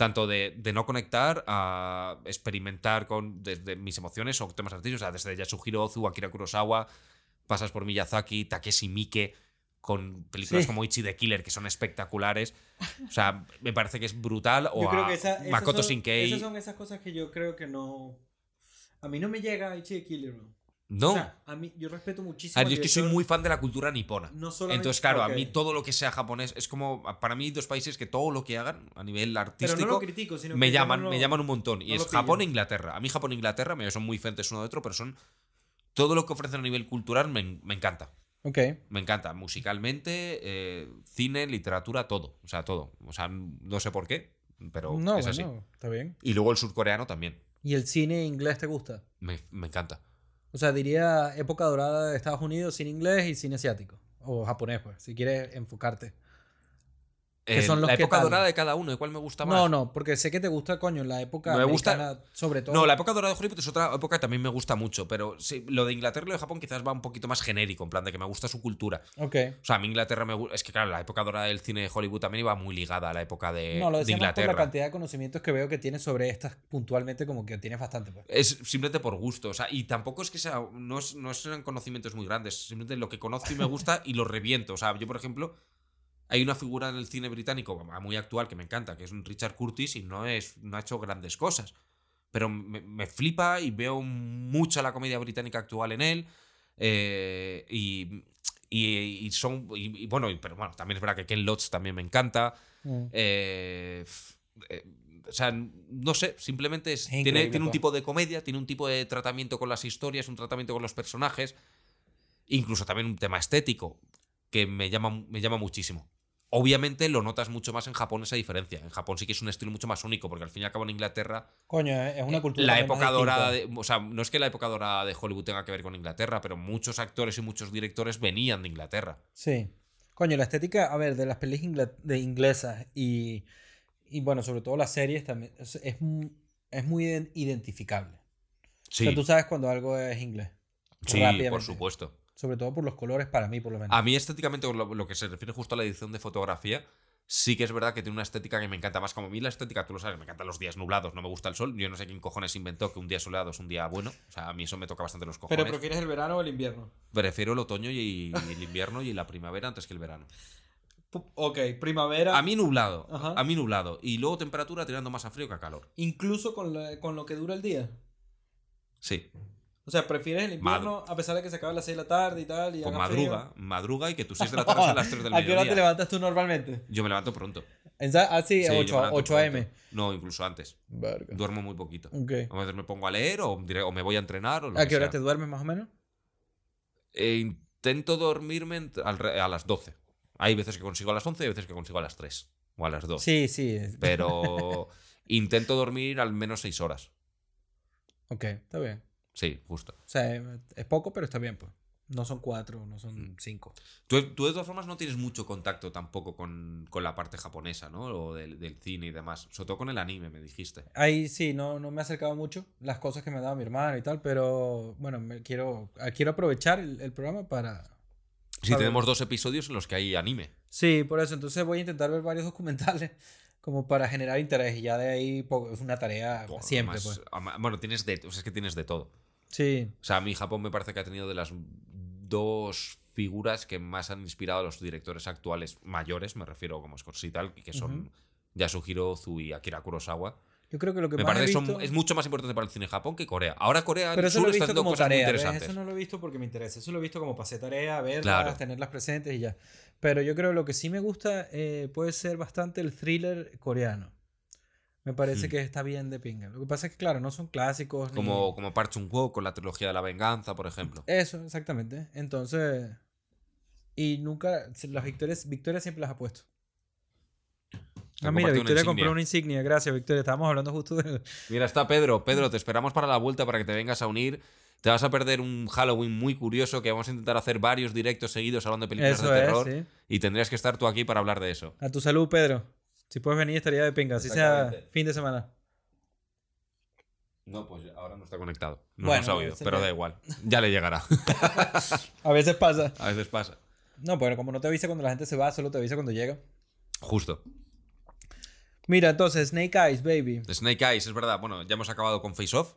Tanto de, de no conectar a experimentar con desde mis emociones o temas artísticos, o sea, desde Yasuhiro Ozu, Akira Kurosawa, pasas por Miyazaki, Takeshi Miike, con películas Sí. como Ichi the Killer, que son espectaculares. O sea, me parece que es brutal. O Yo creo a que esa- esas Makoto son- Shinkei. Esas son esas cosas que yo creo que no. A mí no me llega Ichi the Killer, bro. No, O sea, a mí, yo respeto muchísimo. A ver, yo es que soy muy fan de la cultura nipona. No solamente- Entonces, claro, ok. a mí todo lo que sea japonés es como, para mí, dos países que todo lo que hagan a nivel Pero artístico no lo critico, sino me que llaman, no lo- me llaman un montón. Y no es. Japón e Inglaterra. A mí Japón e Inglaterra, me son muy diferentes uno de otro, pero son todo lo que ofrecen a nivel cultural me, me encanta. Ok. Me encanta. Musicalmente, eh, cine, literatura, todo. O sea, todo. O sea, no sé por qué, pero no, es así. bueno, está bien. Y luego el surcoreano también. ¿Y el cine inglés te gusta? Me, me encanta. O sea, diría época dorada de Estados Unidos, cine inglés y cine asiático. O japonés, pues, si quieres enfocarte. Que son los la que época tal. dorada de cada uno, ¿de cuál me gusta más? No, no, porque sé que te gusta, coño, la época Me gusta- sobre todo. No, la época dorada de Hollywood es otra época que también me gusta mucho, pero sí, lo de Inglaterra y lo de Japón quizás va un poquito más genérico, en plan de que me gusta su cultura. Ok. O sea, a mí Inglaterra me gusta. Es que, claro, la época dorada del cine de Hollywood también iba muy ligada a la época de, no, lo de más por la Inglaterra. cantidad de conocimientos que veo que tienes sobre estas puntualmente, como que tienes bastante. Pues. Es simplemente por gusto. O sea, y tampoco es que sea. No, es- no sean conocimientos muy grandes. Simplemente lo que conozco y me gusta y lo reviento. O sea, yo, por ejemplo, hay una figura en el cine británico muy actual que me encanta, que es un Richard Curtis y no, es, no ha hecho grandes cosas. Pero me, me flipa y veo mucho la comedia británica actual en él. eh, y, y, y son. Y, y bueno, pero bueno, también es verdad que Ken Loach también me encanta. Mm. Eh, eh, o sea, no sé, simplemente es- tiene, tiene un pues. tipo de comedia, tiene un tipo de tratamiento con las historias, un tratamiento con los personajes, incluso también un tema estético que me llama, me llama muchísimo. Obviamente lo notas mucho más en Japón esa diferencia. En Japón sí que es un estilo mucho más único, porque al fin y al cabo en Inglaterra Coño, eh, es una cultura. la época dorada de, o sea, no es que la época dorada de Hollywood tenga que ver con Inglaterra, pero muchos actores y muchos directores venían de Inglaterra. Sí. Coño, la estética, a ver, de las pelis ingla- de inglesas y, y bueno, sobre todo las series también, es, es, mu- es muy ident- identificable. Sí, O sea, tú sabes cuando algo es inglés. sí, por supuesto. Sobre todo por los colores, para mí, por lo menos. A mí estéticamente, lo, lo que se refiere justo a la edición de fotografía, sí que es verdad que tiene una estética que me encanta más. Como a mí la estética, tú lo sabes, me encantan los días nublados, no me gusta el sol. Yo no sé quién cojones inventó que un día soleado es un día bueno. O sea, a mí eso me toca bastante los cojones. Pero prefieres el verano o el invierno. Prefiero el otoño y, y el invierno y la primavera antes que el verano. Ok, primavera. A mí nublado, Ajá. a mí nublado. Y luego temperatura tirando más a frío que a calor. Incluso con, la- con lo que dura el día. Sí. O sea, prefieres el invierno a pesar de que se acabe a las 6 de la tarde y tal. Y Pues madruga, madruga y que tus 6 de la tarde sean [LAUGHS] las 3 del ¿A qué hora te mediodía. levantas tú normalmente? Yo me levanto pronto. Ah, sí, Sí, yo me 8, levanto 8 pronto. am. No, incluso antes. Verga. Duermo muy poquito. Ok. A veces me pongo a leer o, o me voy a entrenar o lo ¿A que qué hora sea. te duermes más o menos? Eh, intento dormirme a las 12. Hay veces que consigo a las 11 y hay veces que consigo a las 3 o a las 2. Sí, sí. Pero [LAUGHS] intento dormir al menos 6 horas. Ok, está bien. Sí, justo. O sea, es- poco, pero está bien, pues. No son 4, no Mm. son 5. Tú, tú de todas formas no tienes mucho contacto tampoco con, con la parte japonesa, ¿no? O del, del cine y demás. Sobre todo con el anime, me dijiste. Ahí sí, no, no me he acercado mucho las cosas que me daba mi hermano y tal, pero bueno, me quiero, ah, quiero aprovechar el, el programa para... Sí, A ver. tenemos dos episodios en los que hay anime. Sí, por eso, entonces voy a intentar ver varios documentales [LAUGHS] como para generar interés y ya de ahí es una tarea Buah, siempre, además, pues. Bueno, tienes de, o sea, es que tienes de todo. Sí, O sea, a mí Japón me parece que ha tenido de las dos figuras que más han inspirado a los directores actuales mayores, me refiero como Scorsese y tal, que son Ujú. Yasuhiro Ozu y Akira Kurosawa. yo creo que lo que Me más parece he son- es mucho más importante para el cine Japón que Corea. Ahora Corea Pero eso Sur lo he está visto haciendo como cosas tarea, interesantes. Eso no lo he visto porque me interesa. Eso lo he visto como pasé tarea, verlas, Claro. tenerlas presentes y ya. Pero yo creo que lo que sí me gusta eh, puede ser bastante el thriller coreano. Me parece Hmm. que está bien de pinga. Lo que pasa es que, claro, no son clásicos. ni- Como, como Park Chung-wook con la trilogía de la venganza, por ejemplo. Eso, exactamente. Entonces... Y nunca... Las victorias, Victoria siempre las ha puesto. Ah, mira, Victoria compró una insignia. Gracias, Victoria. Estábamos hablando justo de... Mira, está Pedro. [LAUGHS] Pedro, te esperamos para la vuelta para que te vengas a unir. Te vas a perder un Halloween muy curioso que vamos a intentar hacer varios directos seguidos hablando de películas Eso de es, terror. sí. Y tendrías que estar tú aquí para hablar de eso. A tu salud, Pedro. Si puedes venir, estaría de pinga. Así sea fin de semana. No, pues ahora no está conectado. No Bueno, nos ha oído, se pero da igual. Ya le llegará. [LAUGHS] A veces pasa. A veces pasa. No, pero como no te avisa cuando la gente se va, solo te avisa cuando llega. Justo. Mira, entonces, Snake Eyes, baby. Snake Eyes, es verdad. Bueno, ya hemos acabado con Face Off.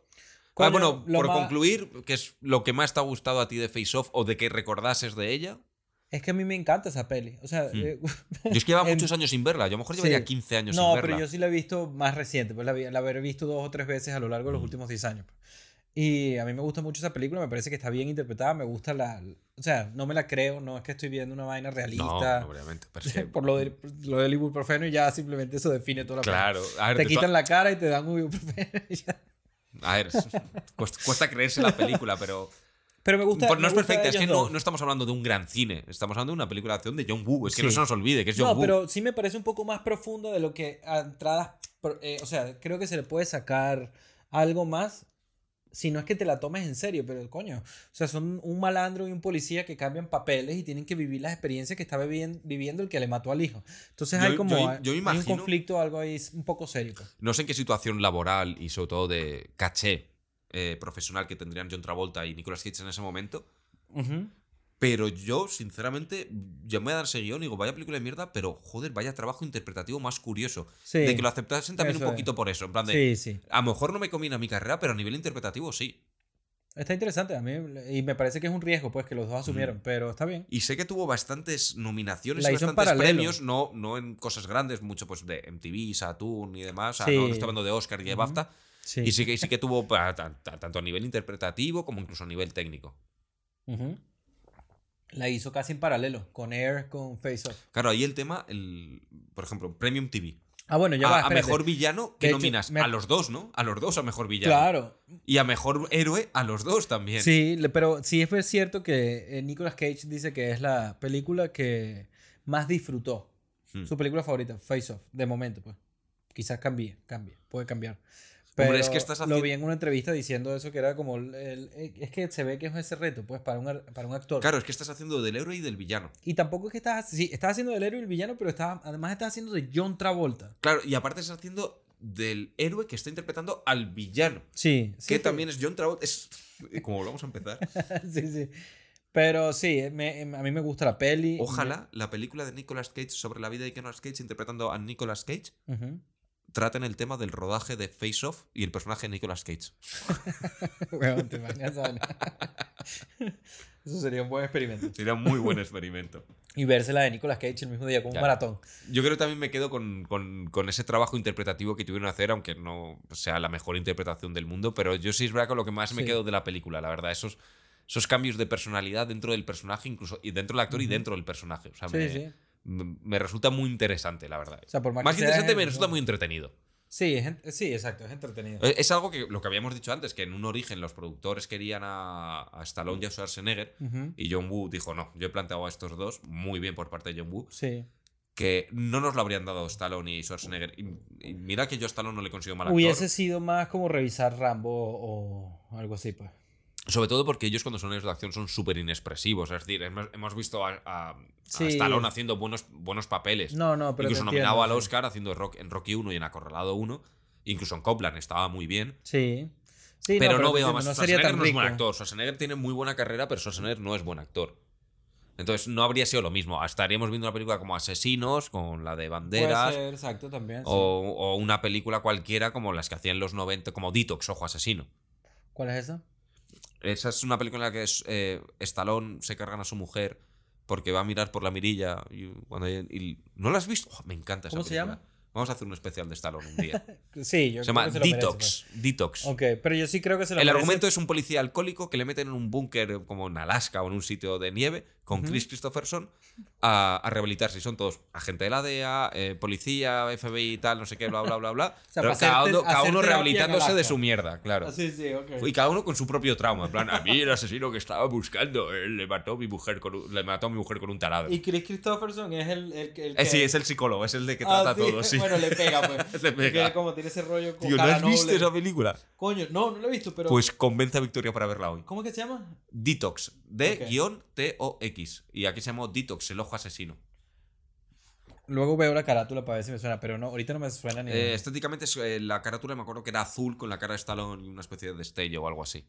Coño, Ah, bueno, por más- concluir, ¿qué es lo que más te ha gustado a ti de Face Off o de que recordases de ella? Es que a mí me encanta esa peli. O sea, Hmm. eh, [LAUGHS] Yo es que llevaba En- muchos años sin verla. Yo a lo mejor Sí. llevaría 15 años no, sin verla. pero yo sí la he visto más reciente. Pues la, la haber visto dos o tres veces a lo largo de los Mm. últimos 10 años. Y a mí me gusta mucho esa película. Me parece que está bien interpretada. Me gusta la. O sea, no me la creo. No es que estoy viendo una vaina No, realista. no, obviamente. Pero [LAUGHS] por lo, de, lo del ibuprofeno y ya simplemente eso define toda la peli. claro. A ver, Te quitan la cara y te dan un ibuprofeno y ya. A ver, [LAUGHS] cuesta, cuesta creerse la película, pero. Pero me gusta. No me es gusta perfecta, es que no, no estamos hablando de un gran cine. Estamos hablando de una película de acción de John Woo. Es que Sí. no se nos olvide que es John No, Woo. pero sí me parece un poco más profunda de lo que a entradas. eh, o sea, creo que se le puede sacar algo más. Si no es que te la tomes en serio, pero coño. O sea, son un malandro y un policía que cambian papeles y tienen que vivir las experiencias que está viviendo, el que le mató al hijo. Entonces Yo- hay como. yo- yo hay un imagino- conflicto, algo ahí un poco serio. pues. No sé en qué situación laboral y sobre todo de caché eh, profesional que tendrían John Travolta y Nicolas Cage en ese momento. Ujú. Pero yo, sinceramente, ya me voy a dar ese guion y digo, vaya película de mierda, pero joder, vaya trabajo interpretativo más curioso. Sí. De que lo aceptasen también un es. poquito por eso. En plan de, Sí, sí. a lo mejor no me combina mi carrera, pero a nivel interpretativo sí. Está interesante a mí. Y me parece que es un riesgo, pues, que los dos asumieron. Pero está bien. Y sé que tuvo bastantes nominaciones La y bastantes paralelo. premios, no, no en cosas grandes, mucho pues de MTV, Saturn y demás. O sea, Sí. no, no estoy hablando de Oscar y de. BAFTA. Sí. Y sí que, sí que tuvo ta- tanto a nivel interpretativo como incluso a nivel técnico. La hizo casi en paralelo. Con Air, con Face Off. Claro, ahí el tema, el, por ejemplo, Premium TV. Ah, bueno, ya a, va. a espérate. mejor villano que De hecho, nominas me- a los dos, ¿no? A los dos a mejor villano. Claro. Y a mejor héroe a los dos también. Sí, pero sí es cierto que eh, Nicolas Cage dice que es la película que más disfrutó. Hmm. Su película favorita, Face Off, de momento, pues. Quizás cambie, cambie, puede cambiar. Hombre, Pero es que estás lo haci- vi en una entrevista diciendo eso, que era como... el- el- eh, es que se ve que es ese reto, pues, para un, ar- para un actor. Claro, es que estás haciendo del héroe y del villano. Y tampoco es que estás... Sí, estás haciendo del héroe y el villano, pero estás, además estás haciendo de John Travolta. Claro, y aparte estás haciendo del héroe que está interpretando al villano. Sí. sí que también es John Travolta. Es como volvamos a empezar. [LAUGHS] sí, sí. Pero sí, me- a mí me gusta la peli. Ojalá la película de Nicolas Cage sobre la vida de Nicolas Cage interpretando a Nicolas Cage Ujú. Traten el tema del rodaje de Face Off y el personaje de Nicolas Cage. [LAUGHS] [LAUGHS] Eso sería un buen experimento. Sería un muy buen experimento. Y verse la de Nicolas Cage el mismo día, como un maratón. Yo creo que también me quedo con, con- con ese trabajo interpretativo que tuvieron que hacer, aunque no sea la mejor interpretación del mundo, pero yo sí es verdad con lo que más me Sí. quedo de la película, la verdad, esos, esos cambios de personalidad dentro del personaje, incluso y dentro del actor y dentro del personaje. O sea, Sí, me, sí. Me- resulta muy interesante, la verdad. O sea, por más, Más que sea interesante, me resulta ¿no? muy entretenido. Sí, es sí, exacto, es entretenido. Eh, Es algo que lo que habíamos dicho antes, que en un origen los productores querían a, a Stallone y a Schwarzenegger, y John Woo dijo, no, yo he planteado a estos dos, muy bien por parte de John Woo, Sí. que no nos lo habrían dado Stallone y Schwarzenegger. Y, y mira que yo a Stallone no le consigo mal actor. Hubiese sido más como revisar Rambo o algo así, pues. Sobre todo porque ellos cuando son de acción son súper inexpresivos. Es decir, hemos, visto a, a- a Sí. Stallone haciendo buenos, buenos papeles. No, no, pero. incluso nominado entiendo, al sí. Oscar haciendo rock, en Rocky 1 y en Acorralado 1. Incluso en Copland estaba muy bien. Sí. Sí, pero no, te veo entiendo, más. No Schwarzenegger no es buen actor. Schwarzenegger tiene muy buena carrera, pero Schwarzenegger no es buen actor. Entonces no habría sido lo mismo. Estaríamos viendo una película como Asesinos, con la de Banderas. ser, exacto, también. sí. O, o una película cualquiera como las que hacían en los 90, como Detox, Ojo Asesino. ¿Cuál es esa? Esa es una película en la que es, eh, Stallone se cargan a su mujer porque va a mirar por la mirilla. Y, cuando y- ¿No la has visto? Oh, me encanta esa ¿Cómo se llama? Vamos a hacer un especial de Stallone un día. [LAUGHS] Sí, yo se creo llama que se lo merece, Detox. Detox. Ok, pero yo sí creo que se lo El merece. argumento es un policía alcohólico que le meten en un búnker como en Alaska o en un sitio de nieve con. Chris Christopherson a, a rehabilitarse. Y son todos agente de la DEA, eh, policía, FBI y tal, no sé qué, bla, bla, bla, bla. [LAUGHS] sea, Pero cada uno, cada rehabilitándose de su mierda, claro. Ah, sí, sí, ok. Y cada uno con su propio trauma. En plan, a mí el asesino que estaba buscando, él le mató a mi mujer con un, le mató a mi mujer con un taladro. Y Chris Christopherson es el, el, que- el que. Eh, sí, es el psicólogo, es el de que Ah, trata sí. todo, sí. Bueno, le pega, pues. [LAUGHS] Le pega. como tiene ese rollo con Tío, ¿no has visto noble. esa película? Coño, no, no lo he visto, pero. Pues convence a Victoria para verla hoy. ¿Cómo que se llama? Detox. D-T-O-X. Y aquí se llamó Detox, el ojo asesino. Luego veo la carátula para ver si me suena, pero no, ahorita no me suena ni. Eh, estéticamente, es, eh, la carátula me acuerdo que era azul con la cara de Stallone y una especie de destello o algo así.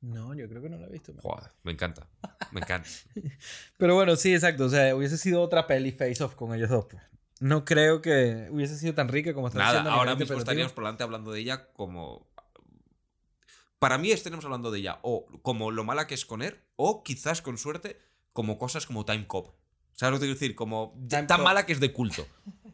No, yo creo que no la he visto. Joder, me encanta. Me encanta. [LAUGHS] Pero bueno, sí, exacto. O sea, hubiese sido otra peli face off con ellos dos. Pues. No creo que hubiese sido tan rica como están Nada, ahora mismo estaríamos por delante hablando de ella como. Para mí estaríamos hablando de ella o como lo mala que es con él, o quizás con suerte, como cosas como Time Cop. ¿Sabes lo que quiero decir? Como Time tan Cop. mala que es de culto. [LAUGHS]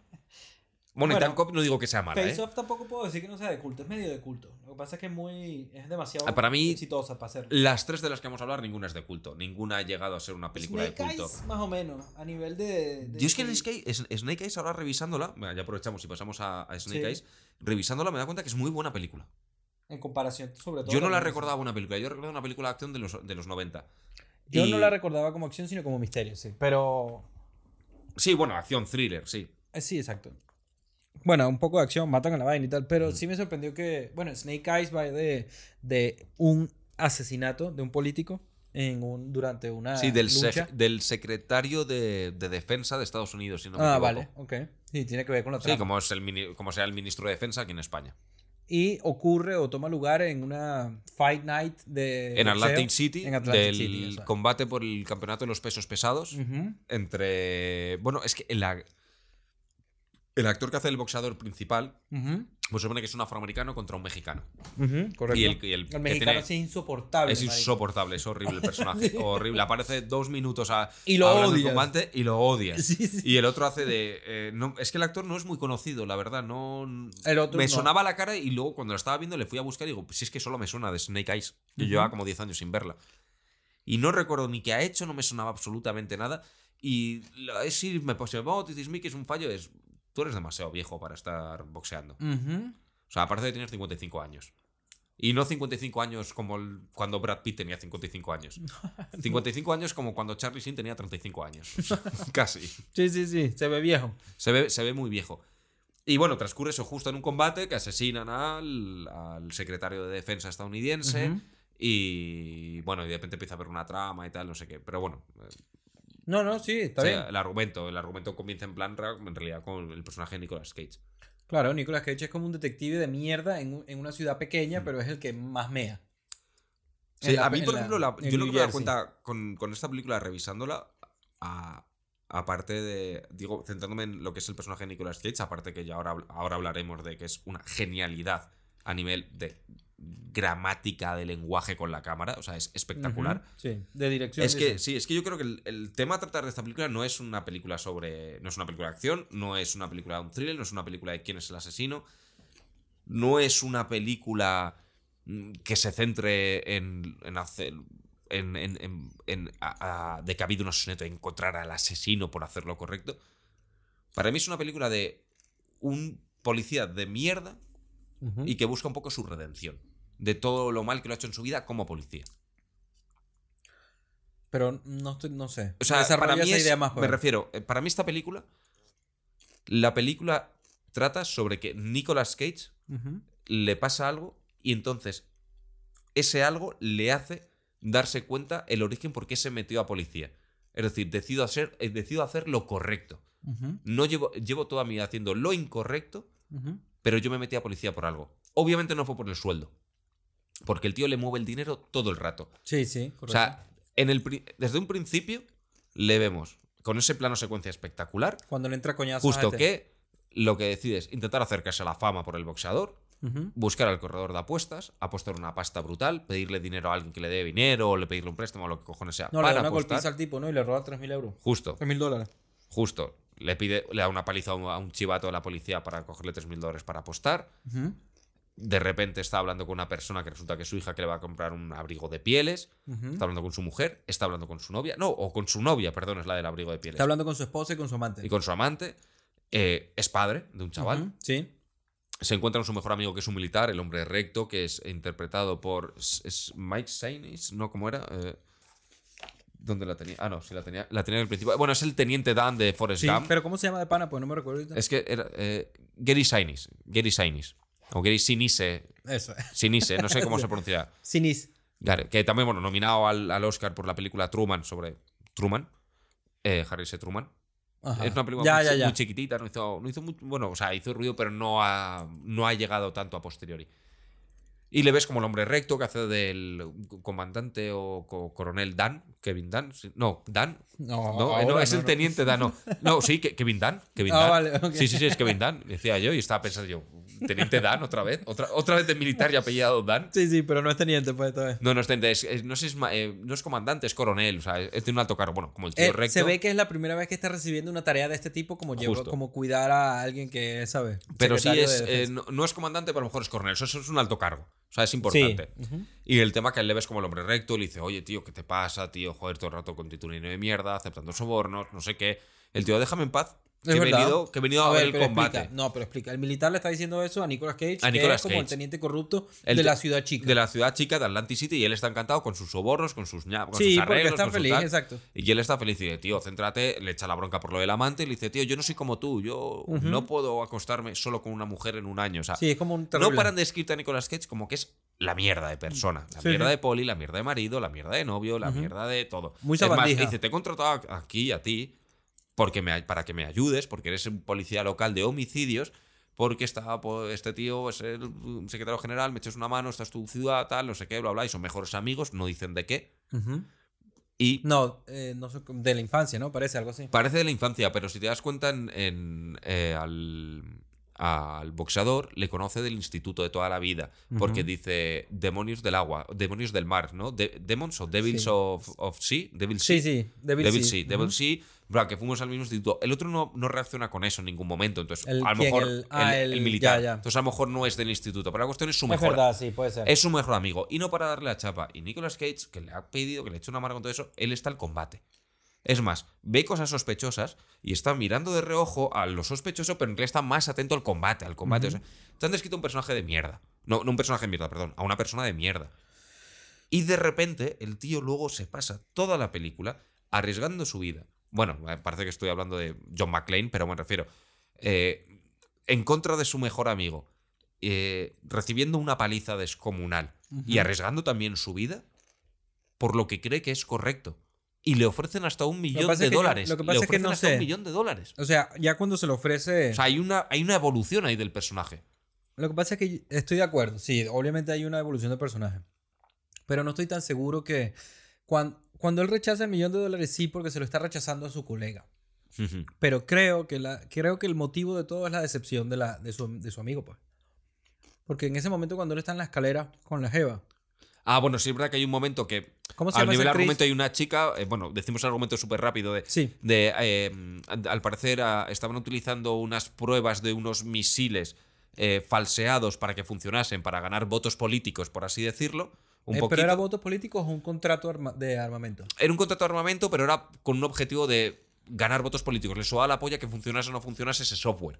Bueno, y Bueno, Time Cop no digo que sea mala, Face ¿eh? off tampoco puedo decir que no sea de culto, es medio de culto. Lo que pasa es que es muy. es demasiado Ah, para mí- exitosa para hacerlo. Las tres de las que vamos a hablar, ninguna es de culto. Ninguna ha llegado a ser una película Snake de culto. Eyes, más o menos, a nivel de. de- Yo es que en Snake, es- Snake Eyes, ahora revisándola, ya aprovechamos y pasamos a, a Snake Sí. Eyes, revisándola me da cuenta que es muy buena película. En comparación, sobre todo. Yo no la recordaba una película, yo recordaba una película de acción de los, de los 90. Yo Y- no la recordaba como acción, sino como misterio, sí. Pero. Sí, bueno, acción, thriller, sí. eh, sí, exacto. Bueno, un poco de acción, matan a la vaina y tal, Mm. pero sí me sorprendió que. Bueno, Snake Eyes va de, de un asesinato de un político en un, durante una. Sí, del, lucha. sec- del secretario de, de defensa de Estados Unidos, si no me ah, equivoco. vale, ok. Sí, tiene que ver con la Sí, como, es el mini- como sea el ministro de defensa aquí en España. Y ocurre o toma lugar en una Fight Night de. en boxeo Atlantic City, en Atlantic del City, combate por el campeonato de los pesos pesados. Entre. Bueno, es que el, a- el actor que hace el boxeador principal, Ujú, pues supone que es un afroamericano contra un mexicano. ujú, correcto. Y el, y el que mexicano tiene- es insoportable. es insoportable, es horrible el personaje. [LAUGHS] Horrible. Aparece dos minutos a, Y lo odias. combate y lo odias. Sí, sí. Y el otro hace de. eh, no, es que el actor no es muy conocido, la verdad. No. El otro me no. sonaba la cara y luego cuando la estaba viendo le fui a buscar y digo, pues si es que solo me suena de Snake Eyes. Yo Ujú. llevaba como 10 años sin verla. Y no recuerdo ni qué ha hecho, no me sonaba absolutamente nada. Y es si me puse, oh, Titis Mickey es un fallo, es. Tú eres demasiado viejo para estar boxeando. O sea, aparte de tener 55 años. Y no 55 años como el- cuando Brad Pitt tenía 55 años. [LAUGHS] 55 años como cuando Charlie Sheen tenía 35 años. [LAUGHS] [LAUGHS] Casi. Sí, sí, sí, se ve viejo. Se ve, se ve muy viejo. Y bueno, transcurre eso justo en un combate que asesinan al, al secretario de defensa estadounidense. Y bueno, y de repente empieza a haber una trama y tal, no sé qué. Pero bueno, eh, No, no, sí, está o sea, bien. el argumento, el argumento comienza en plan en realidad con el personaje de Nicolas Cage. Claro, Nicolas Cage es como un detective de mierda en, en una ciudad pequeña, pero es el que más mea. Sí, la- a mí, por ejemplo, la- yo lo que me he dado cuenta con, con esta película, revisándola, aparte de, digo, centrándome en lo que es el personaje de Nicolas Cage, aparte que ya ahora, ahora hablaremos de que es una genialidad a nivel de gramática de lenguaje con la cámara, o sea, es espectacular. Sí, de dirección. Es que sí, es que yo creo que el, el tema a tratar de esta película no es una película sobre. No es una película de acción, no es una película de un thriller, no es una película de quién es el asesino. No es una película mm, que se centre en, en hacer. En, en- en- a- a- de que ha habido un asesinato, encontrar al asesino por hacer lo correcto. Para mí es una película de un policía de mierda y que busca un poco su redención. De todo lo mal que lo ha hecho en su vida como policía. Pero no, estoy, no sé. O sea, para mí esa es- idea más. me refiero, eh, para mí esta película, la película trata sobre que Nicolas Cage le pasa algo y entonces ese algo le hace darse cuenta el origen por qué se metió a policía. Es decir, decido hacer, eh, decido hacer lo correcto. No llevo, llevo toda mi vida haciendo lo incorrecto, pero yo me metí a policía por algo. Obviamente no fue por el sueldo. Porque el tío le mueve el dinero todo el rato. Sí, sí, correcto. O sea, en el, desde un principio le vemos con ese plano secuencia espectacular, Cuando le entra coñazo justo que lo que decide es intentar acercarse a la fama por el boxeador, buscar al corredor de apuestas, apostar una pasta brutal, pedirle dinero a alguien que le dé dinero o le pedirle un préstamo o lo que cojones sea No, le para da una apostar. golpiza al tipo, ¿no? Y le roba 3.000 euros. Justo, 3.000 dólares. justo. Le pide, le da una paliza a un- a un chivato de la policía para cogerle 3.000 dólares para apostar. Ujú. De repente está hablando con una persona que resulta que es su hija que le va a comprar un abrigo de pieles. Está hablando con su mujer, está hablando con su novia. No, o con su novia, perdón, es la del abrigo de pieles. Está hablando con su esposa y con su amante. y con su amante. eh, es padre de un chaval. Sí. Se encuentra con su mejor amigo que es un militar, el hombre recto, que es interpretado por. ¿Es, es Mike Sainis? ¿No? ¿Cómo era? Eh, ¿Dónde la tenía? Ah, no, sí la tenía. La tenía en el principio. Bueno, es el teniente Dan de Forrest Sí, Gump. pero ¿cómo se llama de pana? Pues no me recuerdo. Es que era. eh, Gary Sainis. Gary Sainis. O Gary Sinise. Eso. Sinise, no sé cómo se pronuncia. Sinis. Claro, que también, bueno, nominado al, al Oscar por la película Truman sobre Truman. Eh, Harry S. Truman. Ajá. Es una película ya, muy, ya, chi- ya. muy chiquitita, no hizo, no hizo mucho- bueno, o sea, hizo ruido, pero no ha, no ha llegado tanto a posteriori. Y le ves como el hombre recto que hace del comandante o co- coronel Dan, Kevin Dan. No, Dan. No, No, eh, no, es el teniente Dan. No, no sí, Kevin Dan. Kevin Ah, Dan. vale. Sí, sí, sí, es Kevin Dan. Decía yo y estaba pensando yo, teniente Dan otra vez. Otra, otra vez de militar y apellidado Dan. Sí, sí, pero no es teniente, pues esta vez. No, no es teniente, es- es- no, es, eh, no es comandante, es coronel. O sea, es de un alto cargo. Bueno, como el tío Eh, recto. se ve que es la primera vez que está recibiendo una tarea de este tipo, como, llevo- como cuidar a alguien que sabe. Pero sí es. de eh, no, no es comandante, pero a lo mejor es coronel. Eso, eso es un alto cargo. O sea, es importante. Sí. Y el tema que él le ves como el hombre recto, le dice, oye, tío, ¿qué te pasa, tío? Joder, todo el rato con titulino de mierda, aceptando sobornos, no sé qué. El tío, déjame en paz. Que he, venido, que he venido a, ver, el combate. explica. No, pero explica. El militar le está diciendo eso a Nicolas Cage, A que Nicolas es como el teniente corrupto El de la ciudad chica. De la ciudad chica de Atlantic City y él está encantado con sus sobornos, con sus ña- con sí, sus porque arreglos, está con feliz, exacto. Y él está feliz y dice, tío, céntrate, le echa la bronca por lo del amante y le dice, tío, yo no soy como tú, yo no puedo acostarme solo con una mujer en un año. O sea, Sí, es como un no terrible. paran de escribir a Nicolas Cage como que es la mierda de persona. La Sí, mierda sí. de poli, la mierda de marido, la mierda de novio, la mierda de todo. Muy es más, dice, te he contratado aquí a ti porque me, para que me ayudes, porque eres un policía local de homicidios, porque está pues, este tío es el secretario general, me echas una mano, esta es tu ciudad, tal, no sé qué, bla, bla, y son mejores amigos, no dicen de qué. Ujú. Y No, eh, no de la infancia, ¿no? Parece algo así. Parece de la infancia, pero si te das cuenta, en, en, eh, al, al boxeador le conoce del instituto de toda la vida, porque dice demonios del agua, demonios del mar, ¿no? De- demons o devils Sí. of, of sea, devil Sí, sea. sí, Devil, Devil Sea. Sea, Devil Sea, que fuimos al mismo instituto. El otro no, no reacciona con eso en ningún momento. Entonces, El- a lo mejor El- ah, el, el- el militar. ya, ya. Entonces, a lo mejor no es del instituto. Pero la cuestión es su Es mejor. verdad, sí, puede ser. Es su mejor amigo. Y no para darle la chapa. Y Nicolas Cage, que le ha pedido, que le ha hecho una mano con todo eso, él está al combate. Es más, ve cosas sospechosas y está mirando de reojo a lo sospechoso, pero en realidad está más atento al combate. Al combate. O sea, te han descrito un personaje de mierda. No, no un personaje de mierda, perdón. A una persona de mierda. Y de repente, el tío luego se pasa toda la película arriesgando su vida. Bueno, eh, parece que estoy hablando de John McClane, pero me refiero. eh, en contra de su mejor amigo. eh, recibiendo una paliza descomunal. Y arriesgando también su vida por lo que cree que es correcto. Y le ofrecen hasta un millón pasa de yo- dólares. lo que Le pasa es que ofrecen no hasta sé. un millón de dólares. O sea, ya cuando se le ofrece. O sea, hay una, hay una evolución ahí del personaje. Lo que pasa es que estoy de acuerdo. Sí, obviamente hay una evolución de personaje. Pero no estoy tan seguro que. Cuando, cuando él rechaza el millón de dólares, sí, porque se lo está rechazando a su colega. Pero creo que, la, creo que el motivo de todo es la decepción de, la, de, su, de su amigo, pues. Porque en ese momento cuando él está en la escalera con la Jeva. Ah, bueno, sí es verdad que hay un momento que. ¿Cómo se Al llama nivel ese Chris? argumento hay una chica. eh, bueno, decimos el argumento súper rápido de. Sí. de eh, al parecer ah, estaban utilizando unas pruebas de unos misiles eh, falseados para que funcionasen, para ganar votos políticos, por así decirlo. Un Eh, poquito. ¿Pero era votos políticos o un contrato arma- de armamento? Era un contrato de armamento, pero era con un objetivo de ganar votos políticos. Le sobaba la polla que funcionase o no funcionase ese software.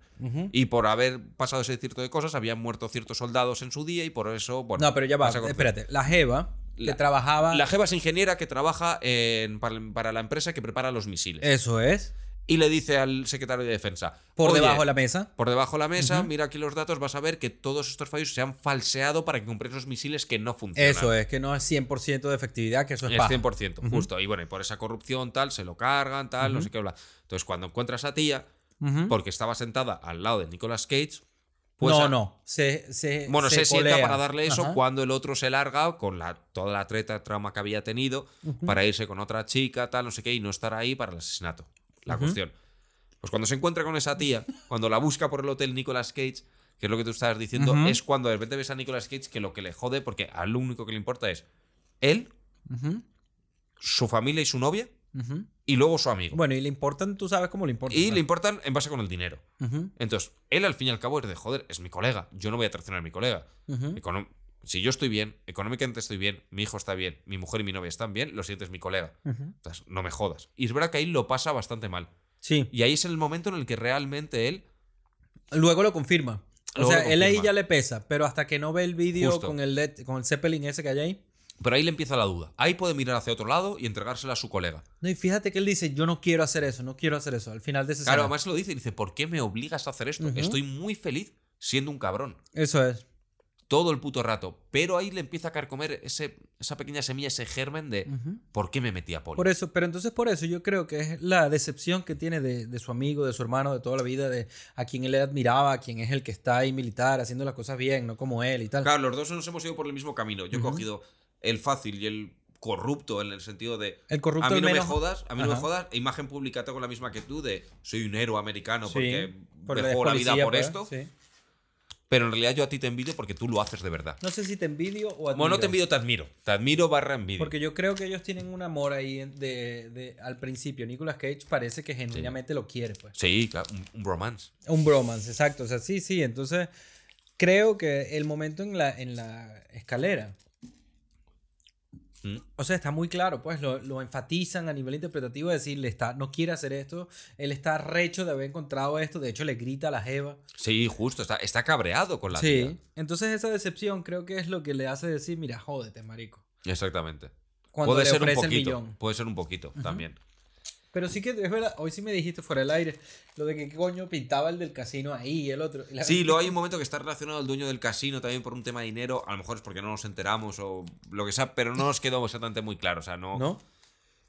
Y por haber pasado ese cierto de cosas, habían muerto ciertos soldados en su día y por eso, bueno. no, pero ya va. Espérate. La Jeva, que La- trabajaba. La Jeva es ingeniera que trabaja en- para, para la empresa que prepara los misiles. Eso es. Y le dice al secretario de defensa: Por "Oye, debajo de la mesa. Por debajo de la mesa, mira aquí los datos, vas a ver que todos estos fallos se han falseado para que compres los misiles que no funcionan. Eso es, que no es 100% de efectividad, que eso es Es paja. 100%, justo. Y bueno, y por esa corrupción, tal, se lo cargan, tal, no sé qué, bla. Entonces, cuando encuentras a tía, porque estaba sentada al lado de Nicolas Cage, pues. no, a- no. Se, se, Bueno, se, sienta para darle eso Ajá. cuando el otro se larga con la, toda la treta trauma que había tenido para irse con otra chica, tal, no sé qué, y no estar ahí para el asesinato. La cuestión. Pues cuando se encuentra con esa tía, cuando la busca por el hotel Nicolas Cage, que es lo que tú estabas diciendo, es cuando de repente ves a Nicolas Cage que lo que le jode, porque a lo único que le importa es él, su familia y su novia, y luego su amigo. Bueno, y le importan, tú sabes cómo le importan. y ¿no? le importan en base con el dinero. Entonces, él al fin y al cabo es de joder, es mi colega. Yo no voy a traicionar a mi colega. Si yo estoy bien, económicamente estoy bien, mi hijo está bien, mi mujer y mi novia están bien, lo siguiente es mi colega. Entonces, no me jodas. Y es verdad que ahí lo pasa bastante mal. Sí. Y ahí es el momento en el que realmente él. Luego lo confirma. O sea, él ahí ya le pesa, pero hasta que no ve el vídeo con el, LED con el Zeppelin ese que hay ahí. Pero ahí le empieza la duda. Ahí puede mirar hacia otro lado y entregársela a su colega. No, y fíjate que él dice, yo no quiero hacer eso, no quiero hacer eso. Al final de ese Claro, además lo dice dice: ¿Por qué me obligas a hacer esto? Estoy muy feliz siendo un cabrón. Eso es. Todo el puto rato. Pero ahí le empieza a caer comer ese, esa pequeña semilla, ese germen de. ¿por qué me metí a poli? Por eso, pero entonces por eso yo creo que es la decepción que tiene de, de su amigo, de su hermano, de toda la vida, de a quien él admiraba, a quien es el que está ahí militar, haciendo las cosas bien, no como él y tal. Claro, los dos nos hemos ido por el mismo camino. Yo he cogido el fácil y el corrupto en el sentido de El corrupto a mí no menos- me jodas, a mí no me jodas, e imagen pública tengo la misma que tú de soy un héroe americano Sí, porque porque dejó es la vida por pues, esto, sí. Pero en realidad yo a ti te envidio porque tú lo haces de verdad. No sé si te envidio o admiro. Bueno, no te envidio, te admiro. Te admiro barra envidio. Porque yo creo que ellos tienen un amor ahí de, de- al principio. Nicolas Cage parece que genuinamente lo quiere, pues. Sí, claro, un, un bromance. Un bromance, exacto. O sea, sí, sí. Entonces, creo que el momento en la, en la escalera, Mm. o sea, está muy claro, pues lo, lo enfatizan a nivel interpretativo, de decirle, está, no quiere hacer esto, él está recho de haber encontrado esto, de hecho le grita a la Jeva. Sí, justo, está, está cabreado con la sí. tía. Entonces esa decepción creo que es lo que le hace decir, mira, jódete, marico. Exactamente. Cuando puede le ser un ofrece el poquito. millón. Puede ser un poquito también. Pero sí que es verdad, hoy sí me dijiste fuera del aire lo de que qué coño pintaba el del casino ahí y el otro. La- Sí, luego hay un momento que está relacionado al dueño del casino también por un tema de dinero. A lo mejor es porque no nos enteramos o lo que sea, pero no nos quedó exactamente muy claro. O sea, no. ¿No?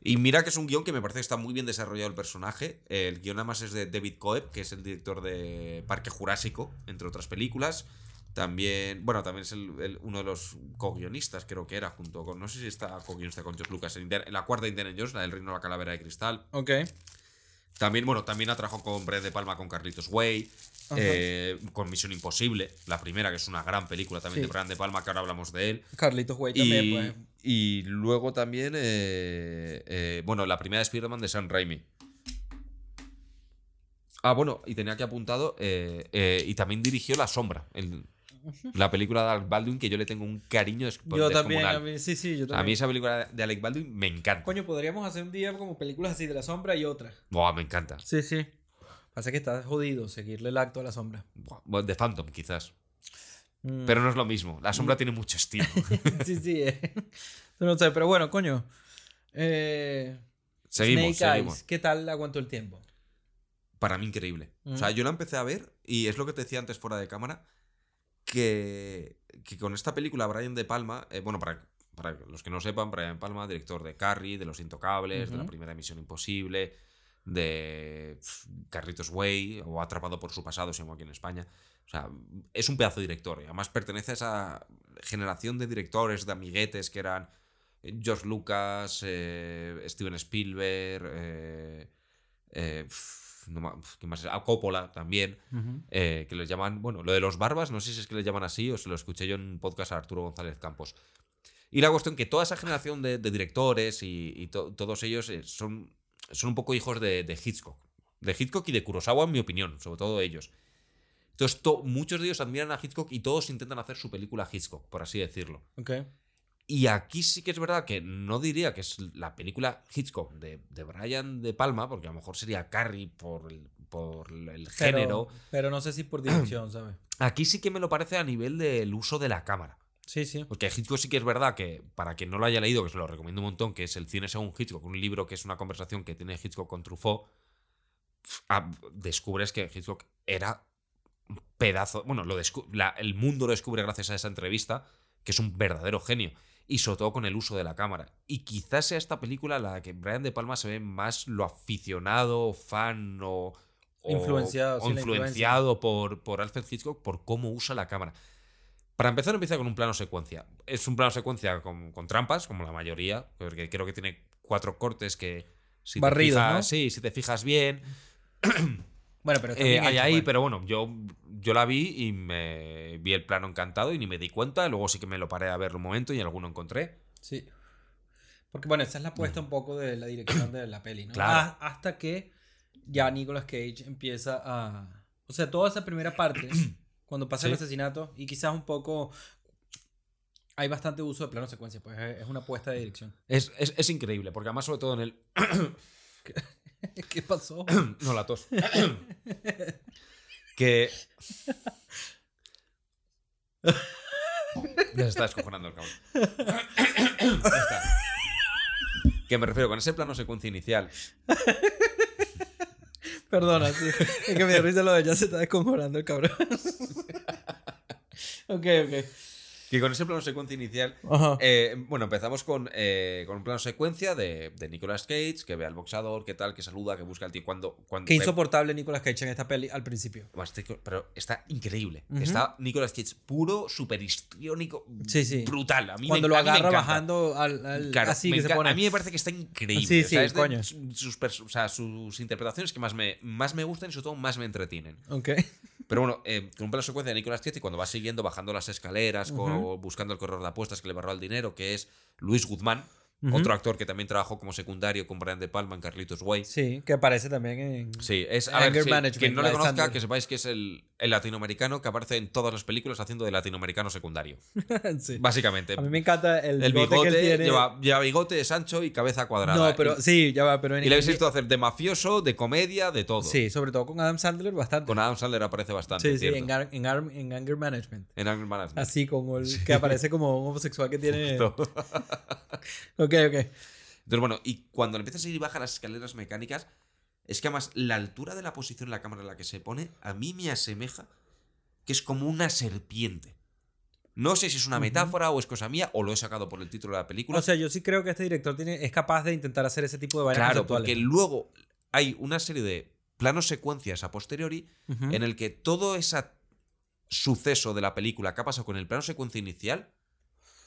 Y mira que es un guion que me parece que está muy bien desarrollado el personaje. El guion además es de David Coeb, que es el director de Parque Jurásico, entre otras películas. También, bueno, también es el- el- uno de los co-guionistas, creo que era, junto con, no sé si está co-guionista con George Lucas, en, la cuarta Indiana Jones, la del Reino de la Calavera de Cristal. Ok. También, bueno, también ha trabajado con Brett de Palma, con Carlitos Way, eh, con Misión Imposible, la primera, que es una gran película también Sí. de Brian de Palma, que ahora hablamos de él. Carlitos Way también, Y, pues. y luego también, eh, eh, bueno, la primera de Spider-Man de Sam Raimi. Ah, bueno, y tenía aquí apuntado, y también dirigió La Sombra, el- la película de Alec Baldwin, que yo le tengo un cariño Yo también, a mí, sí, sí, yo también. A mí esa película de Alec Baldwin me encanta. Coño, podríamos hacer un día como películas así de la sombra y otra. Buah, me encanta. Sí, sí. Pasa que está jodido seguirle el acto a la sombra. Buah, de Phantom, quizás. Mm. Pero no es lo mismo. La sombra tiene mucho estilo. [LAUGHS] sí, sí. eh. No sé, pero bueno, coño. Eh, seguimos, Snake seguimos. Eyes, ¿qué tal aguantó el tiempo? Para mí increíble. O sea, yo la empecé a ver y es lo que te decía antes fuera de cámara, que, que con esta película Brian De Palma, eh, bueno, para, para los que no sepan, Brian De Palma, director de Carrie, de Los Intocables, de la primera Misión Imposible, de Carritos Way o Atrapado por su pasado, se llama aquí en España. O sea, es un pedazo de director y además pertenece a esa generación de directores, de amiguetes que eran eh, George Lucas, eh, Steven Spielberg, eh, eh, no ¿quién más es? A Coppola también, eh, que les llaman, bueno, lo de los barbas, no sé si es que les llaman así o se lo escuché yo en un podcast a Arturo González Campos. Y la cuestión que toda esa generación de, de directores y, y to- todos ellos eh, son, son un poco hijos de, de Hitchcock. De Hitchcock y de Kurosawa, en mi opinión, sobre todo ellos. Entonces, to- muchos de ellos admiran a Hitchcock y todos intentan hacer su película Hitchcock, por así decirlo. Ok. Y aquí sí que es verdad que no diría que es la película Hitchcock de, de Brian De Palma, porque a lo mejor sería Carrie por el, por el género. Pero, pero no sé si por dirección, [CLEARS THROAT] ¿sabes? Aquí sí que me lo parece a nivel del uso de la cámara. Sí, sí. Porque Hitchcock sí que es verdad que, para quien no lo haya leído, que se lo recomiendo un montón, que es El cine según Hitchcock, un libro que es una conversación que tiene Hitchcock con Truffaut, ah, descubres que Hitchcock era un pedazo. Bueno, lo la- el mundo lo descubre gracias a esa entrevista, que es un verdadero genio. Y sobre todo con el uso de la cámara. Y quizás sea esta película la que Brian De Palma se ve más lo aficionado, fan o. o- Influenciado, o sí, la influenciado por, por Alfred Hitchcock por cómo usa la cámara. Para empezar, empieza con un plano secuencia. Es un plano secuencia con, con trampas, como la mayoría, porque creo que tiene cuatro cortes que. Si te Barridos, fijas- ¿no? Sí, si te fijas bien. [CLEARS THROAT] Bueno, pero está eh, bien hay hecho, ahí, pues. pero bueno, yo, yo la vi y me vi el plano encantado y ni me di cuenta. Luego sí que me lo paré a ver un momento y alguno encontré. Sí. Porque bueno, esa es la apuesta un poco de la dirección de la peli, ¿no? Claro. Ah, Hasta que ya Nicolas Cage empieza a... O sea, toda esa primera parte, [COUGHS] cuando pasa el asesinato, y quizás un poco... Hay bastante uso de plano secuencia, pues es es una apuesta de dirección. Es, es- es increíble, porque además, sobre todo en el. [COUGHS] [COUGHS] [LAUGHS] ¿Qué pasó? [CLEARS THROAT] no, la tos. [CLEARS THROAT] que. Ya se está descojonando el cabrón. Ya está. Que me refiero con ese plano secuencia inicial. Perdona, sí. Es que me risa lo de ya se está desconjorando el cabrón. [LAUGHS] ok, ok. Que con ese plano secuencia inicial. Eh, bueno, empezamos con, eh, con un plano secuencia de, de Nicolas Cage, que ve al boxeador, que tal, que saluda, que busca al tío. Cuando, cuando Qué ve- insoportable Nicolas Cage en esta peli al principio. Este Pero está increíble. Ujú. Está Nicolas Cage puro, súper histriónico, Sí, sí. brutal. A mí Cuando me, lo a mí me agarra encanta. bajando al, al- Claro, así me que se pone. a mí me parece que está increíble. Sí, o sea, es coño. sus, o sea, sus interpretaciones que más me, más me gustan y sobre todo más me entretienen. Ok. Pero bueno, eh, con un plano secuencia de Nicolas Cage y cuando va siguiendo, bajando las escaleras, buscando el corredor de apuestas que le barró el dinero, que es Luis Guzmán, Otro actor que también trabajó como secundario con Brian De Palma en Carlitos Way. Sí, que aparece también en. Sí, es a Anger ver, sí, Management, quien no le de conozca, Sandler. que sepáis que es el, el latinoamericano que aparece en todas las películas haciendo de latinoamericano secundario. [LAUGHS] sí. Básicamente. A mí me encanta el, El bigote, bigote que él tiene. lleva, lleva bigote, es ancho y cabeza cuadrada. no, pero y, sí, ya va, pero en y le habéis visto hacer de mafioso, de comedia, de todo. Sí, sobre todo con Adam Sandler bastante. Con Adam Sandler aparece bastante. sí, sí, en, en, en Anger Management. En Anger Management. Así como el que aparece como un homosexual que [LAUGHS] tiene. Ok, ok. Entonces, bueno, y cuando le empiezas a ir y baja las escaleras mecánicas, es que además la altura de la posición de la cámara en la que se pone, a mí me asemeja que es como una serpiente. No sé si es una metáfora o es cosa mía o lo he sacado por el título de la película. O sea, yo sí creo que este director tiene, es capaz de intentar hacer ese tipo de vainas claro, conceptuales. porque luego hay una serie de planos secuencias a posteriori en el que todo ese suceso de la película que ha pasado con el plano secuencia inicial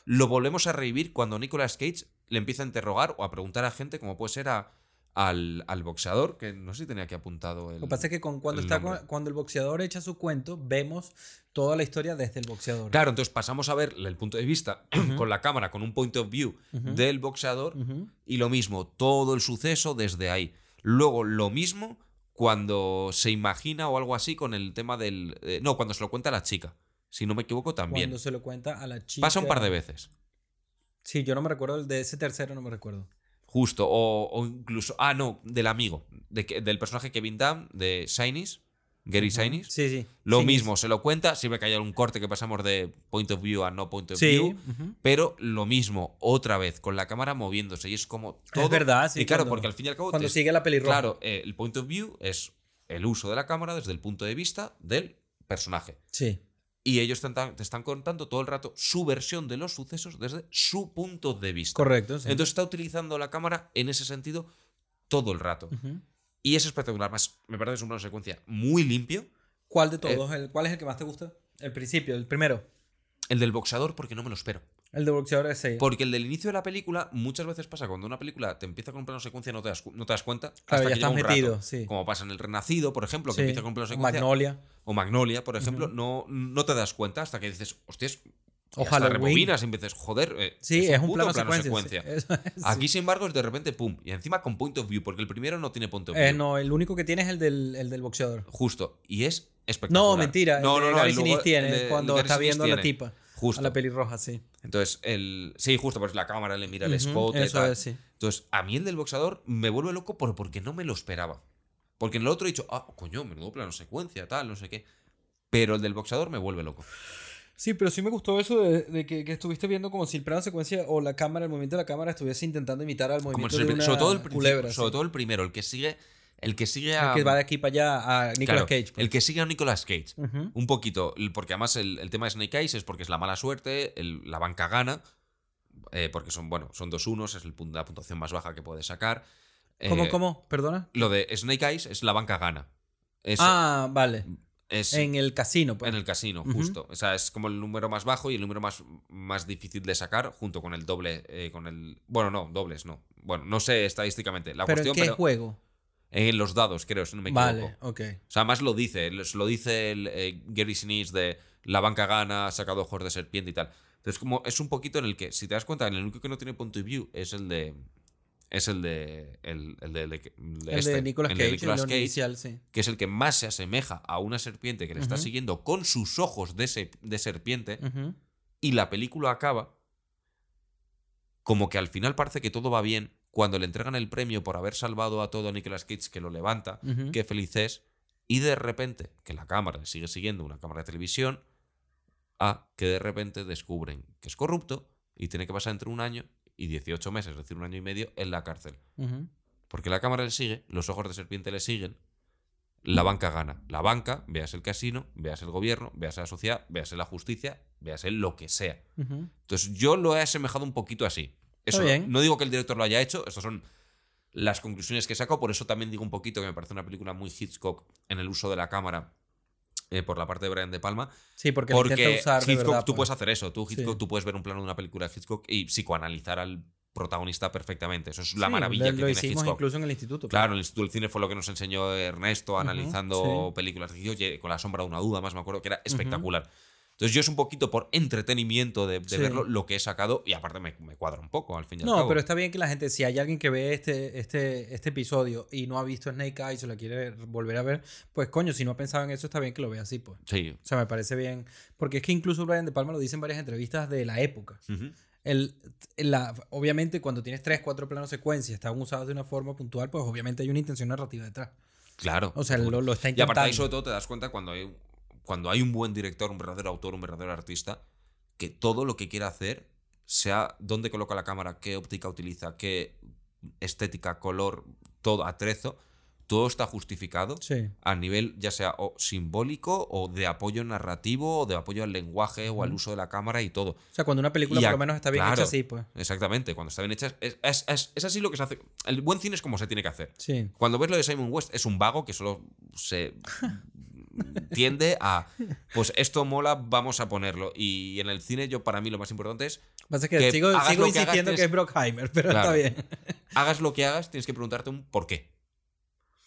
lo volvemos a revivir cuando Nicolas Cage le empieza a interrogar o a preguntar a gente como puede ser a- al, al boxeador, que no sé si tenía aquí apuntado el... Lo que pasa es que con- cuando, el está nombre. cuando el boxeador echa su cuento, vemos toda la historia desde el boxeador. Claro, entonces pasamos a ver el punto de vista [CLEARS THROAT] con la cámara, con un point of view del boxeador y lo mismo, todo el suceso desde ahí. Luego lo mismo cuando se imagina o algo así con el tema del... eh, no, cuando se lo cuenta a la chica. Si no me equivoco también. Cuando se lo cuenta a la chica. Pasa un par de veces. Sí, yo no me recuerdo el de ese tercero, no me recuerdo. Justo. O, o incluso... Ah, no, del amigo. De, del personaje Kevin Dunn, de Shinies. Gary. Shinies. Sí, sí. Lo mismo, se lo cuenta. Siempre que haya un corte que pasamos de point of view a no point of Sí. view. ujú. Pero lo mismo, otra vez, con la cámara moviéndose. Y es como todo. Es verdad, sí. y claro, cuando- porque al fin y al cabo. Cuando te- sigue la pelirroja. Claro, eh, el point of view es el uso de la cámara desde el punto de vista del personaje. Sí. Y ellos te, están- te están contando todo el rato su versión de los sucesos desde su punto de vista. Correcto. sí. Entonces está utilizando la cámara en ese sentido todo el rato. Y es espectacular. Más, me parece que es un plano de secuencia muy limpio. ¿Cuál Eh, de todos? El- ¿Cuál es el que más te gusta? El principio, el primero. El del boxeador, porque no me lo espero. El de boxeador es sí. Porque el del inicio de la película muchas veces pasa cuando una película te empieza con un plano secuencia no te das, no te das cuenta Claro, hasta ya que llega estás un metido, rato. sí. Como pasa en El Renacido, por ejemplo, que Sí. empieza con un plano secuencia. Magnolia. O Magnolia, por ejemplo, no, no te das cuenta hasta que dices, hostias, O o hasta Halloween. rebobinas y empiezas, joder, eh, Sí, es, un puto plano, secuencia. sí. [LAUGHS] Eso es, Aquí, sin embargo, es de repente, pum, y encima con point of view, porque el primero no tiene point of view. Eh, no, el único que tiene es el del, el del boxeador. Justo, y es espectacular. No, mentira. No, el no, no. Gary el tiene el de- el cuando está viendo a la tipa. Justo. A la pelirroja, sí. Entonces, el. Sí, justo, pues la cámara le mira el Ujú, escote. eso tal. es, sí. Entonces, a mí el del boxeador me vuelve loco por, porque no me lo esperaba. Porque en el otro he dicho, ah, coño, menudo plano secuencia, tal, no sé qué. Pero el del boxeador me vuelve loco. Sí, pero sí me gustó eso de, de que, que estuviste viendo como si el plano secuencia o la cámara, el movimiento de la cámara estuviese intentando imitar al Como movimiento el- de una sobre todo el principio, culebra. sobre sí. todo el primero, el que sigue. El que sigue El a. que va de aquí para allá a Nicolas claro, Cage. pues. El que sigue a Nicolas Cage. Un poquito, el- porque además el, el tema de Snake Eyes es porque es la mala suerte, el- la banca gana, eh, porque son, bueno, son dos unos, es el, la puntuación más baja que puedes sacar. ¿Cómo, Eh, cómo? ¿Perdona? Lo de Snake Eyes es la banca gana. Es, ah, vale. es En el casino, pues. en el casino, justo. O sea, es como el número más bajo y el número más, más difícil de sacar, junto con el doble, eh, con el... Bueno, no, dobles, no. Bueno, no sé estadísticamente la ¿Pero en cuestión, qué pero juego? En los dados, creo, si no me equivoco. Vale, ok. O sea, más lo dice, lo dice el eh, Gary Sinise de la banca gana, ha sacado ojos de serpiente y tal. Entonces, como es un poquito en el que, si te das cuenta, en el único que no tiene point of view es el de. Es el de. El, el de, el de- de El este, de Nicolas Cage, de Nicolas el Cage, inicial, sí. que es el que más se asemeja a una serpiente que le está siguiendo con sus ojos de, se- de serpiente. Y la película acaba como que al final parece que todo va bien. Cuando le entregan el premio por haber salvado a todo a Nicolas Cage, que lo levanta, qué feliz es. Y de repente, que la cámara le sigue siguiendo, una cámara de televisión, a que de repente descubren que es corrupto y tiene que pasar entre un año y 18 meses, es decir, un año y medio, en la cárcel. Porque la cámara le sigue, los ojos de serpiente le siguen, la banca gana. La banca, veas el casino, veas el gobierno, veas la sociedad, veas la justicia, veas lo que sea. Entonces yo lo he asemejado un poquito así. Eso bien. no digo que el director lo haya hecho, estas son las conclusiones que saco, por eso también digo un poquito que me parece una película muy Hitchcock en el uso de la cámara eh, por la parte de Brian De Palma. Sí, porque, Porque usar Hitchcock, verdad, tú pues. puedes hacer eso. Tú, Hitchcock, Sí. tú puedes ver un plano de una película de Hitchcock y psicoanalizar al protagonista perfectamente. Eso es la Sí, maravilla lo, que lo tiene hicimos Hitchcock. incluso en el instituto. pues. Claro, en el Instituto del Cine fue lo que nos enseñó Ernesto analizando sí. películas de Hitchcock, con la sombra de una duda, más me acuerdo que era espectacular. Entonces yo es un poquito por entretenimiento de, de Sí. verlo lo que he sacado y aparte me, me cuadra un poco al fin y al No, cabo. pero está bien que la gente, si hay alguien que ve este, este, este episodio y no ha visto Snake Eyes o la quiere volver a ver, pues coño, si no ha pensado en eso, está bien que lo vea así, pues. Sí. O sea, me parece bien. Porque es que incluso Brian De Palma lo dice en varias entrevistas de la época. El, la, obviamente, cuando tienes tres, cuatro planos secuencia, están usados de una forma puntual, pues obviamente hay una intención narrativa detrás. Claro. O sea, lo, lo está Y intentando. aparte de ahí, sobre todo, te das cuenta cuando hay, cuando hay un buen director, un verdadero autor, un verdadero artista, que todo lo que quiera hacer, sea dónde coloca la cámara, qué óptica utiliza, qué estética, color, todo, atrezo, todo está justificado Sí. a nivel ya sea o simbólico o de apoyo narrativo o de apoyo al lenguaje o al uso de la cámara y todo. O sea, cuando una película Y por lo menos está bien claro. hecha así, pues. Exactamente, cuando está bien hecha, es, es- es- es así lo que se hace. El buen cine es como se tiene que hacer. Sí. Cuando ves lo de Simon West, es un vago que solo se [LAUGHS] tiende a, pues esto mola, vamos a ponerlo. Y en el cine, yo para mí lo más importante es, Pasa que, Que sigo, hagas sigo lo que hagas, insistiendo que es Brockheimer, pero Claro. está bien. hagas lo que hagas, tienes que preguntarte un por qué.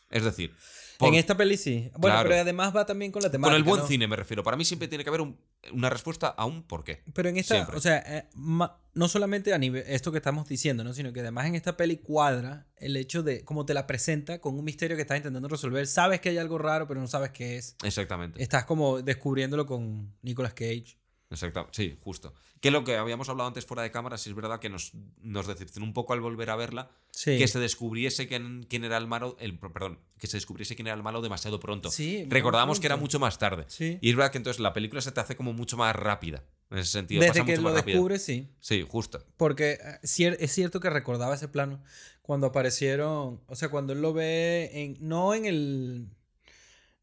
Es decir, por- En esta peli sí. Bueno, Claro. pero además va también con la temática. con el buen ¿no? cine me refiero. Para mí siempre tiene que haber un- una respuesta a un por qué. Pero en esta, Siempre. o sea, eh, ma- no solamente a nivel esto que estamos diciendo, ¿no? Sino que además en esta peli cuadra el hecho de cómo te la presenta con un misterio que estás intentando resolver. Sabes que hay algo raro, pero no sabes qué es. Exactamente. Estás como descubriéndolo con Nicolas Cage. Exacto, sí, justo. Que lo que habíamos hablado antes fuera de cámara, sí es verdad que nos, nos decepcionó un poco al volver a verla, Sí. que se descubriese quién, quién era el malo, el, perdón, que se descubriese quién era el malo demasiado pronto. Sí, Recordábamos que era mucho más tarde. Sí. Y es verdad que entonces la película se te hace como mucho más rápida, en ese sentido. Desde pasa que mucho lo más descubre, sí. Sí, justo. Porque eh, es cierto que recordaba ese plano cuando aparecieron, o sea, cuando él lo ve en, no en el,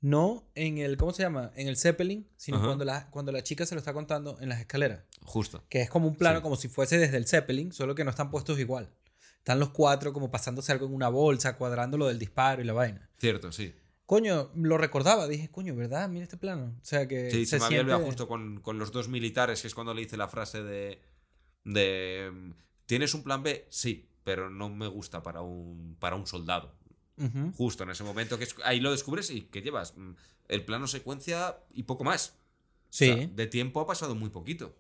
no en el, ¿cómo se llama? En el Zeppelin, sino Ajá. cuando la, cuando la chica se lo está contando en las escaleras. Justo. Que es como un plano Sí. como si fuese desde el Zeppelin, solo que no están puestos igual. Están los cuatro como pasándose algo en una bolsa, cuadrando lo del disparo y la vaina. Cierto, sí. Coño, lo recordaba, dije, coño, ¿verdad? Mira este plano. O sea que Sí, se, se me había olvidado siente- justo con, con los dos militares, que es cuando le dice la frase de De. ¿Tienes un plan B? Sí, pero no me gusta para un, para un soldado. Justo en ese momento que es- ahí lo descubres y que llevas mm, el plano secuencia y poco más. Sí. O sea, de tiempo ha pasado muy poquito.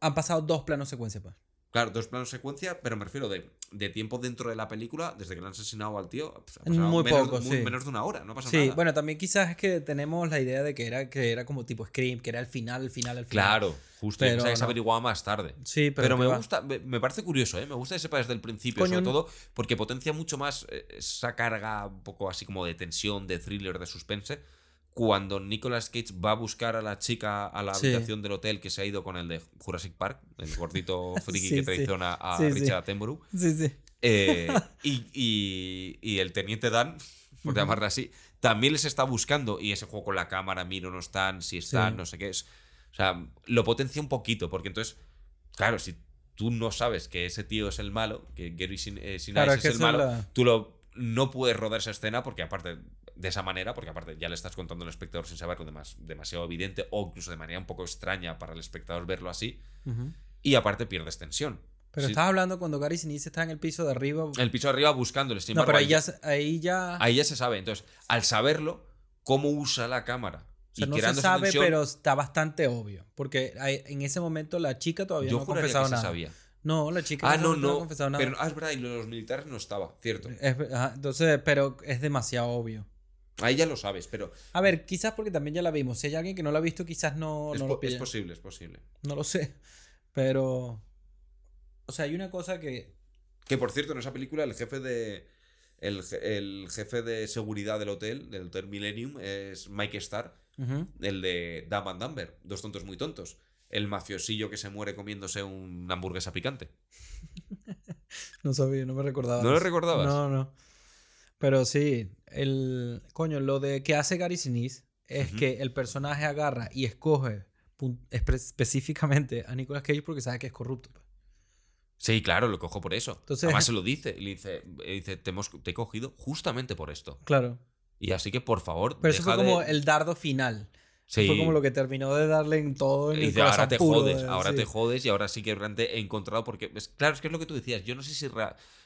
Han pasado dos planos secuencia, pues. Claro, dos planos secuencia, pero me refiero de, de tiempo dentro de la película, desde que le han asesinado al tío, pues, ha Muy menos, poco, muy- sí. menos de una hora, no pasa Sí, nada. bueno, también quizás es que tenemos la idea de que era, que era como tipo Scream, que era el final, el final, el final. Claro, justo, y Pero que se no. averiguaba más tarde. Sí, pero, Pero, me va. gusta, me, me parece curioso, ¿eh? Me gusta que sepa desde el principio, Coño, sobre todo porque potencia mucho más eh, esa carga un poco así como de tensión, de thriller, de suspense. Cuando Nicolas Cage va a buscar a la chica a la Sí. habitación del hotel que se ha ido con el de Jurassic Park, el gordito [LAUGHS] friki Sí, que traiciona a. Richard Attenborough. Sí, sí. Eh, [LAUGHS] y, y- y el teniente Dan, por Ujú. llamarle así, también les está buscando. Y ese juego con la cámara, miro, no están, si están, Sí. no sé qué es. O sea, lo potencia un poquito, porque entonces, claro, si tú no sabes que ese tío es el malo, que Gary eh, Sinise Claro, es que el malo, la- tú lo, no puedes rodar esa escena porque aparte de esa manera, porque aparte ya le estás contando al espectador sin saberlo demas- demasiado evidente o incluso de manera un poco extraña para el espectador verlo así, Ujú. y aparte pierdes tensión. Pero Si- estás hablando cuando Gary Sinise está en el piso de arriba. el piso de arriba buscándole, sin no, embargo, pero ahí ahí- ya, ahí ya. Ahí ya se sabe. Entonces, al saberlo, cómo usa la cámara. o sea, no se sabe, tensión, pero está bastante obvio. Porque hay- en ese momento la chica todavía yo no ha confesado que nada. se sabía. No, la chica Ah, en ese no, momento ha no. confesado nada. Pero, ah, es verdad, y los militares no estaba, cierto. Es- ajá, entonces, pero es demasiado obvio. Ahí ya lo sabes, pero A ver, quizás porque también ya la vimos. Si hay alguien que no la ha visto, quizás no, es, no lo es pilla. posible, es posible. No lo sé. Pero. O sea, hay una cosa que. Que por cierto, en esa película, el jefe de. El, el jefe de seguridad del hotel, del Hotel Millennium, es Mike Starr, el de Dumb and Dumber, dos tontos muy tontos. El mafiosillo que se muere comiéndose una hamburguesa picante. [LAUGHS] No sabía, no me recordaba. ¿No lo recordabas? No, no. Pero sí, el. Coño, lo de que hace Gary Sinise es que el personaje agarra y escoge espe- específicamente a Nicolas Cage porque sabe que es corrupto. pues. Sí, claro, lo cojo por eso. Entonces- Además se lo dice. Le dice, le dice te, hemos- te he cogido justamente por esto. Claro. Y así que, por favor, Pero eso fue como de- el dardo final. Sí. Fue como lo que terminó de darle en todo en Y el dice, ahora te puro jodes, de- ahora sí. te jodes y ahora sí que realmente he encontrado porque es, claro, es que es lo que tú decías, yo no sé si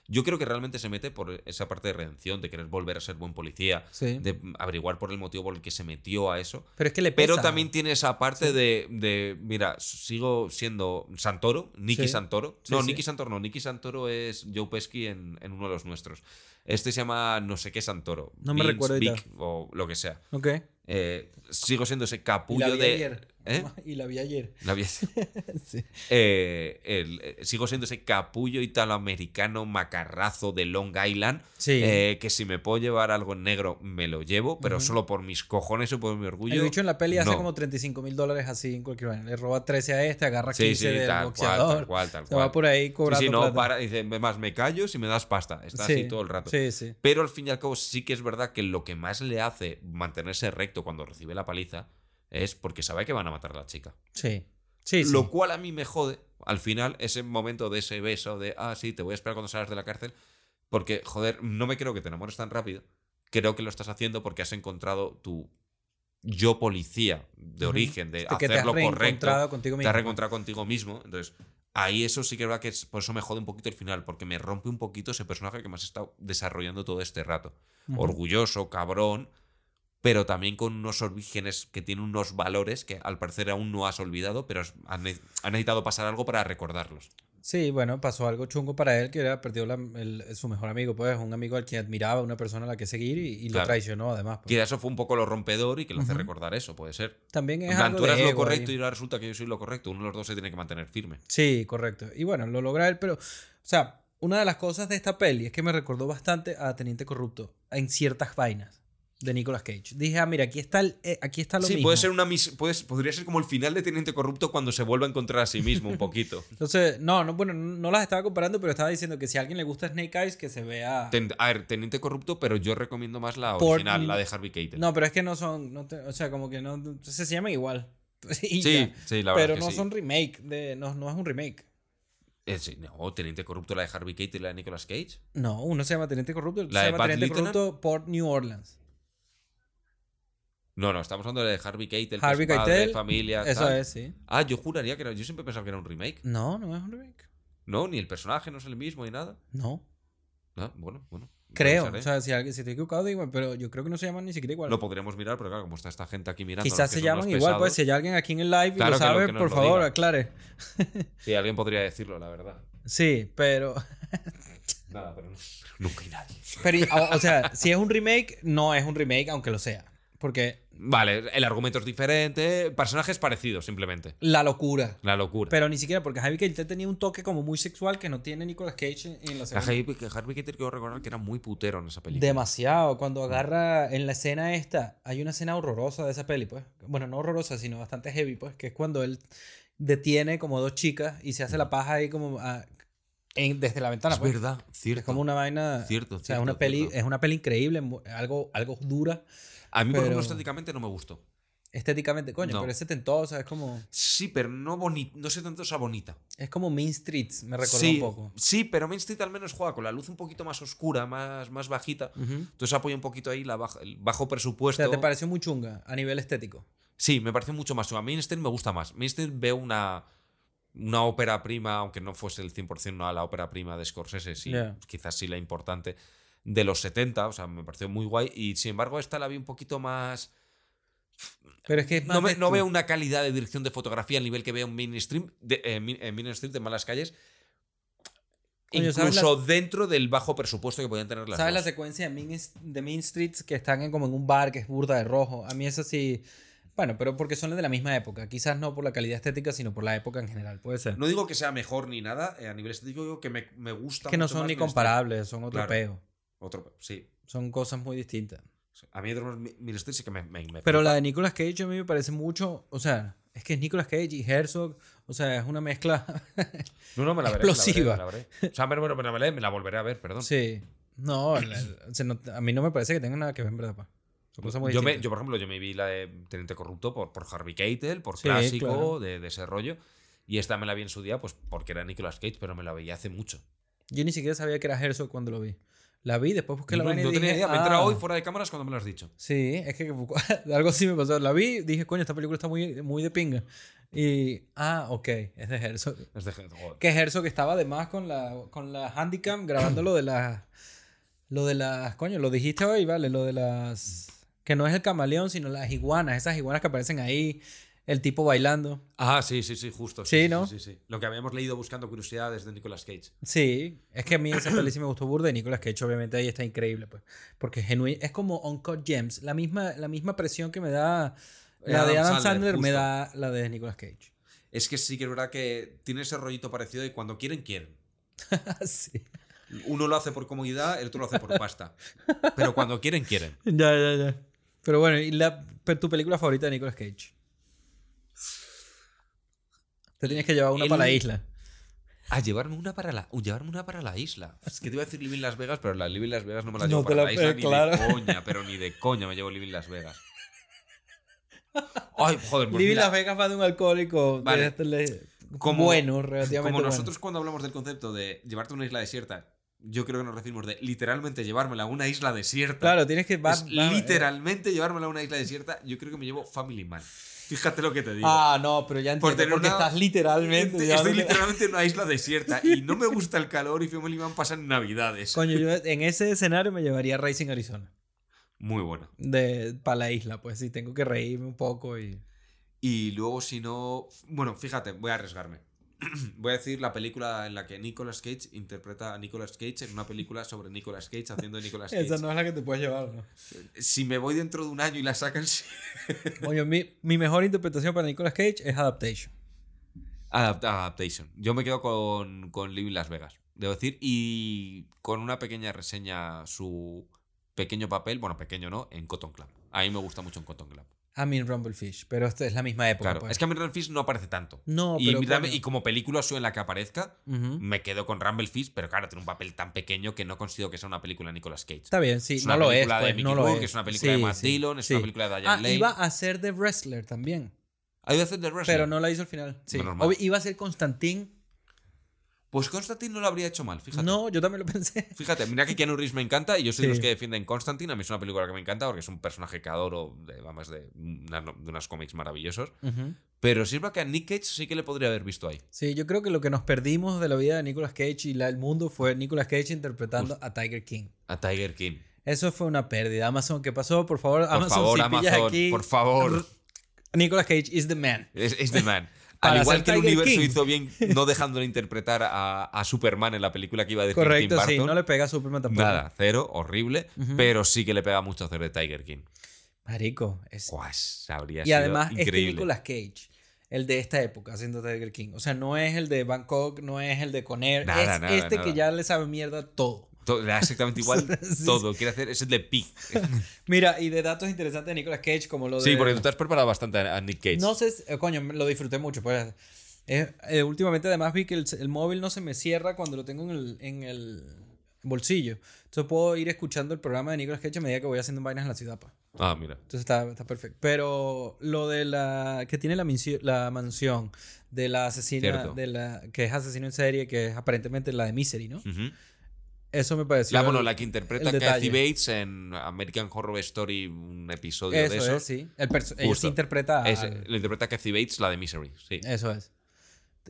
yo creo que realmente se mete por esa parte de redención, de querer volver a ser buen policía, Sí. de averiguar por el motivo por el que se metió a eso, Pero es que le pesa. pero también tiene esa parte de, de, mira, sigo siendo Santoro, Nicky. Santoro. No. Nicky Santoro no, Nicky Santoro es Joe en, en uno de los nuestros. Este se llama no sé qué Santoro. No me recuerdo o lo que sea. Ok. Eh, sigo siendo ese Y la capullo de... ayer. ¿Eh? [LAUGHS] Y la vi ayer. La vi- [LAUGHS] sí. Eh, el- eh, sigo siendo ese capullo italoamericano macarrazo de Long Island. Sí. eh, que si me puedo llevar algo en negro, me lo llevo, pero solo por mis cojones o por mi orgullo. El bicho en la peli hace como 35 mil dólares así en cualquier vaina. Le roba 13 a este, agarra 15 Sí, sí, del tal cual, boxeador. tal cual, tal Se va cual. por ahí cobrando sí, no, plata. para, dice, más me callo si me das pasta. Está Sí, así todo el rato. Sí, sí. Pero al fin y al cabo sí que es verdad que lo que más le hace mantenerse recto cuando recibe la paliza es porque sabe que van a matar a la chica. Sí. Sí, sí. Lo cual a mí me jode, al final, ese momento de ese beso de, ah, sí, te voy a esperar cuando salgas de la cárcel, porque, joder, no me creo que te enamores tan rápido. Creo que lo estás haciendo porque has encontrado tu yo policía de Ujú. origen, de te hacer lo correcto. contigo Te mismo. has reencontrado contigo mismo. Entonces, ahí eso sí que es verdad que es- por eso me jode un poquito el final, porque me rompe un poquito ese personaje que me has estado desarrollando todo este rato. Orgulloso, cabrón, pero también con unos orígenes que tienen unos valores que al parecer aún no has olvidado, pero has necesitado pasar algo para recordarlos. Sí, bueno, pasó algo chungo para él, que era perdió la- el- su mejor amigo, pues, un amigo al que admiraba, una persona a la que seguir y, y lo traicionó además. pues. Que eso fue un poco lo rompedor y que lo hace recordar eso, puede ser. También es algo tú de lo ego correcto ahí. y ahora resulta que yo soy lo correcto. Uno de los dos se tiene que mantener firme. Sí, correcto. Y bueno, lo logra él, pero, o sea, una de las cosas de esta peli es que me recordó bastante a Teniente Corrupto en ciertas vainas de Nicolas Cage. Dije, ah, mira, aquí está, el, eh, aquí está lo Sí, mismo. puede ser una mis- puede- podría ser como el final de Teniente Corrupto cuando se vuelve a encontrar a sí mismo un poquito. [LAUGHS] Entonces, no, no, bueno, no las estaba comparando, pero estaba diciendo que si a alguien le gusta Snake Eyes, que se vea... Ten- a ver, Teniente Corrupto, pero yo recomiendo más la Por- original, la de Harvey Keitel. No, pero es que no son, no te- o sea, como que no, se, se llaman igual. [LAUGHS] Sí, ya. sí, la verdad pero que no sí. son remake, de, no, no es un remake. Eh, sí, no, Teniente Corrupto, la de Harvey Keitel y la de Nicolas Cage. No, uno se llama Teniente Corrupto, el otro ¿La se de llama Bad Teniente? Corrupto Port New Orleans. No, no, estamos hablando de Harvey Keitel, Harvey que es padre, Keitel, familia. Eso tal. es, sí. Ah, yo juraría que era. Yo siempre pensaba que era un remake. No, no es un remake. No, ni el personaje no es el mismo ni nada. No. Ah, bueno, bueno. Creo. O sea, si, si estoy equivocado, digo, pero yo creo que no se llaman ni siquiera igual. Lo podríamos mirar, pero claro, como está esta gente aquí mirando. Quizás se llaman igual, pues si hay alguien aquí en el live y Claro lo sabe, por lo favor, diga. aclare. [LAUGHS] Sí, alguien podría decirlo, la verdad. Sí, pero. Nada, pero no- nunca hay nadie. pero o sea, si es un remake, no es un remake, aunque lo sea. Porque Vale, el argumento es diferente, personajes parecidos, simplemente. la locura. La locura. Pero ni siquiera, porque Harvey Keitel tenía un toque como muy sexual que no tiene Nicolas Cage en, en la segunda. Harvey, Harvey Keitel quiero recordar que era muy putero en esa película. Demasiado. Cuando agarra en la escena esta, hay una escena horrorosa de esa peli, pues. Bueno, no horrorosa, sino bastante heavy, pues. Que es cuando él detiene como dos chicas y se hace la paja ahí como a- en- desde la ventana. es pues. verdad, cierto. Es como una vaina. Cierto, O sea, cierto, una peli, cierto. es una peli increíble, algo, algo dura A mí, por ejemplo, estéticamente no me gustó. estéticamente, coño, No. pero es setentosa, es como. Sí, pero no, boni no sé tanto esa bonita. Es como Mean Streets, me recordó sí, un poco. Sí, pero Main Street al menos juega con la luz un poquito más oscura, más, más bajita. Entonces apoya un poquito ahí la baja- el bajo O presupuesto. sea, ¿te pareció muy chunga a nivel estético? Sí, me parece mucho más. A mí Einstein me gusta más. Einstein veo una, una ópera prima, aunque no fuese el 100% no, la ópera prima de Scorsese, sí, quizás sí la importante, de los 70, o sea, me pareció muy guay. Y sin embargo, esta la vi un poquito más. Pero es que es más No, me- no veo una calidad de dirección de fotografía al nivel que veo en Mainstream, de, eh, Min- Mainstream de Malas Calles. Coño, ¿sabes incluso dentro del bajo presupuesto que podían tener las ¿Sabes la secuencia de Mean, de Mean Streets que están en, como en un bar que es burda de rojo? A mí eso sí. Bueno, pero porque son de la misma época. Quizás no por la calidad estética, sino por la época en general. Puede ser. No digo que sea mejor ni nada, eh, a nivel estético digo que me, me gusta es que no son ni comparables, son otro Claro. peo. Otro, sí. Son cosas muy distintas. A mí Mainstream sí que me, me, me Pero flipa. la de Nicolas Cage a mí me parece mucho. O sea, es que es Nicolas Cage y Herzog. O sea, es una mezcla. [LAUGHS] No, no, me la veré. explosiva. Me la veré, me la veré. O sea, me, la veré, me la volveré a ver, perdón. sí. No, la- a mí no me parece que tenga nada que ver, en verdad. pa. Son cosas muy Yo, me, distintas. yo, por ejemplo, yo me vi la de Teniente Corrupto por, por Harvey Keitel, por Sí, clásico claro. de, de ese rollo. Y esta me la vi en su día, pues porque era Nicolas Cage, pero me la veía hace mucho. Yo ni siquiera sabía que era Herzog cuando lo vi. La vi, después busqué la no, vaina y no tenía dije, idea, me "Ah". hoy fuera de cámaras cuando me lo has dicho. Sí, es que [LAUGHS] algo así me pasó. La vi, dije, coño, esta película está muy, muy de pinga. Y, ah, ok, es de Herzog. Es de joder. Que Herzog estaba además con la, con la Handicam grabando lo de las. Lo de las. Coño, lo dijiste hoy, ¿vale? Lo de las. Que no es el camaleón, sino las iguanas. Esas iguanas que aparecen ahí. El tipo bailando. Ah, sí, sí, sí, justo. Sí, ¿no? Sí, sí, Lo que habíamos leído buscando curiosidades de Nicolas Cage. Sí, es que a mí esa peli sí me gustó burda y Nicolas Cage obviamente ahí está increíble, pues. Porque genuino, es como Uncut Gems. La misma, la misma presión que me da la de Adam Sandler, Sandler, me da la de Nicolas Cage. Es que sí que es verdad que tiene ese rollito parecido y cuando quieren, quieren. [LAUGHS] sí. Uno lo hace por comodidad, el otro lo hace por pasta. Pero cuando quieren, quieren. Ya, ya, ya. Pero bueno, ¿y la, tu película favorita de Nicolas Cage? Te tienes que llevar una El- para la isla. A llevarme una para la, llevarme una para la isla. Es que te iba a decir Living Las Vegas, pero la Living Las Vegas no me la No llevo te para la- la, isla eh, ni claro. de coña, pero ni de coña me llevo Living Las Vegas. Ay, joder, pues Living mira, Las Vegas va de un alcohólico Vale. este Como- bueno, relativamente como bueno. nosotros cuando hablamos del concepto de llevarte a una isla desierta, yo creo que nos referimos de literalmente llevármela a una isla desierta. Claro, tienes que... va- va- literalmente llevármela a una isla desierta, yo creo que me llevo Family Man. Fíjate lo que te digo. Ah, no, pero ya entiendo. Porque una- estás literalmente... Estoy llevándote- literalmente en una isla [LAUGHS] desierta y no me gusta el calor y Family Man pasan navidades. Coño, yo [LAUGHS] en ese escenario me llevaría a Racing Arizona. Muy bueno. De, para la isla, pues sí, tengo que reírme un poco y... Y luego, si no. Bueno, fíjate, voy a arriesgarme. [CLEARS THROAT] Voy a decir la película en la que Nicolas Cage interpreta a Nicolas Cage en una película sobre Nicolas Cage haciendo de Nicolas [LAUGHS] Cage. Esa no es la que te puedes llevar, ¿no? Si me voy dentro de un año y la sacan, [LAUGHS] sí. Coño, mi, mi mejor interpretación para Nicolas Cage es Adaptation. Adapt- Adaptation. Yo me quedo con, con Living Las Vegas, debo decir. Y con una pequeña reseña su pequeño papel, bueno, pequeño no, en Cotton Club. A mí me gusta mucho en Cotton Club. A mí en Rumblefish, pero esto es la misma época. Claro, pues. es que a mí Fish no aparece tanto. No, y, pero... Rumble- y como película su en la que aparezca, me quedo con Rumblefish, pero claro, tiene un papel tan pequeño que no considero que sea una película de Nicolas Cage. Está bien, sí, es no lo es, película de pues, Mickey no lo es. es una película de Matt sí, Dillon, es sí. una película de Diane Ah, Lane. iba a ser de Wrestler también, ¿Ha ido a hacer The Wrestler? pero no la hizo al final. Sí. Iba a ser Constantine, Pues Constantine no lo habría hecho mal, fíjate. No, yo también lo pensé. Fíjate, mira que Keanu Reeves me encanta y yo soy de los que defienden Constantine. A mí es una película que me encanta porque es un personaje que adoro, de, además de, una- de unos cómics maravillosos. Pero sirva que a Nick Cage sí que le podría haber visto ahí. Sí, yo creo que lo que nos perdimos de la vida de Nicolas Cage y la, el mundo fue Nicolas Cage interpretando a Tiger King. A Tiger King. Eso fue una pérdida. Amazon, ¿qué pasó? Por favor, Por Amazon, favor, si Amazon, aquí, por favor. Nicolas Cage is the man. Es The Man. [LAUGHS] Al igual que el Tiger universo King. hizo bien [LAUGHS] no dejándole interpretar a, a Superman en la película que iba a decir Tim Correcto, Burton. sí. No le pega a Superman tampoco. Nada, cero, horrible. Pero sí que le pega mucho hacer de Tiger King. Marico. Es... Guas, habría Y sido además, increíble. Nicolas Cage, el de esta época haciendo Tiger King. O sea, no es el de Bangkok, no es el de Conair. Nada, es nada, este nada. que ya le sabe mierda todo. To- le da exactamente [LAUGHS] igual Sí, todo. Quiere hacer, es el de Pig. [LAUGHS] Mira, y de datos interesantes de Nicolas Cage, como lo de. Sí, porque tú te has preparado bastante a Nick Cage. No sé, eh, coño, lo disfruté mucho. Pues, Eh, eh, últimamente, además, vi que el, el móvil no se me cierra cuando lo tengo en el, en el bolsillo. Entonces puedo ir escuchando el programa de Nicolas Cage a medida que voy haciendo vainas en la ciudad. pa. Ah, mira. Entonces está, está perfecto. Pero lo de la. que tiene la, la mansión de la asesina. Cierto. de la que es asesino en serie, que es aparentemente la de Misery, ¿no? Ujú. Eso me pareció. La, bueno, el- la que interpreta Kathy. Bates en American Horror Story, un episodio Eso de eso. es, sí. El ella sí interpreta. Es- al- lo interpreta Kathy Bates, la de Misery. Sí. Eso es.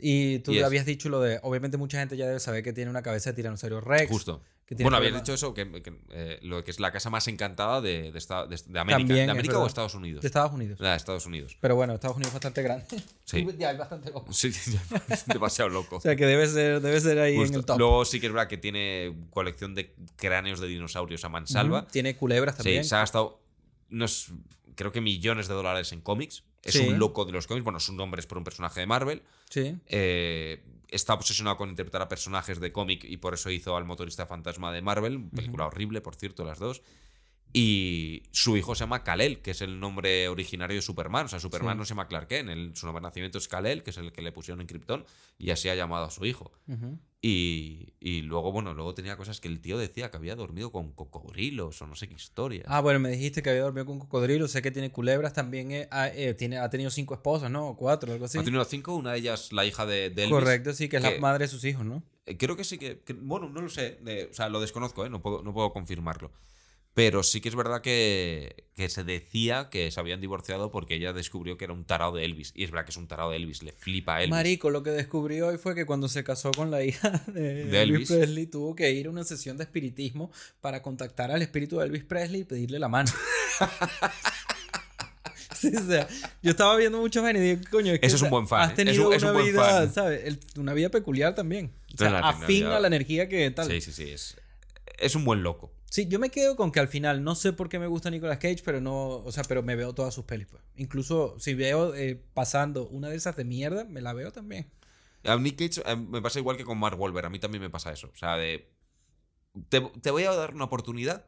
Y tú habías dicho lo de. Obviamente, mucha gente ya debe saber que tiene una cabeza de tiranosaurio Rex. Justo. que tiene Bueno, habías dicho eso, que, que, eh, lo que es la casa más encantada de, de, esta- de- de América. También ¿De es América o. Estados Unidos? De Estados Unidos. La de Estados Unidos. Pero bueno, Estados Unidos es bastante grande. [LAUGHS] Sí. [LAUGHS] ya es bastante loco. Sí, [LAUGHS] demasiado loco. O sea que debe ser, debe ser ahí Justo. en el top. Luego sí que es verdad que tiene colección de cráneos de dinosaurios a mansalva. Tiene culebras también. Sí, se ha gastado unos, creo que millones de dólares en cómics. Es Sí. un loco de los cómics. Bueno, su nombre es por un personaje de Marvel. Sí. Eh, está obsesionado con interpretar a personajes de cómic y por eso hizo al motorista fantasma de Marvel. Película horrible, por cierto, las dos. Y su hijo se llama Kal-El, que es el nombre originario de Superman. O sea, Superman Sí. no se llama Clark Kent. el- su nombre de nacimiento es Kal-El, que es el que le pusieron en Krypton. Y así ha llamado a su hijo. Y, y luego, bueno, luego tenía cosas que el tío decía que había dormido con cocodrilos o no sé qué historia. Ah, bueno, me dijiste que había dormido con cocodrilo. Sé que tiene culebras también. eh, eh, tiene, ha tenido cinco esposas, ¿no? O cuatro, algo así. Ha tenido cinco, una de ellas la hija de, de Elvis. Correcto, sí, que es que- la madre de sus hijos, ¿no? Eh, Creo que sí que, que- Bueno, no lo sé. de- o sea, lo desconozco, ¿eh? No puedo, no puedo confirmarlo. Pero sí que es verdad que, que se decía que se habían divorciado porque ella descubrió que era un tarado de Elvis. Y es verdad que es un tarado de Elvis, le flipa a Elvis. Marico, lo que descubrí hoy fue que cuando se casó con la hija [LAUGHS] de, De Elvis Elvis. Presley, tuvo que ir a una sesión de espiritismo para contactar al espíritu de Elvis Presley y pedirle la mano. [LAUGHS] Sí, o sea, yo estaba viendo muchos vainas y dije, coño, es que Eso es un buen fan, Has ¿eh? Es tenido un- es un una vida, fan. ¿sabes? El- una vida peculiar también. O sea, afín a la energía que tal. Sí, sí, sí. Es, es un buen loco. Sí, yo me quedo con que al final, no sé por qué me gusta Nicolas Cage, pero no, o sea, pero me veo todas sus pelis. pues. Incluso si veo eh, pasando una de esas de mierda, me la veo también. A Nick Cage eh, me pasa igual que con Mark Wahlberg. A mí también me pasa eso. O sea, de. Te, te voy a dar una oportunidad,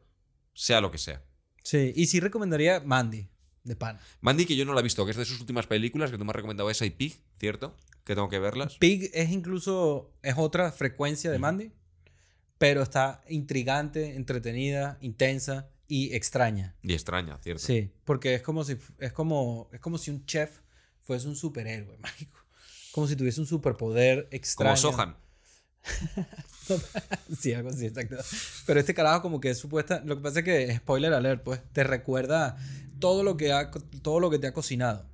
sea lo que sea. Sí, y sí recomendaría Mandy, de pan. Mandy, que yo no la he visto, que es de sus últimas películas, que tú me has recomendado esa y Pig, ¿cierto? Que tengo que verlas. Pig es incluso, es otra frecuencia de. Mandy, pero está intrigante, entretenida, intensa y extraña. Y extraña, ¿cierto? Sí, porque es como si, es como, es como si un chef fuese un superhéroe, [LAUGHS] mágico. Como si tuviese un superpoder extraño. Como Sohan. [LAUGHS] Sí, algo así, exacto. Pero este carajo como que es supuesta... Lo que pasa es que, spoiler alert, pues, te recuerda todo lo que, ha, todo lo que te ha cocinado.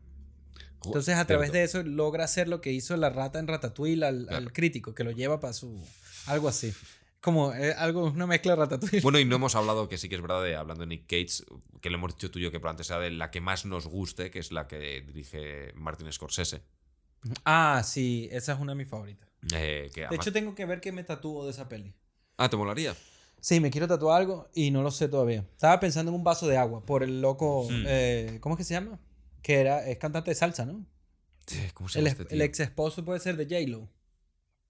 Entonces, a través de eso, logra hacer lo que hizo la rata en Ratatouille al, al crítico, que lo lleva para su... Algo así. Como eh, algo, una mezcla de Ratatouille. Bueno, y no hemos hablado, que sí que es verdad, de, hablando de Nick Cage, que lo hemos dicho tú y yo, que probablemente sea de la que más nos guste, que es la que dirige Martin Scorsese. Ah, sí, esa es una de mis favoritas. Eh, que De hecho, tengo que ver qué me tatúo de esa peli. Ah, ¿te molaría? Sí, me quiero tatuar algo y no lo sé todavía. Estaba pensando en un vaso de agua por el loco... Mm. eh, ¿Cómo es que se llama? Que era, es cantante de salsa, ¿no? ¿Cómo se El, llama es- este el tío? ex esposo puede ser de J-Lo.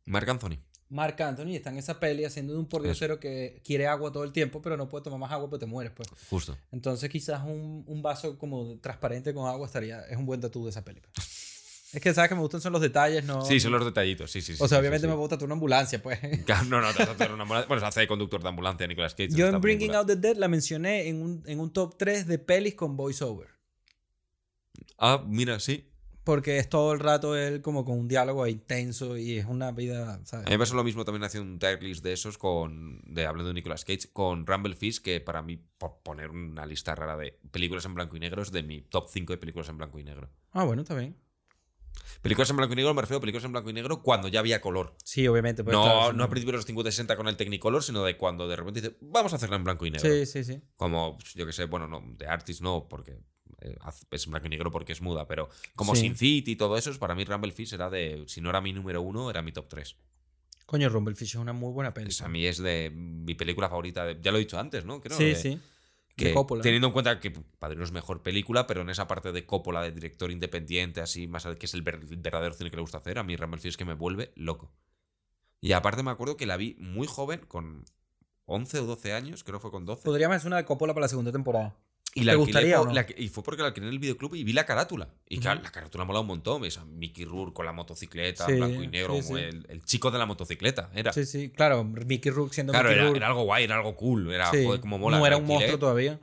Marc Anthony. Mark Anthony está en esa peli haciendo de un pordiosero que quiere agua todo el tiempo, pero no puede tomar más agua porque te mueres, pues. Justo. Entonces quizás un, un vaso como transparente con agua estaría... Es un buen tatu de esa peli. pues. [LAUGHS] es que sabes que me gustan son los detalles, ¿no? Sí, son los detallitos, sí, sí. sí O sea, sí, obviamente sí, me a tatuar una ambulancia, pues. [LAUGHS] No, no, te vas a hacer una ambulancia. Bueno, se hace de conductor de ambulancia Nicolas Cage. Yo en Bringing. Out the Dead la mencioné en un, en un top 3 de pelis con voiceover. Ah, mira, sí. Porque es todo el rato él como con un diálogo intenso y es una vida, ¿sabes? A mí me pasó lo mismo también haciendo un tier list de esos con. de hablando de Nicolas Cage, con Rumble Fish, que para mí, por poner una lista rara de películas en blanco y negro, es de mi top 5 de películas en blanco y negro. Ah, bueno, está bien. Películas en blanco y negro me refiero a películas en blanco y negro cuando ya había color. Sí, obviamente. pues, no, claro, no a principios de los 50 y 60 con el Technicolor, sino de cuando de repente dice, vamos a hacerla en blanco y negro. Sí, sí, sí. Como, yo que sé, bueno, no, de Artist no, porque es en blanco y negro porque es muda, pero como Sí. Sin City y todo eso, para mí Rumble Fish era de, si no era mi número uno, era mi top 3. Coño, Rumblefish es una muy buena peli. Pues a mí es de mi película favorita, de- ya lo he dicho antes, ¿no? Creo, sí, de- sí. que teniendo en cuenta que Padrino es mejor película, pero en esa parte de Coppola, de director independiente, así, más que es el ver- el verdadero cine que le gusta hacer, a mí Rumble Fish es que me vuelve loco. Y aparte me acuerdo que la vi muy joven, con 11 o 12 años, creo que fue con 12. Podríamos hacer una de Coppola para la segunda temporada. Y, la ¿Te alquilé gustaría por- o no? la- y fue porque la alquilé en el videoclub y vi la carátula. Y claro, la carátula mola un montón. Ves a Mickey Rourke con la motocicleta, Sí, blanco y negro, sí. El, el chico de la motocicleta. Era. Sí, sí, claro. Mickey Rourke siendo claro, Mickey era, Rourke. era algo guay, era algo cool. Era, joder, como mola. No era un alquilé. monstruo todavía.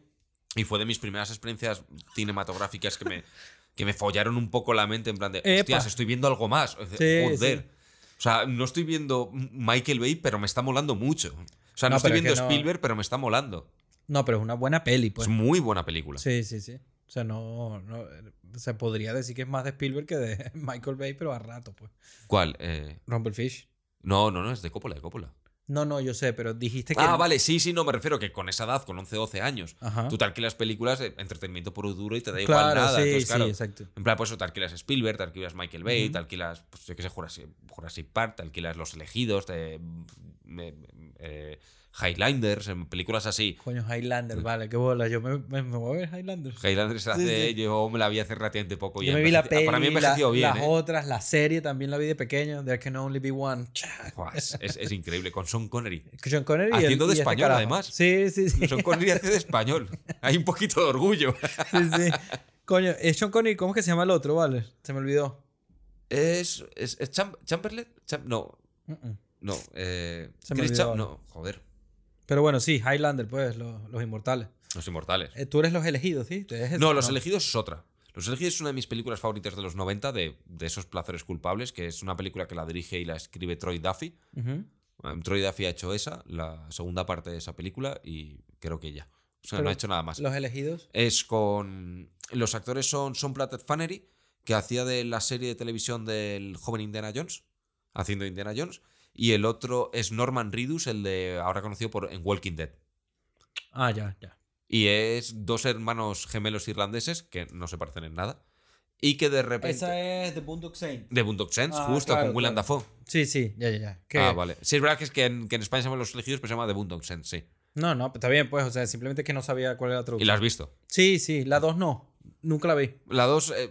Y fue de mis primeras experiencias cinematográficas que me, [LAUGHS] que me follaron un poco la mente en plan de, Epa. hostias, estoy viendo algo más. Joder. O sea, no estoy viendo Michael Bay, pero me está molando mucho. O sea, no, No, estoy es viendo no- Spielberg, pero me está molando. No, pero es una buena peli, pues. Es muy buena película. Sí, sí, sí. O sea, no, no. Se podría decir que es más de Spielberg que de [LAUGHS] Michael Bay, pero a rato, pues. ¿Cuál? Eh, Rumblefish. no, no, no, es de Coppola, de Coppola. No, no, yo sé, pero dijiste que. Ah, vale, sí, sí, no, me refiero que con esa edad, con 11, 12 años, Ajá. tú te alquilas películas de entretenimiento puro duro y te da igual nada. sí, Entonces, sí, claro, exacto. en plan, pues eso, te alquilas Spielberg, te alquilas Michael Bay, Ujú. te alquilas, pues yo qué sé, Jurassic, Jurassic Park, te alquilas Los Elegidos, te, me- eh, Highlanders, en películas así. Coño, Highlander, vale, qué bola. Yo me, me, me voy a ver Highlander. Highlanders se hace, sí. yo me la vi hace relativamente poco. y Yo me vi la peli, Para mí la- envejeció bien, las ¿eh? otras, la serie también la vi de pequeño. There can only be one. Es, es- increíble, con Sean Connery. Sean Connery y el- Haciendo de y este español, además. Sí, sí, sí. Sean Connery hace de español. Hay un poquito de orgullo. sí, sí. Coño, es Sean Connery, ¿cómo es que se llama el otro? Vale, se me olvidó. Es, es, es Cham- Chamberlain? Cham- no, no. Eh, Se me olvidó Cham- no, joder. Pero bueno, sí, Highlander, pues, los, los inmortales. Los Inmortales. Eh, tú eres los elegidos, ¿sí? ¿Te es No? Los Elegidos es otra. Los Elegidos es una de mis películas favoritas de los 90, de, de esos placeres culpables, que es una película que la dirige y la escribe Troy Duffy. Ujú. Um, Troy Duffy ha hecho esa, la segunda parte de esa película, y creo que ya. O sea, Pero no ha hecho nada más. Los elegidos. Es con. Los actores son Son Platter Fannery, que hacía de la serie de televisión del joven Indiana Jones, haciendo Indiana Jones. Y el otro es Norman Reedus, el de ahora conocido por en Walking Dead. Ah, ya, ya. Y es dos hermanos gemelos irlandeses que no se parecen en nada. Y que de repente. Esa es The Boondock Saint. De Boondock Saints, Ah, justo claro, con Willem claro. Dafoe. Sí, sí, ya, ya, ya. Que- Ah, vale. Sí, es verdad que, es que, en, que en España se llaman los elegidos, pero se llama The Boondock Saints, sí. No, no, está bien, pues, o sea, simplemente que no sabía cuál era la Y traducción. la has visto. Sí, sí, la 2 no. Nunca la vi. La dos eh,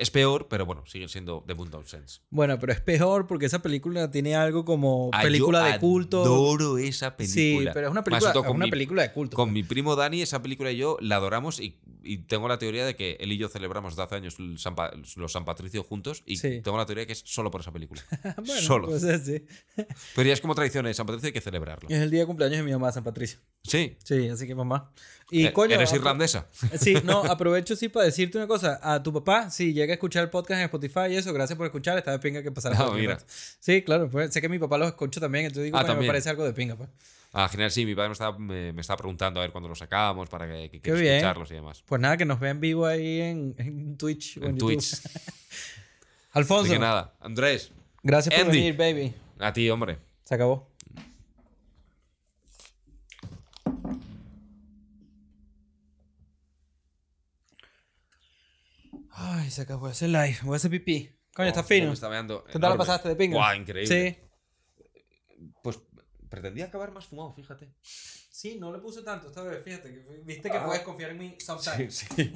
es peor, pero bueno, siguen siendo The Boondock Saints. Bueno, pero es peor porque esa película tiene algo como Ah, película yo de culto. Adoro esa Sí, película. pero es una película, es una mi- película de culto. Con mi primo Dani, esa película y yo la adoramos y, y tengo la teoría de que él y yo celebramos de hace años San los San Patricio juntos y Sí. tengo la teoría de que es solo por esa película. [LAUGHS] bueno, [LAUGHS] solo. pues es, sí. [LAUGHS] Pero ya es como tradición, en San Patricio hay que celebrarlo. Es el día de cumpleaños de mi mamá, San Patricio. Sí. Sí, así que mamá. Y Eh, coño. ¿Eres irlandesa? Sí, no, aprovecho sí para decirte una cosa. A tu papá, si llega a escuchar el podcast en Spotify y eso, gracias por escuchar. Está de pinga que pasara. Ah, por aquí, mira. Sí, claro, pues sé que mi papá los escucha también, entonces digo, Ah, coño, me parece algo de pinga, pues. Ah, genial, sí, mi padre me estaba, me, me estaba preguntando a ver cuándo lo sacamos para que, que escucharlos y demás. Pues nada, que nos vean vivo ahí en, en Twitch o en. Twitch. [LAUGHS] Alfonso, Así que nada, Andrés, gracias por venir, baby. a ti, hombre. Se acabó. Ay, se acabó ese live. Voy a hacer pipí. Coño, está Oh, fino. me está ¿Qué tal la pasaste de pinga? Guau, increíble. Sí. Pretendía acabar más fumado, fíjate. Sí, no le puse tanto esta vez, fíjate. Que, viste que Ah. puedes confiar en mí sometimes. Sí, sí.